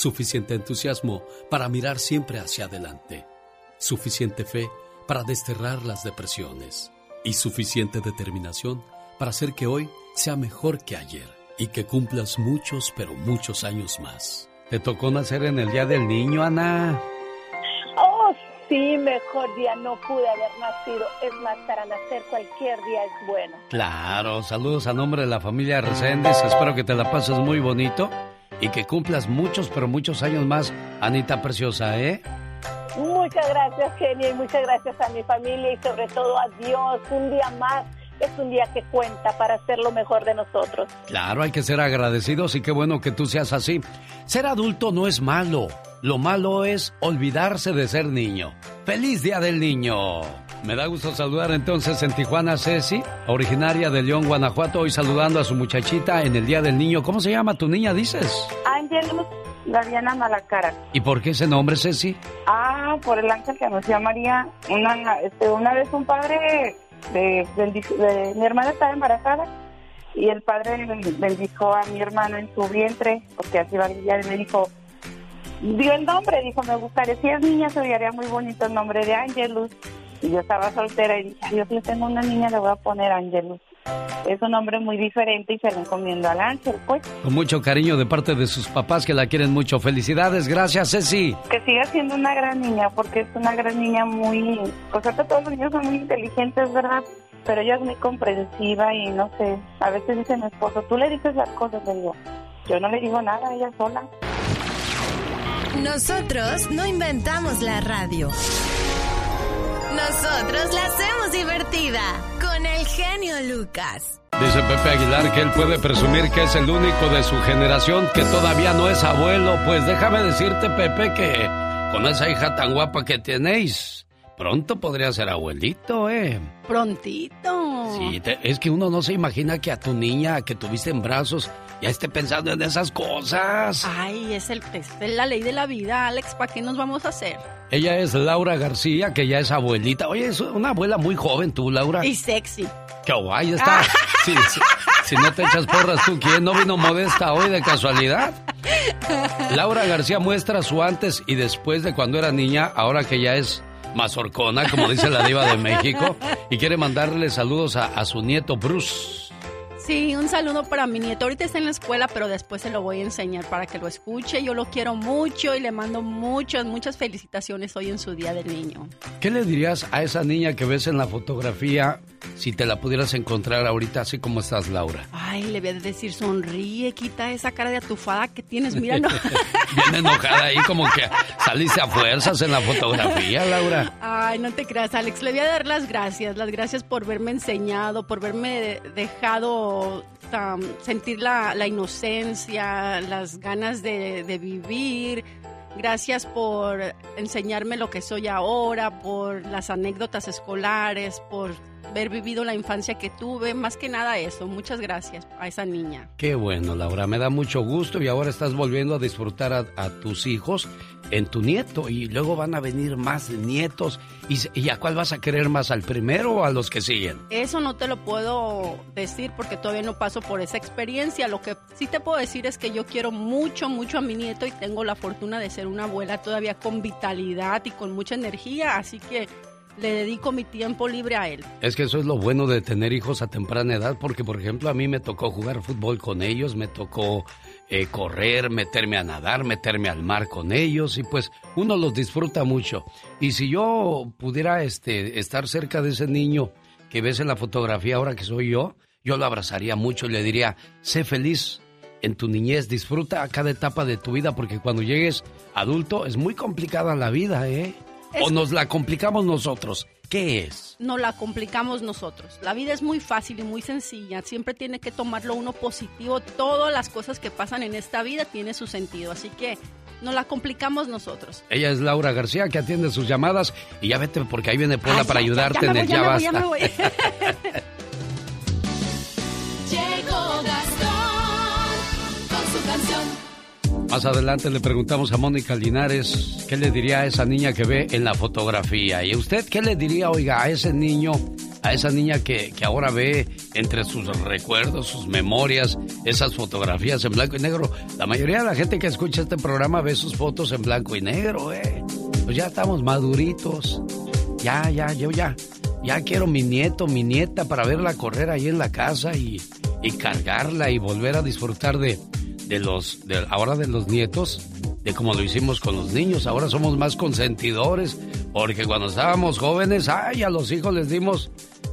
S42: suficiente entusiasmo para mirar siempre hacia adelante, suficiente fe para desterrar las depresiones y suficiente determinación para hacer que hoy sea mejor que ayer y que cumplas muchos, pero muchos años más.
S4: ¿Te tocó nacer en el Día del Niño, Ana?
S41: Oh, sí, mejor día no pude haber nacido. Es más, para nacer cualquier día es bueno.
S4: Claro, saludos a nombre de la familia Reséndez. Espero que te la pases muy bonito y que cumplas muchos, pero muchos años más, Anita Preciosa, ¿eh?
S41: Muchas gracias, Genia, y muchas gracias a mi familia y sobre todo a Dios. Un día más es un día que cuenta para hacer lo mejor de nosotros.
S4: Claro, hay que ser agradecidos y qué bueno que tú seas así. Ser adulto no es malo. Lo malo es olvidarse de ser niño. ¡Feliz Día del Niño! Me da gusto saludar entonces en Tijuana a Ceci, originaria de León, Guanajuato, hoy saludando a su muchachita en el Día del Niño. ¿Cómo se llama tu niña, dices?
S29: Ángelus Gaviana Malacara.
S4: ¿Y por qué ese nombre, Ceci?
S29: Ah, por el ángel que anunció a María. Una, este, una vez un padre de, mi hermana estaba embarazada y el padre bendijo a mi hermano en su vientre, porque así va a y me dijo, dio el nombre, dijo, me gustaría, si es niña se vería muy bonito el nombre de Angelus. Y yo estaba soltera y dije, yo si tengo una niña le voy a poner Angelus. Es un nombre muy diferente y se lo encomiendo al ángel, pues.
S4: Con mucho cariño de parte de sus papás que la quieren mucho. Felicidades, gracias, Ceci.
S29: Que siga siendo una gran niña, porque es una gran niña muy... Pues ahorita todos los niños son muy inteligentes, ¿verdad? Pero ella es muy comprensiva y no sé, a veces dice mi esposo, tú le dices las cosas, le digo, yo no le digo nada, ella sola.
S37: Nosotros no inventamos la radio. Nosotros la hacemos divertida con el genio Lucas.
S4: Dice Pepe Aguilar que él puede presumir que es el único de su generación que todavía no es abuelo. Pues déjame decirte, Pepe, que con esa hija tan guapa que tenéis, pronto podría ser abuelito, ¿eh?
S43: Prontito.
S4: Sí, es que uno no se imagina que a tu niña que tuviste en brazos ya esté pensando en esas cosas.
S43: Ay, es, el, es la ley de la vida, Alex. ¿Para qué nos vamos a hacer?
S4: Ella es Laura García, que ya es abuelita. Oye, es una abuela muy joven tú, Laura.
S43: Y sexy.
S4: Qué guay está. Sí, sí. Si no te echas porras tú, ¿quién no vino modesta hoy de casualidad? Laura García muestra su antes y después de cuando era niña, ahora que ya es mazorcona, como dice la diva de México, y quiere mandarle saludos a, a su nieto Bruce.
S43: Sí, un saludo para mi nieto. Ahorita está en la escuela, pero después se lo voy a enseñar para que lo escuche. Yo lo quiero mucho y le mando muchas, muchas felicitaciones hoy en su Día del Niño.
S4: ¿Qué le dirías a esa niña que ves en la fotografía si te la pudieras encontrar ahorita así como estás, Laura?
S43: Ay, le voy a decir, sonríe, quita esa cara de atufada que tienes, mira, no.
S4: Bien enojada ahí, como que saliste a fuerzas en la fotografía, Laura.
S43: Ay, no te creas, Alex. Le voy a dar las gracias, las gracias por verme enseñado, por verme dejado sentir la, inocencia, las ganas de, de vivir. Gracias por enseñarme lo que soy ahora, por las anécdotas escolares, por haber vivido la infancia que tuve, más que nada eso. Muchas gracias a esa niña.
S4: Qué bueno, Laura, me da mucho gusto y ahora estás volviendo a disfrutar a, tus hijos en tu nieto y luego van a venir más nietos. ¿Y, a cuál vas a querer más, al primero o a los que siguen?
S43: Eso no te lo puedo decir porque todavía no paso por esa experiencia. Lo que sí te puedo decir es que yo quiero mucho, mucho a mi nieto y tengo la fortuna de ser una abuela todavía con vitalidad y con mucha energía, así que le dedico mi tiempo libre a él.
S4: Es que eso es lo bueno de tener hijos a temprana edad, porque por ejemplo a mí me tocó jugar fútbol con ellos, me tocó eh, correr, meterme a nadar, meterme al mar con ellos y pues uno los disfruta mucho. Y si yo pudiera este, estar cerca de ese niño que ves en la fotografía ahora que soy yo, yo lo abrazaría mucho y le diría, sé feliz en tu niñez, disfruta cada etapa de tu vida porque cuando llegues adulto es muy complicada la vida, ¿eh? ¿O nos la complicamos nosotros? ¿Qué es?
S43: No la complicamos nosotros. La vida es muy fácil y muy sencilla. Siempre tiene que tomarlo uno positivo. Todas las cosas que pasan en esta vida tienen su sentido. Así que no la complicamos nosotros.
S4: Ella es Laura García que atiende sus llamadas y ya vete porque ahí viene Pola para ayudarte en el ya, basta. ya me voy. Más adelante le preguntamos a Mónica Linares qué le diría a esa niña que ve en la fotografía. ¿Y usted qué le diría, oiga, a ese niño, a esa niña que, que ahora ve entre sus recuerdos, sus memorias, esas fotografías en blanco y negro? La mayoría de la gente que escucha este programa ve sus fotos en blanco y negro, ¿eh? Pues ya estamos maduritos. Ya, ya, yo ya. Ya quiero mi nieto, mi nieta para verla correr ahí en la casa y, y cargarla y volver a disfrutar de de los, de, ahora de los nietos, de como lo hicimos con los niños. Ahora somos más consentidores, porque cuando estábamos jóvenes, ay, a los hijos les dimos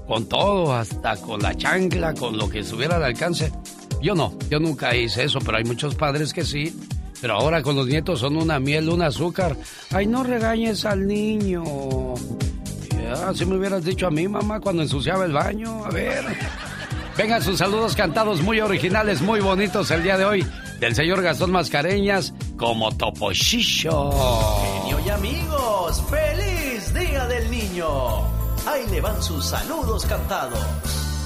S4: con todo, hasta con la chancla, con lo que estuviera al alcance. Yo no, yo nunca hice eso, pero hay muchos padres que sí. Pero ahora con los nietos son una miel, un azúcar. Ay, no regañes al niño. si me hubieras dicho a mí, mamá, cuando ensuciaba el baño. A ver. Vengan sus saludos cantados muy originales, muy bonitos el día de hoy del señor Gastón Mascareñas como Topochicho.
S16: Genio y amigos, feliz Día del Niño. Ahí le van sus saludos cantados.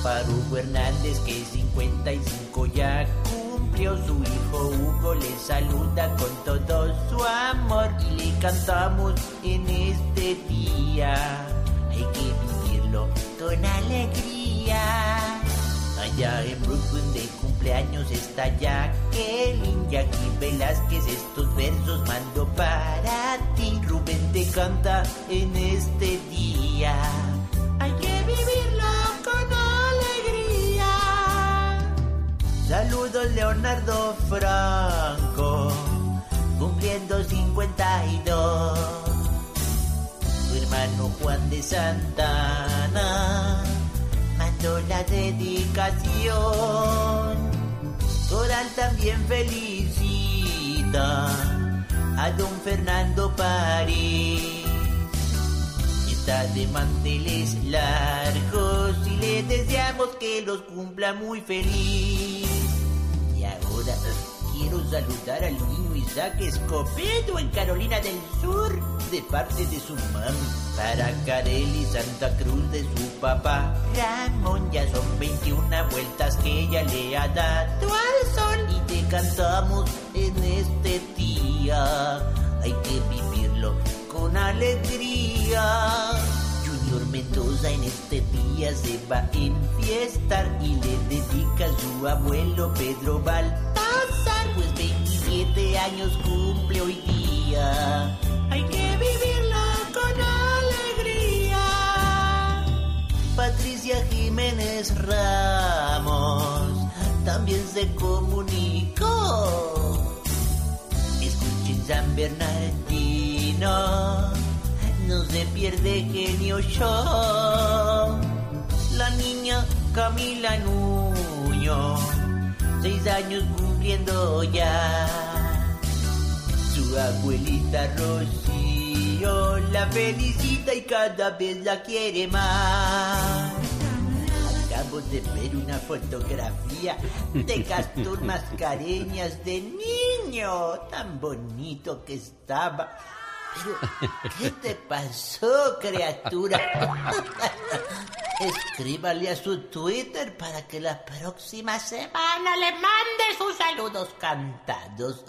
S44: Para Hugo Hernández que 55 ya cumplió su hijo Hugo le saluda con todo su amor y le cantamos en este día. Hay que vivirlo con alegría. Allá en Brooklyn de cumpleaños está Jacqueline, Jackie Velázquez, estos versos mando para ti. Rubén te canta en este día. Hay que vivirlo con alegría.
S16: Saludos Leonardo Franco, cumpliendo 52. Tu hermano Juan de Santana la dedicación. Coral también felicita a don Fernando París. Está de manteles largos y le deseamos que los cumpla muy feliz. Y ahora quiero saludar al niño Isaac Escobedo en Carolina del Sur de parte de su mami. Para Carelli Santa Cruz de su papá. Ramón ya son 21 vueltas que ella le ha dado al sol. Y te cantamos en este día. Hay que vivirlo con alegría. Junior Mendoza en este día se va a enfiestar y le dedica a su abuelo Pedro Baltasar, pues 27 años cumple hoy día. Hay que vivirla con alegría. Patricia Jiménez Ramos se comunicó. Escuchen San Bernardino, se pierde genio yo. La niña Camila Nuño, seis años cumpliendo ya. Su abuelita Rocío la felicita y cada vez la quiere más. Acabo de ver una fotografía de Castor Mascareñas de niño. Tan bonito que estaba. Pero, ¿qué te pasó, criatura? Escríbale a su Twitter para que la próxima semana le mande sus saludos cantados.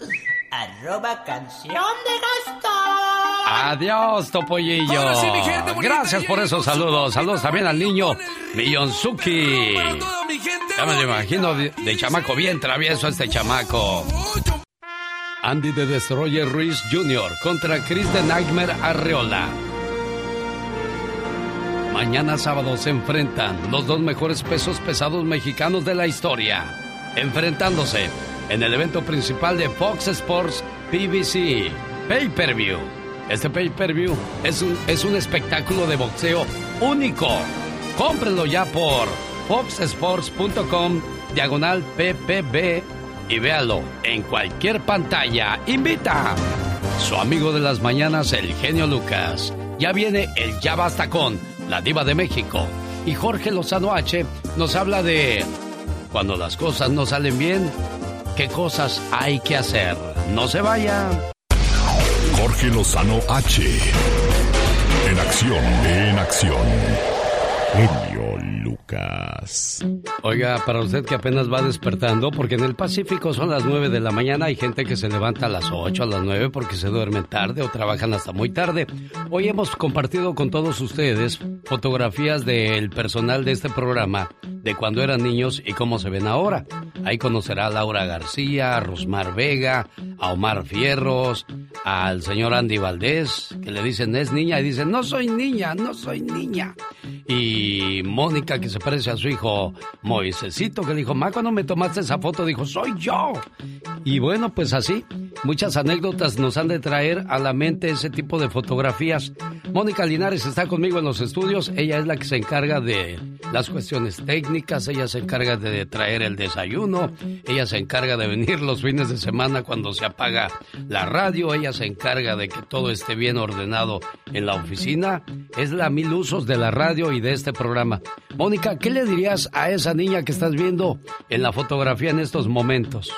S16: Arroba canción de Gastón.
S4: Adiós, Topollillo.
S16: Ahora sí, mi gente bonita,
S4: Gracias por esos saludos. Saludos también al niño Millonzuki. Ya me lo imagino de, de chamaco bien travieso este chamaco. Andy de Destroyer Ruiz Jr. contra Chris de Nightmare Arreola. Mañana sábado se enfrentan los dos mejores pesos pesados mexicanos de la historia, enfrentándose en el evento principal de Fox Sports PBC Pay Per View. Este Pay Per View es un, es un espectáculo de boxeo único. Cómprenlo ya por foxsports.com diagonal PPB y véalo en cualquier pantalla. Invita su amigo de las mañanas, el genio Lucas. Ya viene el Ya Basta con la Diva de México. Y Jorge Lozano H nos habla de cuando las cosas no salen bien, qué cosas hay que hacer. No se vaya.
S13: Jorge Lozano H. En acción, en acción.
S4: Oiga, para usted que apenas va despertando, porque en el Pacífico son las 9 de la mañana, hay gente que se levanta a las 8, a las 9 porque se duermen tarde o trabajan hasta muy tarde. Hoy hemos compartido con todos ustedes fotografías del personal de este programa, de cuando eran niños y cómo se ven ahora. Ahí conocerá a Laura García, a Rosmar Vega, a Omar Fierros, al señor Andy Valdés, que le dicen es niña y dicen no soy niña, no soy niña. Y Mónica, que se parece a su hijo Moisecito, que le dijo, Ma, cuando me tomaste esa foto, dijo, soy yo. Y bueno, pues así, muchas anécdotas nos han de traer a la mente ese tipo de fotografías. Mónica Linares está conmigo en los estudios, ella es la que se encarga de las cuestiones técnicas, ella se encarga de traer el desayuno, ella se encarga de venir los fines de semana cuando se apaga la radio, ella se encarga de que todo esté bien ordenado en la oficina, es la mil usos de la radio y de este programa. Mónica, ¿qué le dirías a esa niña que estás viendo en la fotografía en estos momentos?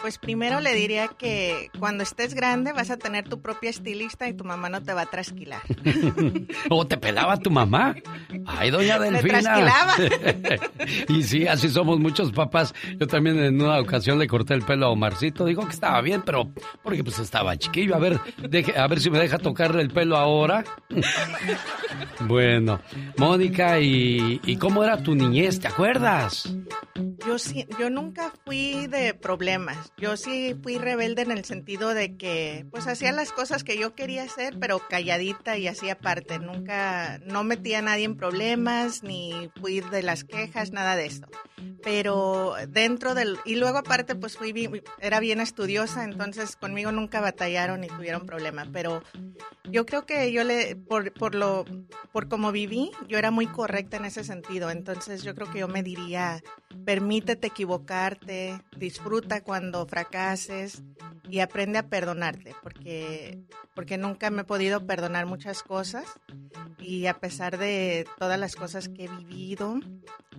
S45: Pues primero le diría que cuando estés grande vas a tener tu propia estilista y tu mamá no te va a trasquilar.
S4: ¿O te pelaba tu mamá? Ay, doña
S45: Me
S4: Delfina.
S45: trasquilaba.
S4: y sí, así somos muchos papás. Yo también en una ocasión le corté el pelo a Omarcito. Dijo que estaba bien, pero porque pues estaba chiquillo. A ver, deje- a ver si me deja tocarle el pelo ahora. bueno, Mónica, ¿y, ¿y cómo era tu niñez? ¿Te acuerdas?
S45: Yo sí, yo nunca fui de problemas. Yo sí fui rebelde en el sentido de que, pues, hacía las cosas que yo quería hacer, pero calladita y así aparte. Nunca, no metía a nadie en problemas, ni fui de las quejas, nada de esto. Pero dentro del, y luego aparte, pues, fui, era bien estudiosa, entonces conmigo nunca batallaron ni tuvieron problema. Pero yo creo que yo le, por, por lo, por como viví, yo era muy correcta en ese sentido. Entonces yo creo que yo me diría, permítete equivocarte, disfruta cuando fracases y aprende a perdonarte, porque, porque nunca me he podido perdonar muchas cosas y a pesar de todas las cosas que he vivido,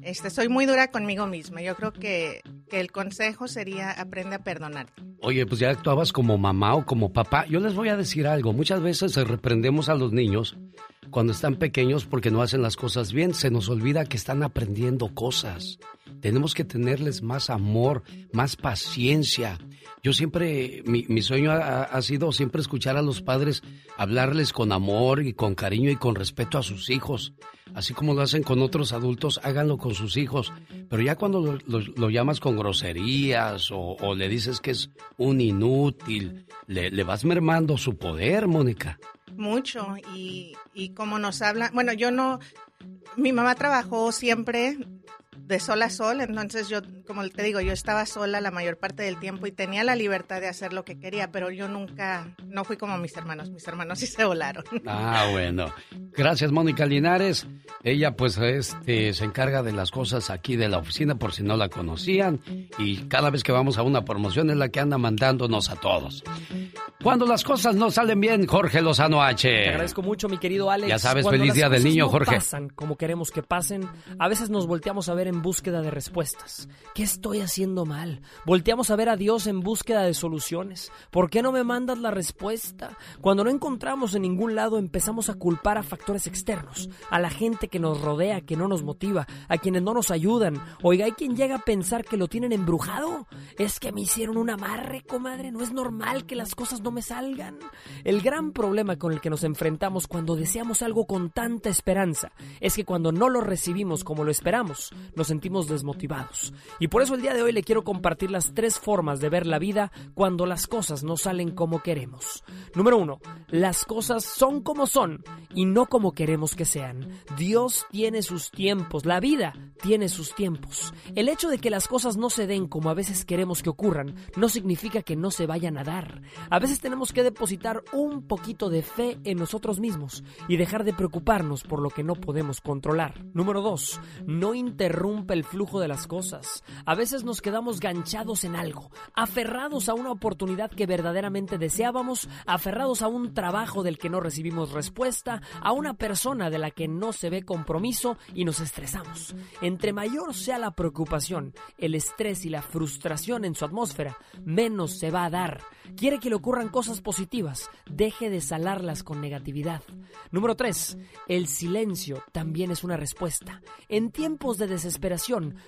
S45: este, soy muy dura conmigo misma. Yo creo que, el consejo sería aprende a perdonarte.
S4: Oye, pues ya actuabas como mamá o como papá. Yo les voy a decir algo. Muchas veces reprendemos a los niños cuando están pequeños porque no hacen las cosas bien. Se nos olvida que están aprendiendo cosas. Tenemos que tenerles más amor, más paciencia. Yo siempre, mi, mi sueño ha, sido siempre escuchar a los padres hablarles con amor y con cariño y con respeto a sus hijos. Así como lo hacen con otros adultos, háganlo con sus hijos. Pero ya cuando lo, lo- lo llamas con groserías o, o le dices que es un inútil, le, le vas mermando su poder, Mónica.
S45: Mucho y, y como nos hablan, bueno, yo no, mi mamá trabajó siempre de sol a sol, entonces yo, como te digo, yo estaba sola la mayor parte del tiempo y tenía la libertad de hacer lo que quería, pero yo nunca, no fui como mis hermanos, mis hermanos sí se volaron.
S4: Ah, bueno. Gracias, Mónica Linares. Ella pues este, se encarga de las cosas aquí de la oficina por si no la conocían y cada vez que vamos a una promoción es la que anda mandándonos a todos. Cuando las cosas no salen bien, Jorge Lozano H.
S46: Te agradezco mucho, mi querido Alex.
S4: Ya sabes, feliz día del niño, Jorge.
S46: pasan como queremos que pasen, a veces nos volteamos a ver en búsqueda de respuestas. ¿Qué estoy haciendo mal? Volteamos a ver a Dios en búsqueda de soluciones. ¿Por qué no me mandas la respuesta? Cuando no encontramos en ningún lado, empezamos a culpar a factores externos, a la gente que nos rodea, que no nos motiva, a quienes no nos ayudan. Oiga, hay quien llega a pensar que lo tienen embrujado. Es que me hicieron un amarre, comadre. No es normal que las cosas no me salgan. El gran problema con el que nos enfrentamos cuando deseamos algo con tanta esperanza es que cuando no lo recibimos como lo esperamos, nos sentimos desmotivados. Y por eso el día de hoy le quiero compartir las tres formas de ver la vida cuando las cosas no salen como queremos. Número uno, las cosas son como son y no como queremos que sean. Dios tiene sus tiempos, la vida tiene sus tiempos. El hecho de que las cosas no se den como a veces queremos que ocurran no significa que no se vayan a dar. A veces tenemos que depositar un poquito de fe en nosotros mismos y dejar de preocuparnos por lo que no podemos controlar. Número 2. No interrumpe el flujo de las cosas. A veces nos quedamos ganchados en algo, aferrados a una oportunidad que verdaderamente deseábamos, aferrados a un trabajo del que no recibimos respuesta, a una persona de la que no se ve compromiso y nos estresamos. Entre mayor sea la preocupación, el estrés y la frustración en su atmósfera, menos se va a dar. Quiere que le ocurran cosas positivas, deje de salarlas con negatividad. Número 3. El silencio también es una respuesta. En tiempos de desesperación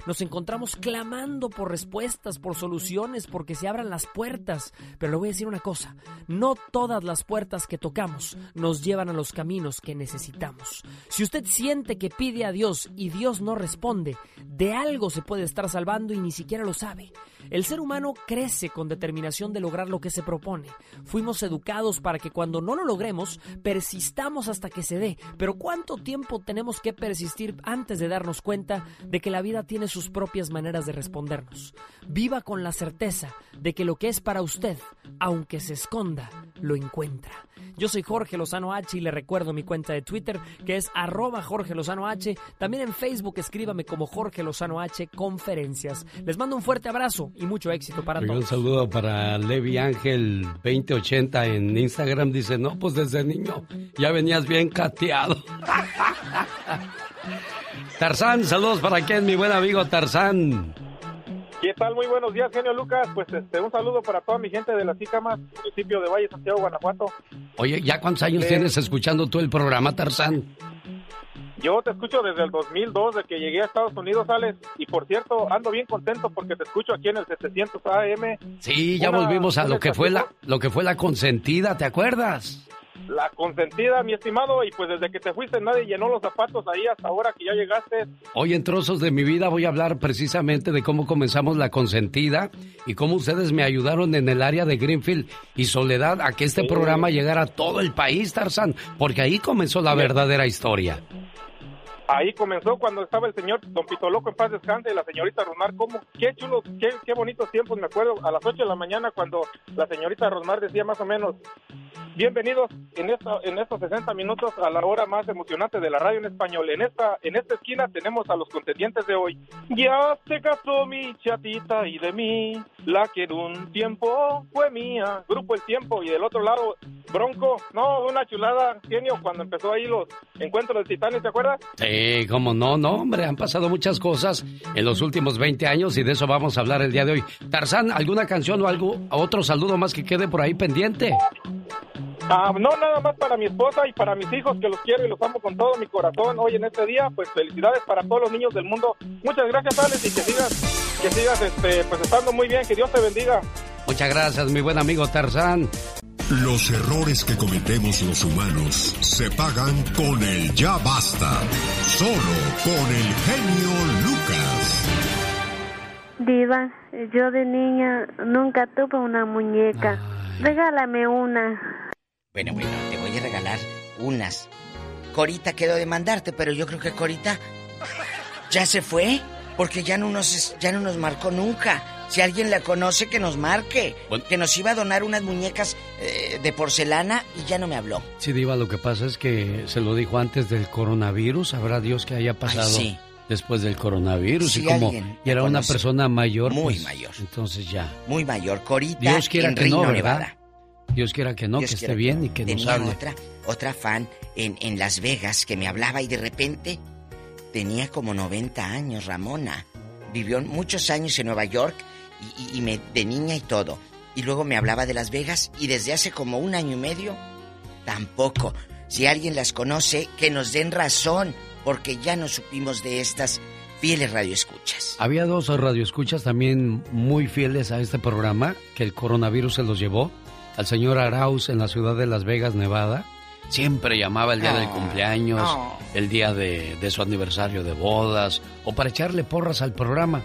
S46: nos encontramos clamando por respuestas, por soluciones, porque se abran las puertas. Pero le voy a decir una cosa, no todas las puertas que tocamos nos llevan a los caminos que necesitamos. Si usted siente que pide a Dios y Dios no responde, de algo se puede estar salvando y ni siquiera lo sabe. El ser humano crece con determinación de lograr lo que se propone. Fuimos educados para que cuando no lo logremos, persistamos hasta que se dé. Pero ¿cuánto tiempo tenemos que persistir antes de darnos cuenta de que la vida tiene sus propias maneras de respondernos? Viva con la certeza de que lo que es para usted, aunque se esconda, lo encuentra. Yo soy Jorge Lozano H y le recuerdo mi cuenta de Twitter que es arroba Jorge Lozano H. También en Facebook escríbame como Jorge Lozano H Conferencias. Les mando un fuerte abrazo y mucho éxito para todos.
S4: Un saludo para Levi Ángel 2080 en Instagram. Dice, no, pues desde niño ya venías bien cateado. Tarzán, saludos para quién, mi buen amigo Tarzán.
S47: ¿Qué tal? Muy buenos días, genio Lucas. Pues este, un saludo para toda mi gente de la Cicamas, municipio de Valle, Santiago, Guanajuato.
S4: Oye, ¿ya cuántos años
S47: Eh,
S4: tienes escuchando tú el programa, Tarzán?
S47: Yo te escucho desde el 2002, de que llegué a Estados Unidos, Alex. Y por cierto, ando bien contento porque te escucho aquí en el 700 AM.
S4: Sí, ya
S47: Una-
S4: volvimos a lo que fue la lo que fue la consentida, ¿te acuerdas?
S47: La consentida, mi estimado. Y pues desde que te fuiste nadie llenó los zapatos ahí hasta ahora que ya llegaste.
S4: Hoy en Trozos de mi vida voy a hablar precisamente de cómo comenzamos la consentida y cómo ustedes me ayudaron en el área de Greenfield y Soledad a que este
S47: Sí.
S4: programa llegara a todo el país, Tarzán, porque ahí comenzó la verdadera historia.
S47: Ahí comenzó cuando estaba el señor Don Pito Loco en paz descanse y la señorita Rosmar. ¿Cómo? Qué chulos, qué, qué bonitos tiempos. Me acuerdo a las 8 de la mañana cuando la señorita Rosmar decía más o menos, bienvenidos en, esta, en estos 60 minutos a la hora más emocionante de la radio en español. En esta, en esta esquina tenemos a los contendientes de hoy. Ya se casó mi chatita y de mí, la que en un tiempo fue mía. Grupo El Tiempo y del otro lado, Bronco. No, una chulada, genio, cuando empezó ahí los encuentros del Titanic, ¿te acuerdas?
S4: Sí, cómo no, no, hombre, han pasado muchas cosas en los últimos 20 años y de eso vamos a hablar el día de hoy. Tarzán, ¿alguna canción o algo, otro saludo más que quede por ahí pendiente?
S47: Ah, no, nada más para mi esposa y para mis hijos que los quiero y los amo con todo mi corazón hoy en este día. Pues felicidades para todos los niños del mundo. Muchas gracias, Alex, y que sigas, que sigas este, pues estando muy bien. Que Dios te bendiga.
S4: Muchas gracias, mi buen amigo Tarzán.
S13: Los errores que cometemos los humanos se pagan con el ya basta. Solo con el genio Lucas.
S39: Diva, yo de niña nunca tuve una muñeca. Regálame una.
S10: Bueno, bueno, te voy a regalar unas. Corita quedó de mandarte, pero yo creo que Corita ya se fue. Porque ya no nos, ya no nos marcó nunca. Si alguien la conoce, que nos marque. Que nos iba a donar unas muñecas eh, de porcelana y ya no me habló.
S4: Sí, Diva, lo que pasa es que se lo dijo antes del coronavirus. Sabrá Dios que haya pasado
S10: sí.
S4: después del coronavirus.
S10: Sí,
S4: y como y era una persona mayor.
S10: Muy
S4: pues,
S10: mayor.
S4: Entonces ya.
S10: Muy mayor. Corita
S4: Dios quiera
S10: en
S4: que no,
S10: Reno,
S4: ¿verdad?
S10: Nevada.
S4: Dios quiera que no,
S10: Dios
S4: que esté bien y que nos
S10: Tenía
S4: hable.
S10: otra, otra fan en, en Las Vegas que me hablaba y de repente tenía como 90 años, Ramona. Vivió muchos años en Nueva York y, y- y me, de niña y todo. Y luego me hablaba de Las Vegas y desde hace como un año y medio, tampoco. Si alguien las conoce, que nos den razón, porque ya no supimos de estas fieles radioescuchas.
S4: Había dos radioescuchas también muy fieles a este programa que el coronavirus se los llevó. Al señor Arauz en la ciudad de Las Vegas, Nevada. Siempre llamaba el día del
S10: Oh,
S4: cumpleaños,
S10: oh.
S4: el día de, de su aniversario de bodas o para echarle porras al programa.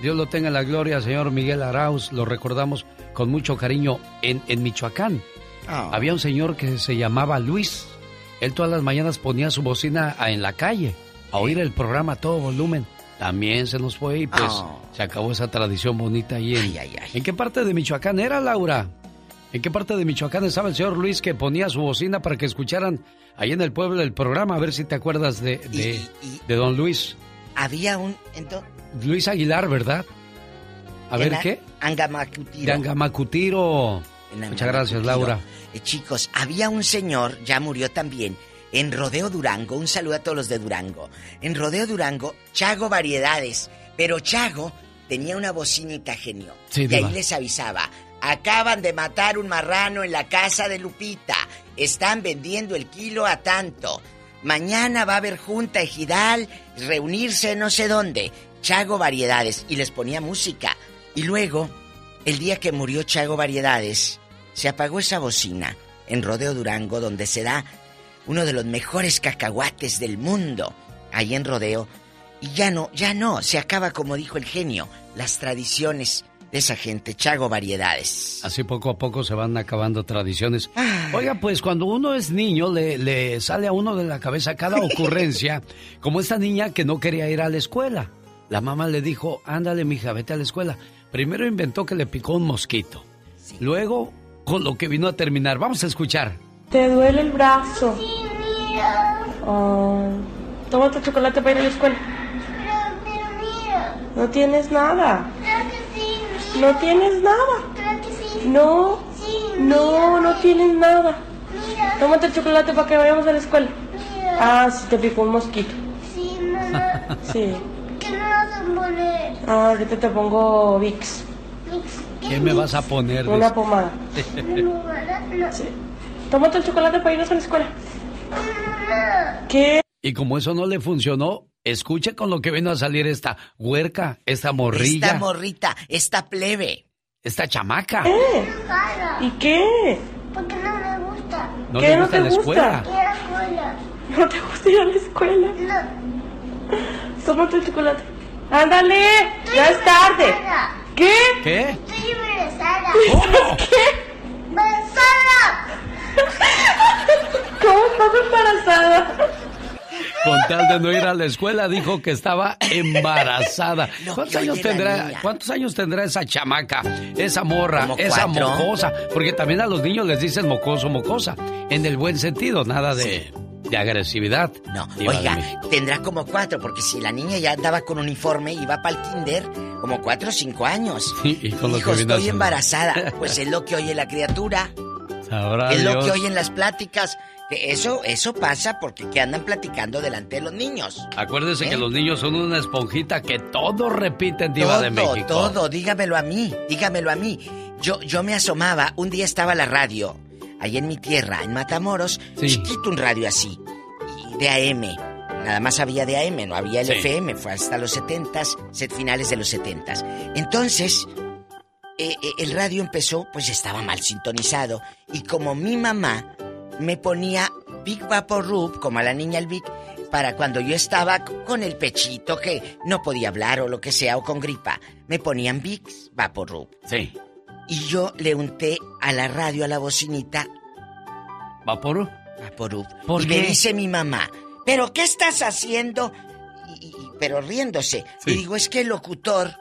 S4: Dios lo tenga en la gloria, señor Miguel Arauz. Lo recordamos con mucho cariño en, en Michoacán.
S10: Oh.
S4: Había un señor que se llamaba Luis. Él todas las mañanas ponía su bocina en la calle a oír el programa a todo volumen. También se nos fue y pues
S10: Oh.
S4: se acabó esa tradición bonita ahí en... ¿En qué parte de Michoacán era, Laura? ¿En qué parte de Michoacán estaba el señor Luis que ponía su bocina para que escucharan ahí en el pueblo el programa? A ver si te acuerdas de, de, de don Luis.
S10: Había un... ento-
S4: Luis Aguilar, ¿verdad? A ver qué.
S10: Angamacutiro.
S4: De Angamacutiro. Muchas gracias. Laura.
S10: Eh, chicos, había un señor, ya murió también, en Rodeo Durango. Un saludo a todos los de Durango. En Rodeo Durango, Chago Variedades. Pero Chago tenía una bocinita genio.
S4: Sí,
S10: y ahí les avisaba. Acaban de matar un marrano en la casa de Lupita. Están vendiendo el kilo a tanto. Mañana va a haber junta ejidal, reunirse no sé dónde. Chago Variedades. Y les ponía música. Y luego, el día que murió Chago Variedades, se apagó esa bocina en Rodeo Durango, donde se da uno de los mejores cacahuates del mundo, ahí en Rodeo. Y ya no, ya no, se acaba como dijo el genio, las tradiciones esa gente, Chago Variedades.
S4: Así poco a poco se van acabando tradiciones. Oiga, pues cuando uno es niño le, le sale a uno de la cabeza cada ocurrencia, como esta niña que no quería ir a la escuela. La mamá le dijo, ándale mija, vete a la escuela. Primero inventó que le picó un mosquito. Luego, con lo que vino a terminar, vamos a escuchar.
S48: ¿Te duele el brazo? Oh, toma tu chocolate para ir a la escuela. No tienes nada. No tienes nada. No, no, no tienes nada. Tómate el chocolate para que vayamos a la escuela. Ah, sí, te picó un mosquito.
S49: Sí, mamá.
S48: Sí.
S49: ¿Qué me vas a poner?
S48: Ah, ahorita te pongo Vicks.
S4: ¿Qué me vas a poner?
S48: Una pomada. Sí. Tómate el chocolate para irnos a la escuela. ¿Qué?
S4: Y como eso no le funcionó, escuche con lo que vino a salir esta huerca, esta morrilla,
S10: Esta morrita, esta plebe.
S4: esta chamaca.
S48: ¿Y qué?
S49: Porque no me gusta.
S4: No
S48: ¿Qué
S4: le
S48: no
S4: gusta
S48: te
S4: la
S48: gusta?
S4: escuela.
S49: Ir a la escuela.
S48: ¿No te gusta ir a la escuela?
S49: No.
S48: Tómate el chocolate. ¡Ándale! ¡Ya es tarde! ¿Qué?
S4: ¿Qué?
S49: Estoy embarazada.
S48: ¿Qué?
S49: ¡Embarazada!
S48: ¿Cómo estás embarazada?
S4: Con tal de no ir a la escuela, dijo que estaba embarazada. ¿Cuántos años tendrá? ¿Cuántos años tendrá esa chamaca, esa morra, esa mocosa? Porque también a los niños les dicen mocoso, mocosa, en el buen sentido, nada de, de agresividad.
S10: No, oiga, tendrá como cuatro, porque si la niña ya andaba con uniforme y iba para el kinder, como cuatro o cinco años.
S4: Sí, y con
S10: Hijo, estoy embarazada. Pues es lo que oye la criatura.
S4: Sabrá
S10: es lo que oyen las pláticas. Eso, eso pasa porque que andan platicando delante de los niños.
S4: Acuérdese que
S10: ¿Eh?
S4: los niños son una esponjita que todo repiten, Diva de
S10: todo,
S4: México.
S10: todo, dígamelo a mí, dígamelo a mí. Yo, yo me asomaba, un día estaba la radio, ahí en mi tierra, en Matamoros,
S4: Sí.
S10: chiquito un radio así, de AM. Nada más había de AM, no había el
S4: Sí.
S10: FM, fue hasta los setentas, set finales de los setentas. Entonces, eh, eh, el radio empezó, pues estaba mal sintonizado, y como mi mamá me ponía Big Vapor Rub, como a la niña el Big, para cuando yo estaba con el pechito que no podía hablar o lo que sea, o con gripa, me ponían Big Vapor Rub.
S4: Sí.
S10: Y yo le unté a la radio, a la bocinita,
S4: ¿Vapor?
S10: Vaporub.
S4: ¿Por
S10: y
S4: qué?
S10: me dice mi mamá, ¿pero qué estás haciendo? y- y- pero riéndose. Y digo, es que el locutor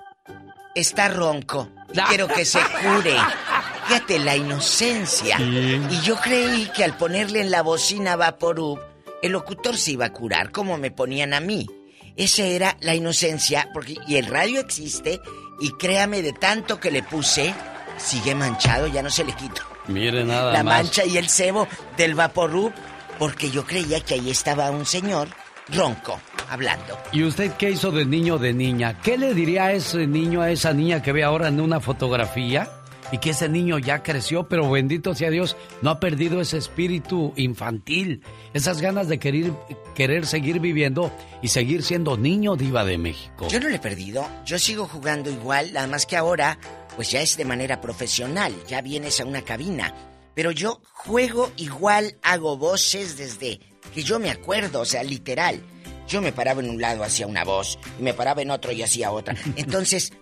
S10: está ronco. Y quiero que se cure. Fíjate la inocencia. Y yo creí que al ponerle en la bocina Vaporub, el locutor se iba a curar, como me ponían a mí. Esa era la inocencia, porque y el radio existe, y créame, de tanto que le puse, sigue manchado, ya no se le quito.
S4: Mire nada
S10: la
S4: más.
S10: mancha y el cebo del Vaporub, porque yo creía que ahí estaba un señor ronco, hablando.
S4: ¿Y usted qué hizo de niño o de niña? ¿Qué le diría a ese niño, a esa niña que ve ahora en una fotografía? Y que ese niño ya creció, pero bendito sea Dios, no ha perdido ese espíritu infantil, esas ganas de querer, querer seguir viviendo y seguir siendo niño diva de México.
S10: Yo no le he perdido, yo sigo jugando igual, nada más que ahora, pues ya es de manera profesional, ya vienes a una cabina. Pero yo juego igual, hago voces desde que yo me acuerdo, o sea, literal. Yo me paraba en un lado, hacía una voz, y me paraba en otro y hacía otra. Entonces,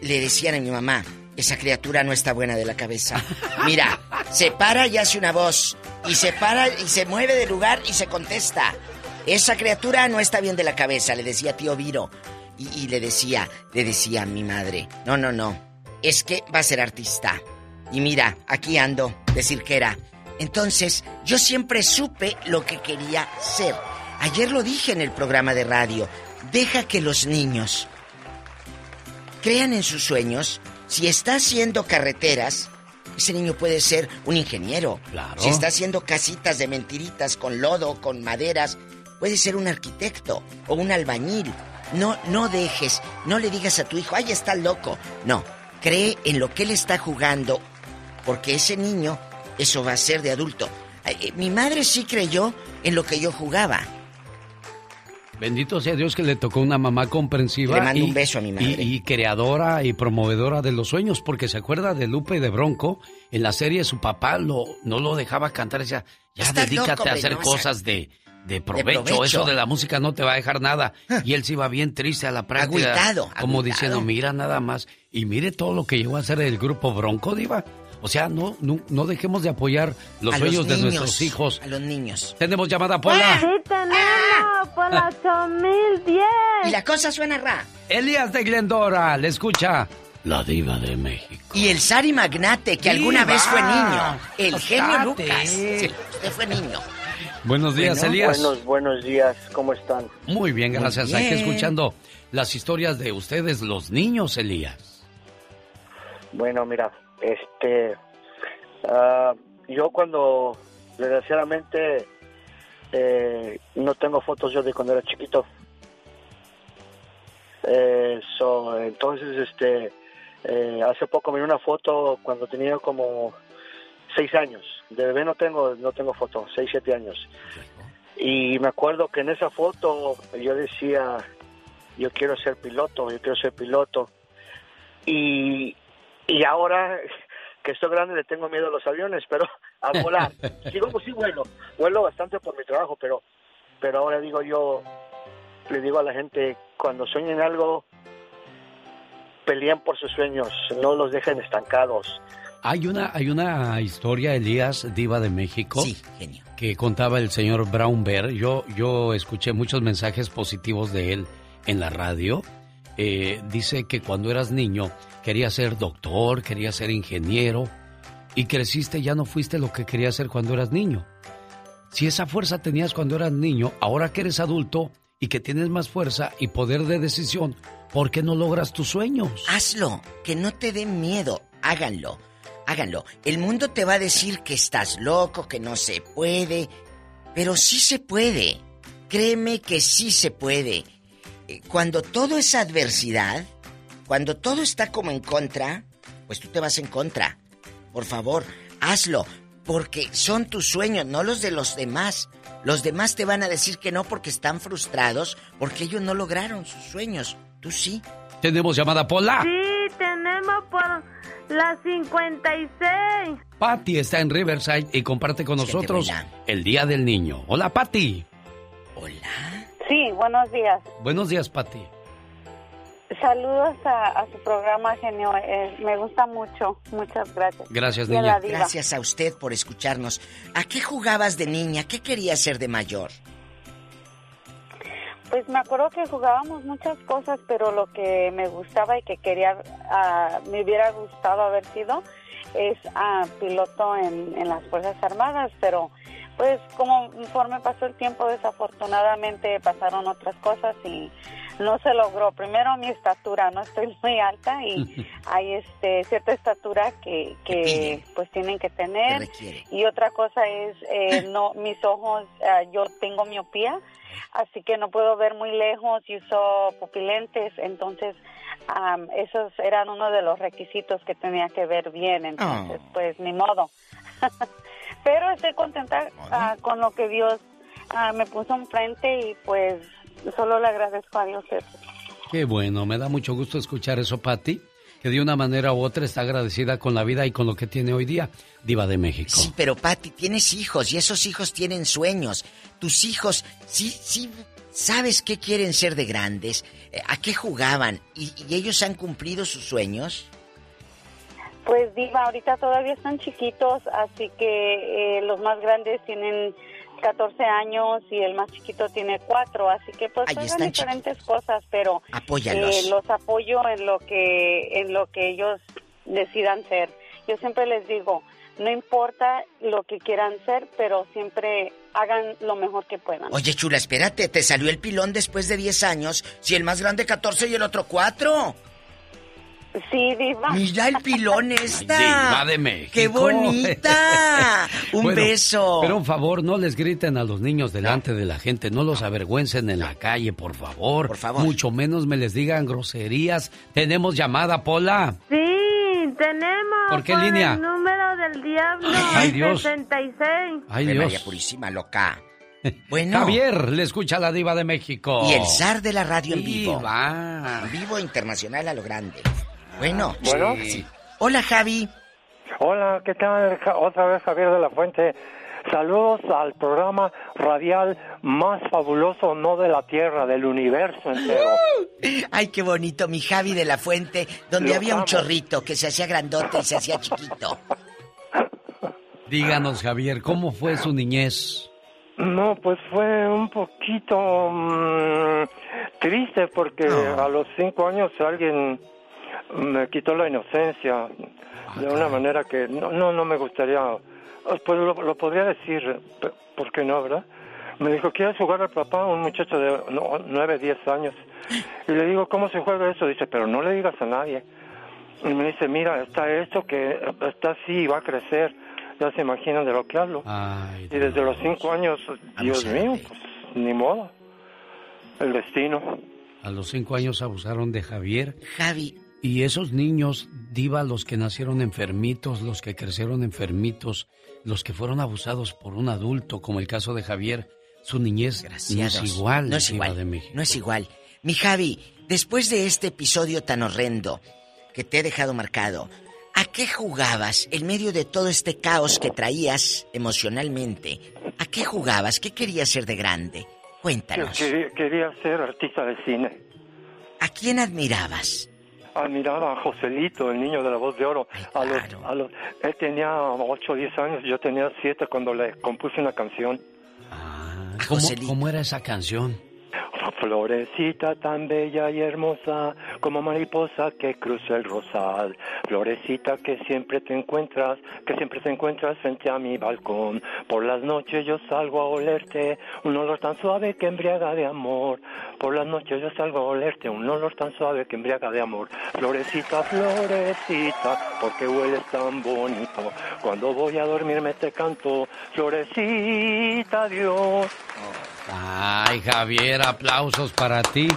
S10: le decían a mi mamá, esa criatura no está buena de la cabeza. Mira, se para y hace una voz, y se para y se mueve de lugar y se contesta. Esa criatura no está bien de la cabeza, le decía tío Viro. Y, le decía, le decía a mi madre, no, no, no, es que va a ser artista. Y mira, aquí ando, de cirquera. Entonces, yo siempre supe lo que quería ser. Ayer lo dije en el programa de radio. Deja que los niños crean en sus sueños. Si está haciendo carreteras, ese niño puede ser un ingeniero.
S4: Claro.
S10: Si está haciendo casitas de mentiritas con lodo, con maderas, puede ser un arquitecto o un albañil. No, no dejes, no le digas a tu hijo, ay, está loco. No, cree en lo que él está jugando, porque ese niño, eso va a ser de adulto. Eh, Mi madre sí creyó en lo que yo jugaba.
S4: Bendito sea Dios que le tocó una mamá comprensiva.
S10: Le mando un beso a mi madre.
S4: Y, y creadora y promovedora de los sueños, porque se acuerda de Lupe y de Bronco. En la serie su papá lo, no lo dejaba cantar. Decía, ya dedícate
S10: loco,
S4: a hacer cosas de, de provecho.
S10: provecho.
S4: Eso de la música no te va a dejar nada. Y él se iba bien triste a la práctica.
S10: Agüitado,
S4: Como
S10: agüitado.
S4: diciendo, mira nada más. Y mire todo lo que llegó a hacer el grupo Bronco, Diva. O sea, no, no, no dejemos de apoyar los
S10: A
S4: sueños de
S10: niños,
S4: nuestros hijos.
S10: A los niños.
S4: Tenemos llamada, Pola.
S39: Sí, tenemos por la 8010.
S10: Y la cosa suena ra.
S4: Elías de Glendora, le escucha. La diva de México.
S10: Y el Sari Magnate, que alguna
S4: Diva.
S10: vez fue niño. El genio
S4: Oscate.
S10: Lucas. Sí, usted fue niño.
S4: Buenos días,
S10: Bueno,
S4: Elías.
S50: Buenos, buenos días, ¿cómo están?
S4: Muy bien, gracias.
S10: Muy
S4: Aquí
S10: bien.
S4: escuchando las historias de ustedes, los niños, Elías.
S50: Bueno, mira, este, ah, yo cuando, desgraciadamente, eh, no tengo fotos yo de cuando era chiquito. Eh, so, entonces, este, eh, hace poco miré una foto cuando tenía como seis años. De bebé no tengo, no tengo foto, seis, siete años. Y me acuerdo que en esa foto yo decía, yo quiero ser piloto, yo quiero ser piloto. Y, y ahora que estoy grande le tengo miedo a los aviones, pero a volar. Digo, pues sí vuelo, vuelo bastante por mi trabajo, pero, pero ahora digo yo, le digo a la gente, cuando sueñen algo, peleen por sus sueños, no los dejen estancados.
S4: Hay una, hay una historia, Elías, diva de México,
S10: genio.
S4: que contaba el señor Brown Bear. Yo, yo escuché muchos mensajes positivos de él en la radio. Eh, dice que cuando eras niño quería ser doctor, quería ser ingeniero y creciste ya no fuiste lo que querías ser cuando eras niño. Si esa fuerza tenías cuando eras niño, ahora que eres adulto y que tienes más fuerza y poder de decisión, ¿por qué no logras tus sueños?
S10: Hazlo, que no te dé miedo, háganlo, háganlo. El mundo te va a decir que estás loco, que no se puede, pero sí se puede. Créeme que sí se puede. Eh, Cuando todo es adversidad, cuando todo está como en contra, pues tú te vas en contra. Por favor, hazlo, porque son tus sueños, no los de los demás. Los demás te van a decir que no porque están frustrados, porque ellos no lograron sus sueños. Tú sí.
S4: Tenemos llamada Pola.
S39: Sí, tenemos por la 56.
S4: Patty está en Riverside y comparte con nosotros el Día del Niño. Hola, Patty.
S29: Sí, buenos días.
S4: Buenos días, Patty.
S29: Saludos a, a su programa, genio. Eh, me gusta mucho. Muchas gracias.
S4: Gracias, niña.
S10: Gracias a usted por escucharnos. ¿A qué jugabas de niña? ¿Qué querías ser de mayor?
S29: Pues me acuerdo que jugábamos muchas cosas, pero lo que me gustaba y que quería, ah, me hubiera gustado haber sido, es ah, piloto en, en las Fuerzas Armadas, pero pues como conforme pasó el tiempo, desafortunadamente pasaron otras cosas y no se logró. Primero mi estatura, no estoy muy alta y hay este cierta estatura que, que pues tienen que tener. Y otra cosa es, eh, no mis ojos, ah, yo tengo miopía, así que no puedo ver muy lejos y uso pupilentes, entonces am, esos eran uno de los requisitos que tenía que ver bien, entonces pues ni modo. Pero estoy contenta ah, con lo que Dios ah, me puso enfrente y pues solo le agradezco a Dios eso.
S4: Qué bueno, me da mucho gusto escuchar eso, Patti, que de una manera u otra está agradecida con la vida y con lo que tiene hoy día, Diva de México.
S10: Sí, pero Patti, tienes hijos y esos hijos tienen sueños. Tus hijos, sí, sí, ¿sabes qué quieren ser de grandes? Eh, ¿A qué jugaban? ¿Y, y ellos han cumplido sus sueños?
S29: Pues Diva, ahorita todavía están chiquitos, así que eh, los más grandes tienen 14 años y el más chiquito tiene 4, así que pues hagan diferentes cosas, pero eh, los apoyo en lo que en lo que ellos decidan ser. Yo siempre les digo, no importa lo que quieran ser, pero siempre hagan lo mejor que puedan.
S10: Oye, chula, espérate, te salió el pilón después de 10 años, si el más grande 14 y el otro 4.
S29: Sí, Diva.
S10: Mira el pilón esta.
S4: Diva de México.
S10: ¡Qué bonita! Un
S4: Bueno,
S10: beso.
S4: Pero un favor, no les griten a los niños delante de la gente, no los avergüencen en la calle, por favor. Por
S10: favor.
S4: Mucho menos me les digan groserías. Tenemos llamada, Pola.
S39: Sí, tenemos.
S4: ¿Por qué línea?
S39: El número del diablo.
S4: Ay, Dios.
S39: 66.
S4: Ay, Dios.
S10: María Purísima, loca. Bueno.
S4: Javier, le escucha la diva de México.
S10: Y el zar de la radio en vivo.
S4: Diva.
S10: En vivo internacional a lo grande. Bueno.
S51: Bueno.
S10: sí. Hola, Javi.
S51: Hola, ¿qué tal? Otra vez Javier de la Fuente. Saludos al programa radial más fabuloso, no de la Tierra, del universo entero.
S10: Ay, qué bonito, mi Javi de la Fuente, donde
S51: Lo
S10: había un chorrito que se hacía grandote y se hacía chiquito.
S4: Díganos, Javier, ¿cómo fue su niñez?
S51: No, pues fue un poquito mm, triste porque a los cinco años alguien me quitó la inocencia de una manera que no, no, no me gustaría, pues lo, lo podría decir, pe- ¿por qué no, verdad? Me dijo, ¿quieres jugar al papá? Un muchacho de no, nueve, diez años. Y le digo, ¿cómo se juega eso? Dice, pero no le digas a nadie. Y me dice, mira, está esto que está así y va a crecer. Ya se imaginan de lo que hablo. y desde los cinco años, Dios mío, pues ni modo. El destino.
S4: A los cinco años abusaron de Javier.
S10: Javi.
S4: Y esos niños, diva, los que nacieron enfermitos, los que crecieron enfermitos, los que fueron abusados por un adulto, como el caso de Javier, su niñez no es igual.
S10: No es
S4: Diva
S10: igual.
S4: de México.
S10: No es igual. Mi Javi, después de este episodio tan horrendo que te he dejado marcado, ¿a qué jugabas en medio de todo este caos que traías emocionalmente? ¿A qué jugabas? ¿Qué querías ser de grande? Cuéntanos.
S51: Quería, quería ser artista de cine.
S10: ¿A quién admirabas?
S51: Admiraba a Joselito, el niño de la voz de oro. A los, a los, él tenía 8 o 10 años, yo tenía 7 cuando le compuse una canción.
S4: ¿Cómo, cómo era esa canción?
S51: Florecita tan bella y hermosa como mariposa que cruza el rosal. Florecita que siempre te encuentras, que siempre te encuentras frente a mi balcón. Por las noches yo salgo a olerte, un olor tan suave que embriaga de amor. Por las noches yo salgo a olerte, un olor tan suave que embriaga de amor. Florecita, florecita, porque hueles tan bonito. Cuando voy a dormirme te canto, florecita, Dios.
S4: Ay, Javier, aplausos para ti.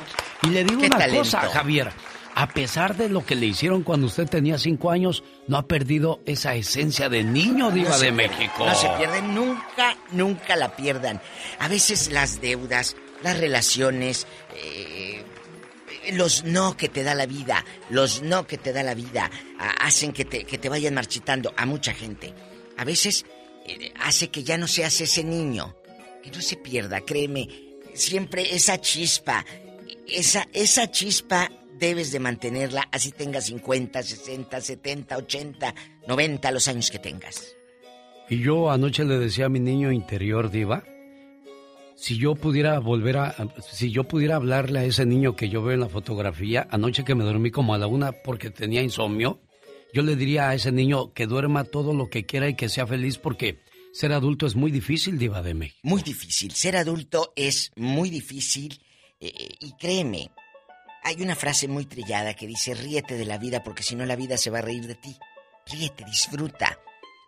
S4: Y le digo una
S10: talento.
S4: cosa, Javier. A pesar de lo que le hicieron cuando usted tenía cinco años, no ha perdido esa esencia de niño, diva
S10: No
S4: de
S10: pierde,
S4: México.
S10: No se pierden nunca, nunca la pierdan. A veces las deudas, las relaciones, eh, los no que te da la vida, los no que te da la vida, hacen que te, que te vayan marchitando a mucha gente. A veces eh, hace que ya no seas ese niño. Que no se pierda, créeme. Siempre esa chispa, esa, esa chispa debes de mantenerla así tengas 50, 60, 70, 80, 90 los años que tengas.
S4: Y yo anoche le decía a mi niño interior, diva, Si yo pudiera volver a, si yo pudiera hablarle a ese niño que yo veo en la fotografía, anoche que me dormí como a la una porque tenía insomnio, yo le diría a ese niño que duerma todo lo que quiera y que sea feliz porque ser adulto es muy difícil, Diva de.
S10: Muy difícil. Ser adulto es muy difícil. Eh, y créeme, hay una frase muy trillada que dice: ríete de la vida porque si no la vida se va a reír de ti. Ríete, disfruta.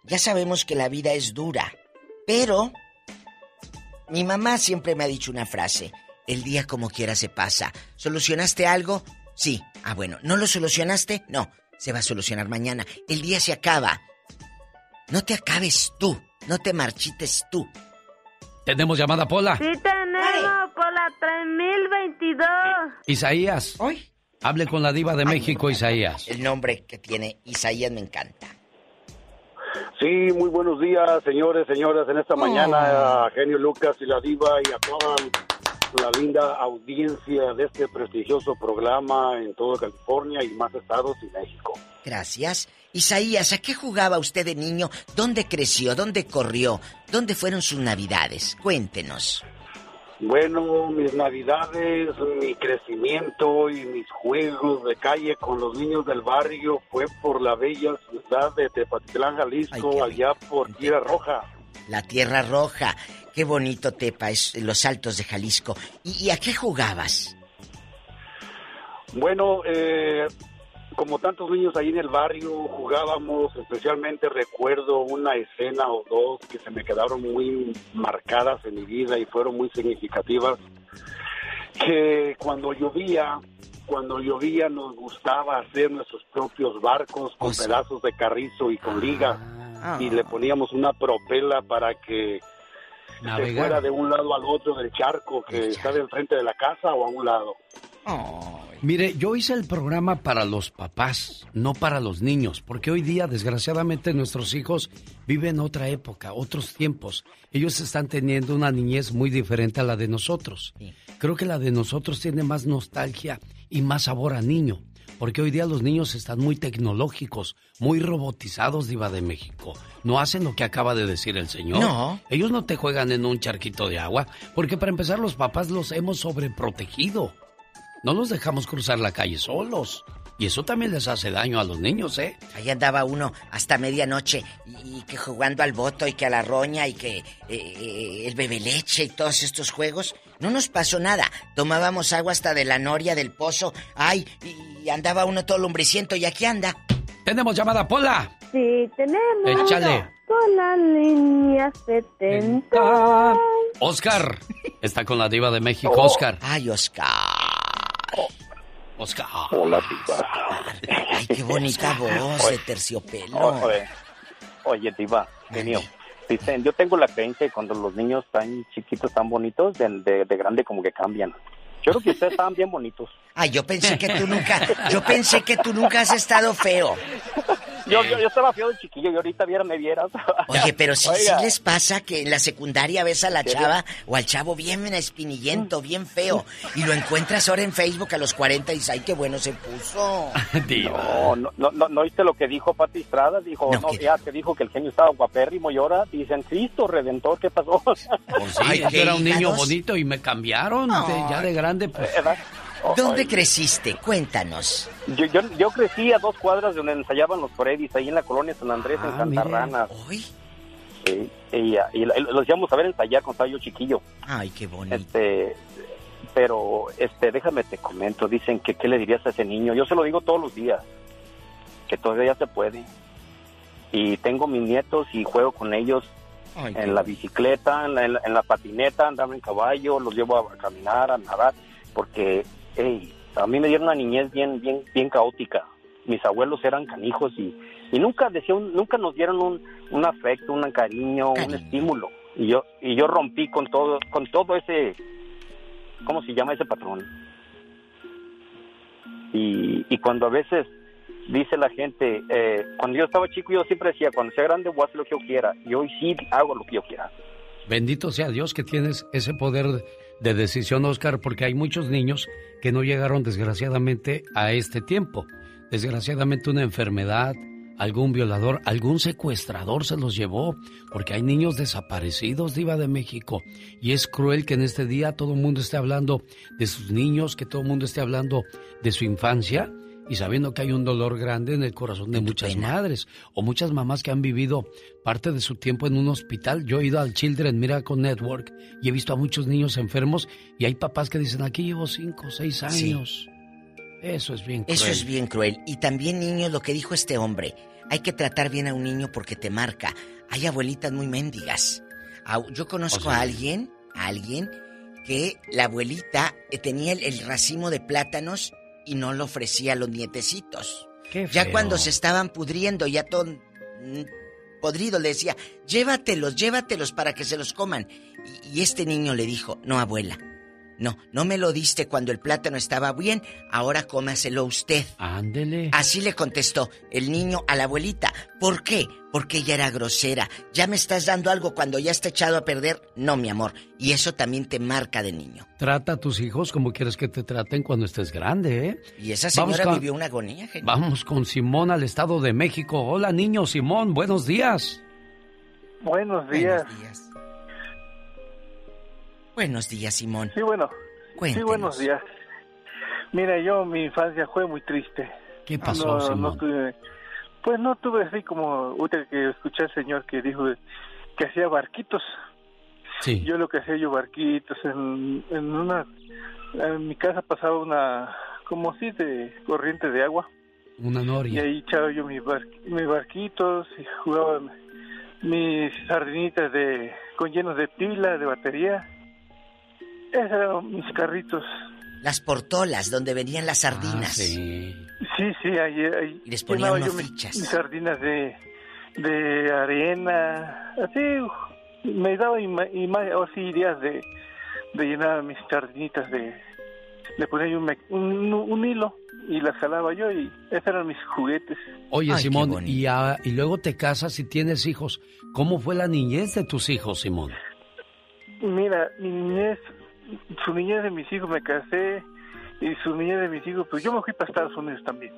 S10: Ya sabemos que la vida es dura, pero mi mamá siempre me ha dicho una frase: el día como quiera se pasa. ¿Solucionaste algo? Sí. Ah, bueno. ¿No lo solucionaste? No. Se va a solucionar mañana. El día se acaba. No te acabes tú. No te marchites tú.
S4: ¿Tenemos llamada, Pola?
S39: Sí, tenemos, Pola 3022.
S4: Isaías.
S10: ¿Hoy?
S4: Hable con la diva de México, Isaías.
S10: El nombre que tiene Isaías me encanta.
S52: Sí, muy buenos días, señores, señoras, en esta
S10: Oh.
S52: mañana a Genio Lucas y la Diva y a toda la linda audiencia de este prestigioso programa en toda California y más estados y México.
S10: Gracias. Isaías, ¿a qué jugaba usted de niño? ¿Dónde creció? ¿Dónde corrió? ¿Dónde fueron sus navidades? Cuéntenos.
S52: Bueno, mis navidades, mi crecimiento y mis juegos de calle con los niños del barrio fue por la bella ciudad de Tepatitlán, Jalisco, allá por Tierra Roja.
S10: La Tierra Roja. Qué bonito, Tepa, es los altos de Jalisco. ¿Y, y a qué jugabas?
S52: Bueno, eh, como tantos niños ahí en el barrio jugábamos, especialmente recuerdo una escena o dos que se me quedaron muy marcadas en mi vida y fueron muy significativas, que cuando llovía, cuando llovía nos gustaba hacer nuestros propios barcos con pedazos de carrizo y con liga y le poníamos una propela para que se fuera de un lado al otro del charco que está enfrente de la casa o a un lado.
S4: Mire, yo hice el programa para los papás, no para los niños, porque hoy día, desgraciadamente, nuestros hijos viven otra época, otros tiempos. Ellos están teniendo una niñez muy diferente a la de nosotros. Creo que la de nosotros tiene más nostalgia y más sabor a niño, porque hoy día los niños están muy tecnológicos, muy robotizados, Diva de México. No hacen lo que acaba de decir el señor.
S10: No.
S4: Ellos no te juegan en un charquito de agua, porque para empezar los papás los hemos sobreprotegido. No los dejamos cruzar la calle solos. Y eso también les hace daño a los niños, ¿eh?
S10: Ahí andaba uno hasta medianoche y, y que jugando al voto y que a la roña y que eh, eh, el bebe leche y todos estos juegos. No nos pasó nada. Tomábamos agua hasta de la noria del pozo. Ay, y andaba uno todo lumbriciento y aquí anda.
S4: Tenemos llamada, Pola.
S39: Sí, tenemos.
S4: Échale.
S39: Con la línea 70.
S4: Oscar. Está con la diva de México,
S52: Oh.
S4: Oscar.
S10: Ay, Oscar.
S4: Oscar.
S52: Hola, diva.
S10: Ay, qué bonita voz de terciopelo.
S53: Oye, oye, Diva, genio. Dicen, yo tengo la creencia que cuando los niños están chiquitos, tan bonitos, de, de, de grande como que cambian. Yo creo que ustedes estaban bien bonitos.
S10: Ay, yo pensé que tú nunca, yo pensé que tú nunca has estado feo.
S53: Yo, yo, yo estaba feo de chiquillo y ahorita viera, me vieras.
S10: Oye, pero sí, sí les pasa que en la secundaria ves a la chava o al chavo bien espinillento, bien feo, y lo encuentras ahora en Facebook a los 40 y dices, ay, qué bueno se puso.
S53: No, no, no, no, ¿no oíste lo que dijo Pati Estrada? Dijo, no, ya te dijo que el genio estaba guapérrimo y ahora dicen, Cristo Redentor, ¿qué pasó?
S4: Sí, yo era un niño bonito y me cambiaron. de- ya de grande, pues.
S10: ¿Dónde creciste? Cuéntanos.
S53: Yo, yo, yo crecí a dos cuadras de donde ensayaban los Freddy's, ahí en la colonia San Andrés, en
S10: Ah,
S53: Santa. Rana. Sí, y, y los íbamos a ver ensayar cuando estaba yo chiquillo.
S10: Ay, qué bonito.
S53: Este, pero, este, déjame te comento, dicen que qué le dirías a ese niño. Yo se lo digo todos los días, que todavía se puede. Y tengo mis nietos y juego con ellos
S10: Ay,
S53: en la bicicleta, en la, en la- en la patineta, andaba en caballo, los llevo a caminar, a nadar, porque, hey, a mí me dieron una niñez bien, bien, bien caótica. Mis abuelos eran canijos y, y nunca decían, nunca nos dieron un, un afecto, un cariño, un estímulo. Y yo, y yo rompí con todo, con todo ese, ¿cómo se llama ese patrón? Y, y cuando a veces dice la gente, eh, cuando yo estaba chico yo siempre decía, cuando sea grande voy a hacer lo que yo quiera. Y hoy sí hago lo que yo quiera.
S4: Bendito sea Dios que tienes ese poder de decisión, Oscar, porque hay muchos niños que no llegaron desgraciadamente a este tiempo. Desgraciadamente una enfermedad, algún violador, algún secuestrador se los llevó, porque hay niños desaparecidos, diva de México, y es cruel que en este día todo el mundo esté hablando de sus niños, que todo el mundo esté hablando de su infancia, y sabiendo que hay un dolor grande en el corazón de muchas madres o muchas mamás que han vivido parte de su tiempo en un hospital. Yo he ido al Children Miracle Network y he visto a muchos niños enfermos y hay papás que dicen, aquí llevo cinco o seis años. Eso es bien cruel.
S10: Eso es bien cruel. Y también, niños, lo que dijo este hombre, hay que tratar bien a un niño porque te marca. Hay abuelitas muy mendigas. Yo conozco a alguien, a alguien que la abuelita tenía el racimo de plátanos y no lo ofrecía a los nietecitos. ya cuando se estaban pudriendo, ya todo podrido, le decía, llévatelos, llévatelos para que se los coman. y este niño le dijo, no abuela, no, no me lo diste cuando el plátano estaba bien, ahora cómaselo usted.
S4: Ándele.
S10: Así le contestó el niño a la abuelita. ¿Por qué? Porque ella era grosera. ¿Ya me estás dando algo cuando ya está echado a perder? No, mi amor. Y eso también te marca de niño.
S4: Trata a tus hijos como quieres que te traten cuando estés grande, ¿eh?
S10: Y esa señora vivió una agonía,
S4: genial. Vamos con Simón al Estado de México. Hola, niño Simón, buenos días.
S54: Buenos días.
S10: Buenos días. Buenos días, Simón.
S54: Sí, bueno. Sí, buenos días. Mira, yo mi infancia fue muy triste.
S4: ¿Qué pasó, Simón?
S54: pues no tuve así como usted que escuché al señor que dijo que hacía barquitos.
S4: Sí.
S54: Yo lo que hacía yo barquitos en, en una en mi casa pasaba una como así de corriente de agua.
S4: Una noria.
S54: Y ahí echaba yo mis, mis barquitos y jugaba mis sardinitas de con llenos de pila, de batería esos eran mis carritos.
S10: Las portolas, donde venían las sardinas. Ah,
S54: sí. Sí, sí, ahí, ahí
S10: y les ponían yo fichas.
S54: Mis, sardinas de, de arena, así, me daba así días de, de llenar mis sardinitas de, le ponía un, un, un, hilo y las jalaba yo y esos eran mis juguetes.
S4: Oye, Simón, y, y luego te casas y tienes hijos. ¿Cómo fue la niñez de tus hijos, Simón?
S54: Mira, mi niñez su niñez de mis hijos me casé y su niñez de mis hijos, pues yo me fui para Estados Unidos también.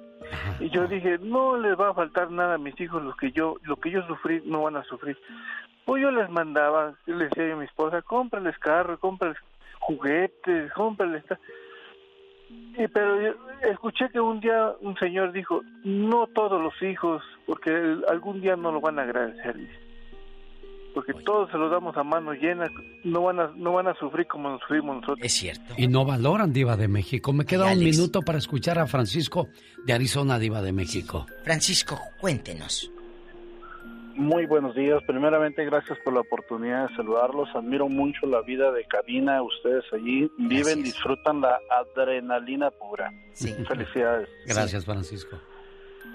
S54: Y yo dije, no les va a faltar nada a mis hijos, lo que yo, lo que yo sufrí, no van a sufrir. Pues yo les mandaba, yo les decía a mi esposa, cómprales carro, cómprales juguetes, cómprales... Y, pero escuché que un día un señor dijo, no todos los hijos, porque algún día no lo van a agradecer porque todos se los damos a mano llena, no van a, no van a sufrir como nos sufrimos nosotros.
S10: Es cierto.
S4: Y no valoran Diva de México. Me queda un minuto para escuchar a Francisco de Arizona, Diva de México.
S10: Francisco, cuéntenos.
S55: Muy buenos días. Primeramente, gracias por la oportunidad de saludarlos. Admiro mucho la vida de cabina. Ustedes allí viven, disfrutan la adrenalina pura. Sí. Felicidades.
S4: Gracias, Francisco.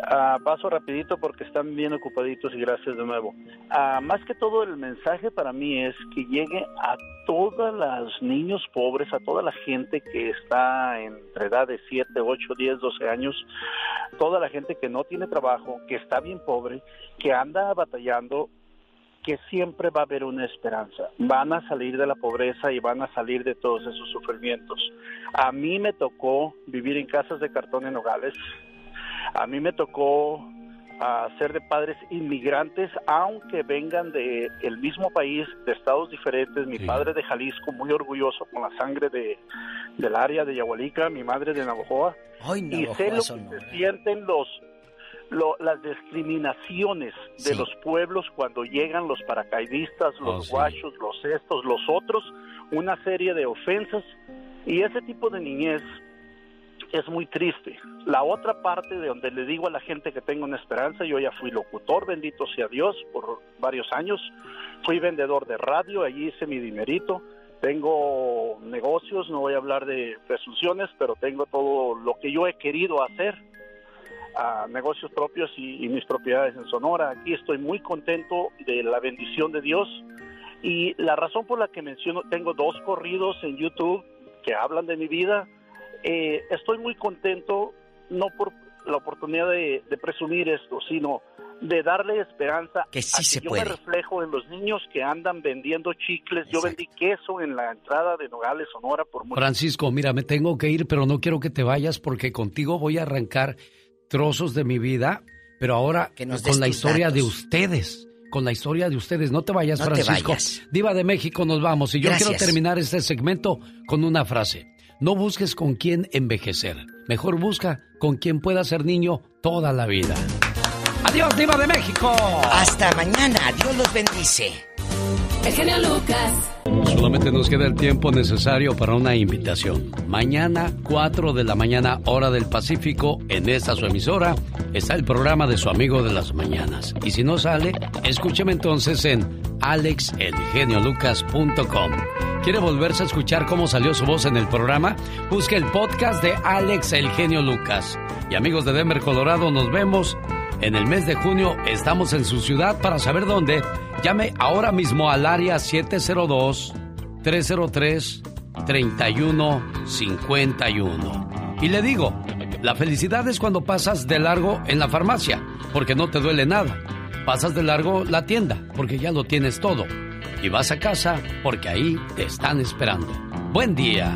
S55: Ah, paso rapidito porque están bien ocupaditos y gracias de nuevo. Ah, más que todo el mensaje para mí es que llegue a todos los niños pobres, a toda la gente que está entre edad de 7, 8, 10, 12 años, toda la gente que no tiene trabajo, que está bien pobre, que anda batallando, que siempre va a haber una esperanza. Van a salir de la pobreza y van a salir de todos esos sufrimientos. A mí me tocó vivir en casas de cartón en Nogales a mí me tocó a ser de padres inmigrantes, aunque vengan de el mismo país, de estados diferentes. Mi padre de Jalisco, muy orgulloso con la sangre de, del área de Yahualica, mi madre de Navajoa. y sé lo que se sienten los las discriminaciones de los pueblos cuando llegan los paracaidistas, los oh, guachos, los estos, los otros, una serie de ofensas. Y ese tipo de niñez es muy triste. La otra parte de donde le digo a la gente que tengo una esperanza, yo ya fui locutor, bendito sea Dios, por varios años, fui vendedor de radio, allí hice mi dinerito, tengo negocios, no voy a hablar de presunciones, pero tengo todo lo que yo he querido hacer, a negocios propios y, y mis propiedades en Sonora. Aquí estoy muy contento de la bendición de Dios y la razón por la que menciono, tengo dos corridos en YouTube que hablan de mi vida, eh, estoy muy contento, no por la oportunidad de, presumir esto, sino de darle esperanza
S10: que sí se
S55: yo
S10: me
S55: reflejo en los niños que andan vendiendo chicles. Yo vendí queso en la entrada de Nogales, Sonora, por mucho
S4: Francisco, mira, me tengo que ir, pero no quiero que te vayas porque contigo voy a arrancar trozos de mi vida Pero ahora con la historia de ustedes. Con la historia de ustedes. No te vayas, Francisco. Diva de México, nos vamos. Y yo quiero terminar este segmento con una frase. No busques con quién envejecer. Mejor busca con quien pueda ser niño toda la vida. Adiós, Diva de México.
S10: Hasta mañana. Dios los bendice.
S37: El genio Lucas.
S4: Solamente nos queda el tiempo necesario para una invitación. Mañana, 4 de la mañana, hora del Pacífico, en esta su emisora, está el programa de su amigo de las mañanas. Y si no sale, escúcheme entonces en alexelgeniolucas.com. ¿Quiere volverse a escuchar cómo salió su voz en el programa? Busque el podcast de Alex El Genio Lucas. Y amigos de Denver, Colorado, nos vemos en el mes de junio estamos en su ciudad para saber dónde. Llame ahora mismo al área 702-303-3151. Y le digo, la felicidad es cuando pasas de largo en la farmacia, porque no te duele nada. Pasas de largo la tienda, porque ya lo tienes todo. Y vas a casa, porque ahí te están esperando. Buen día.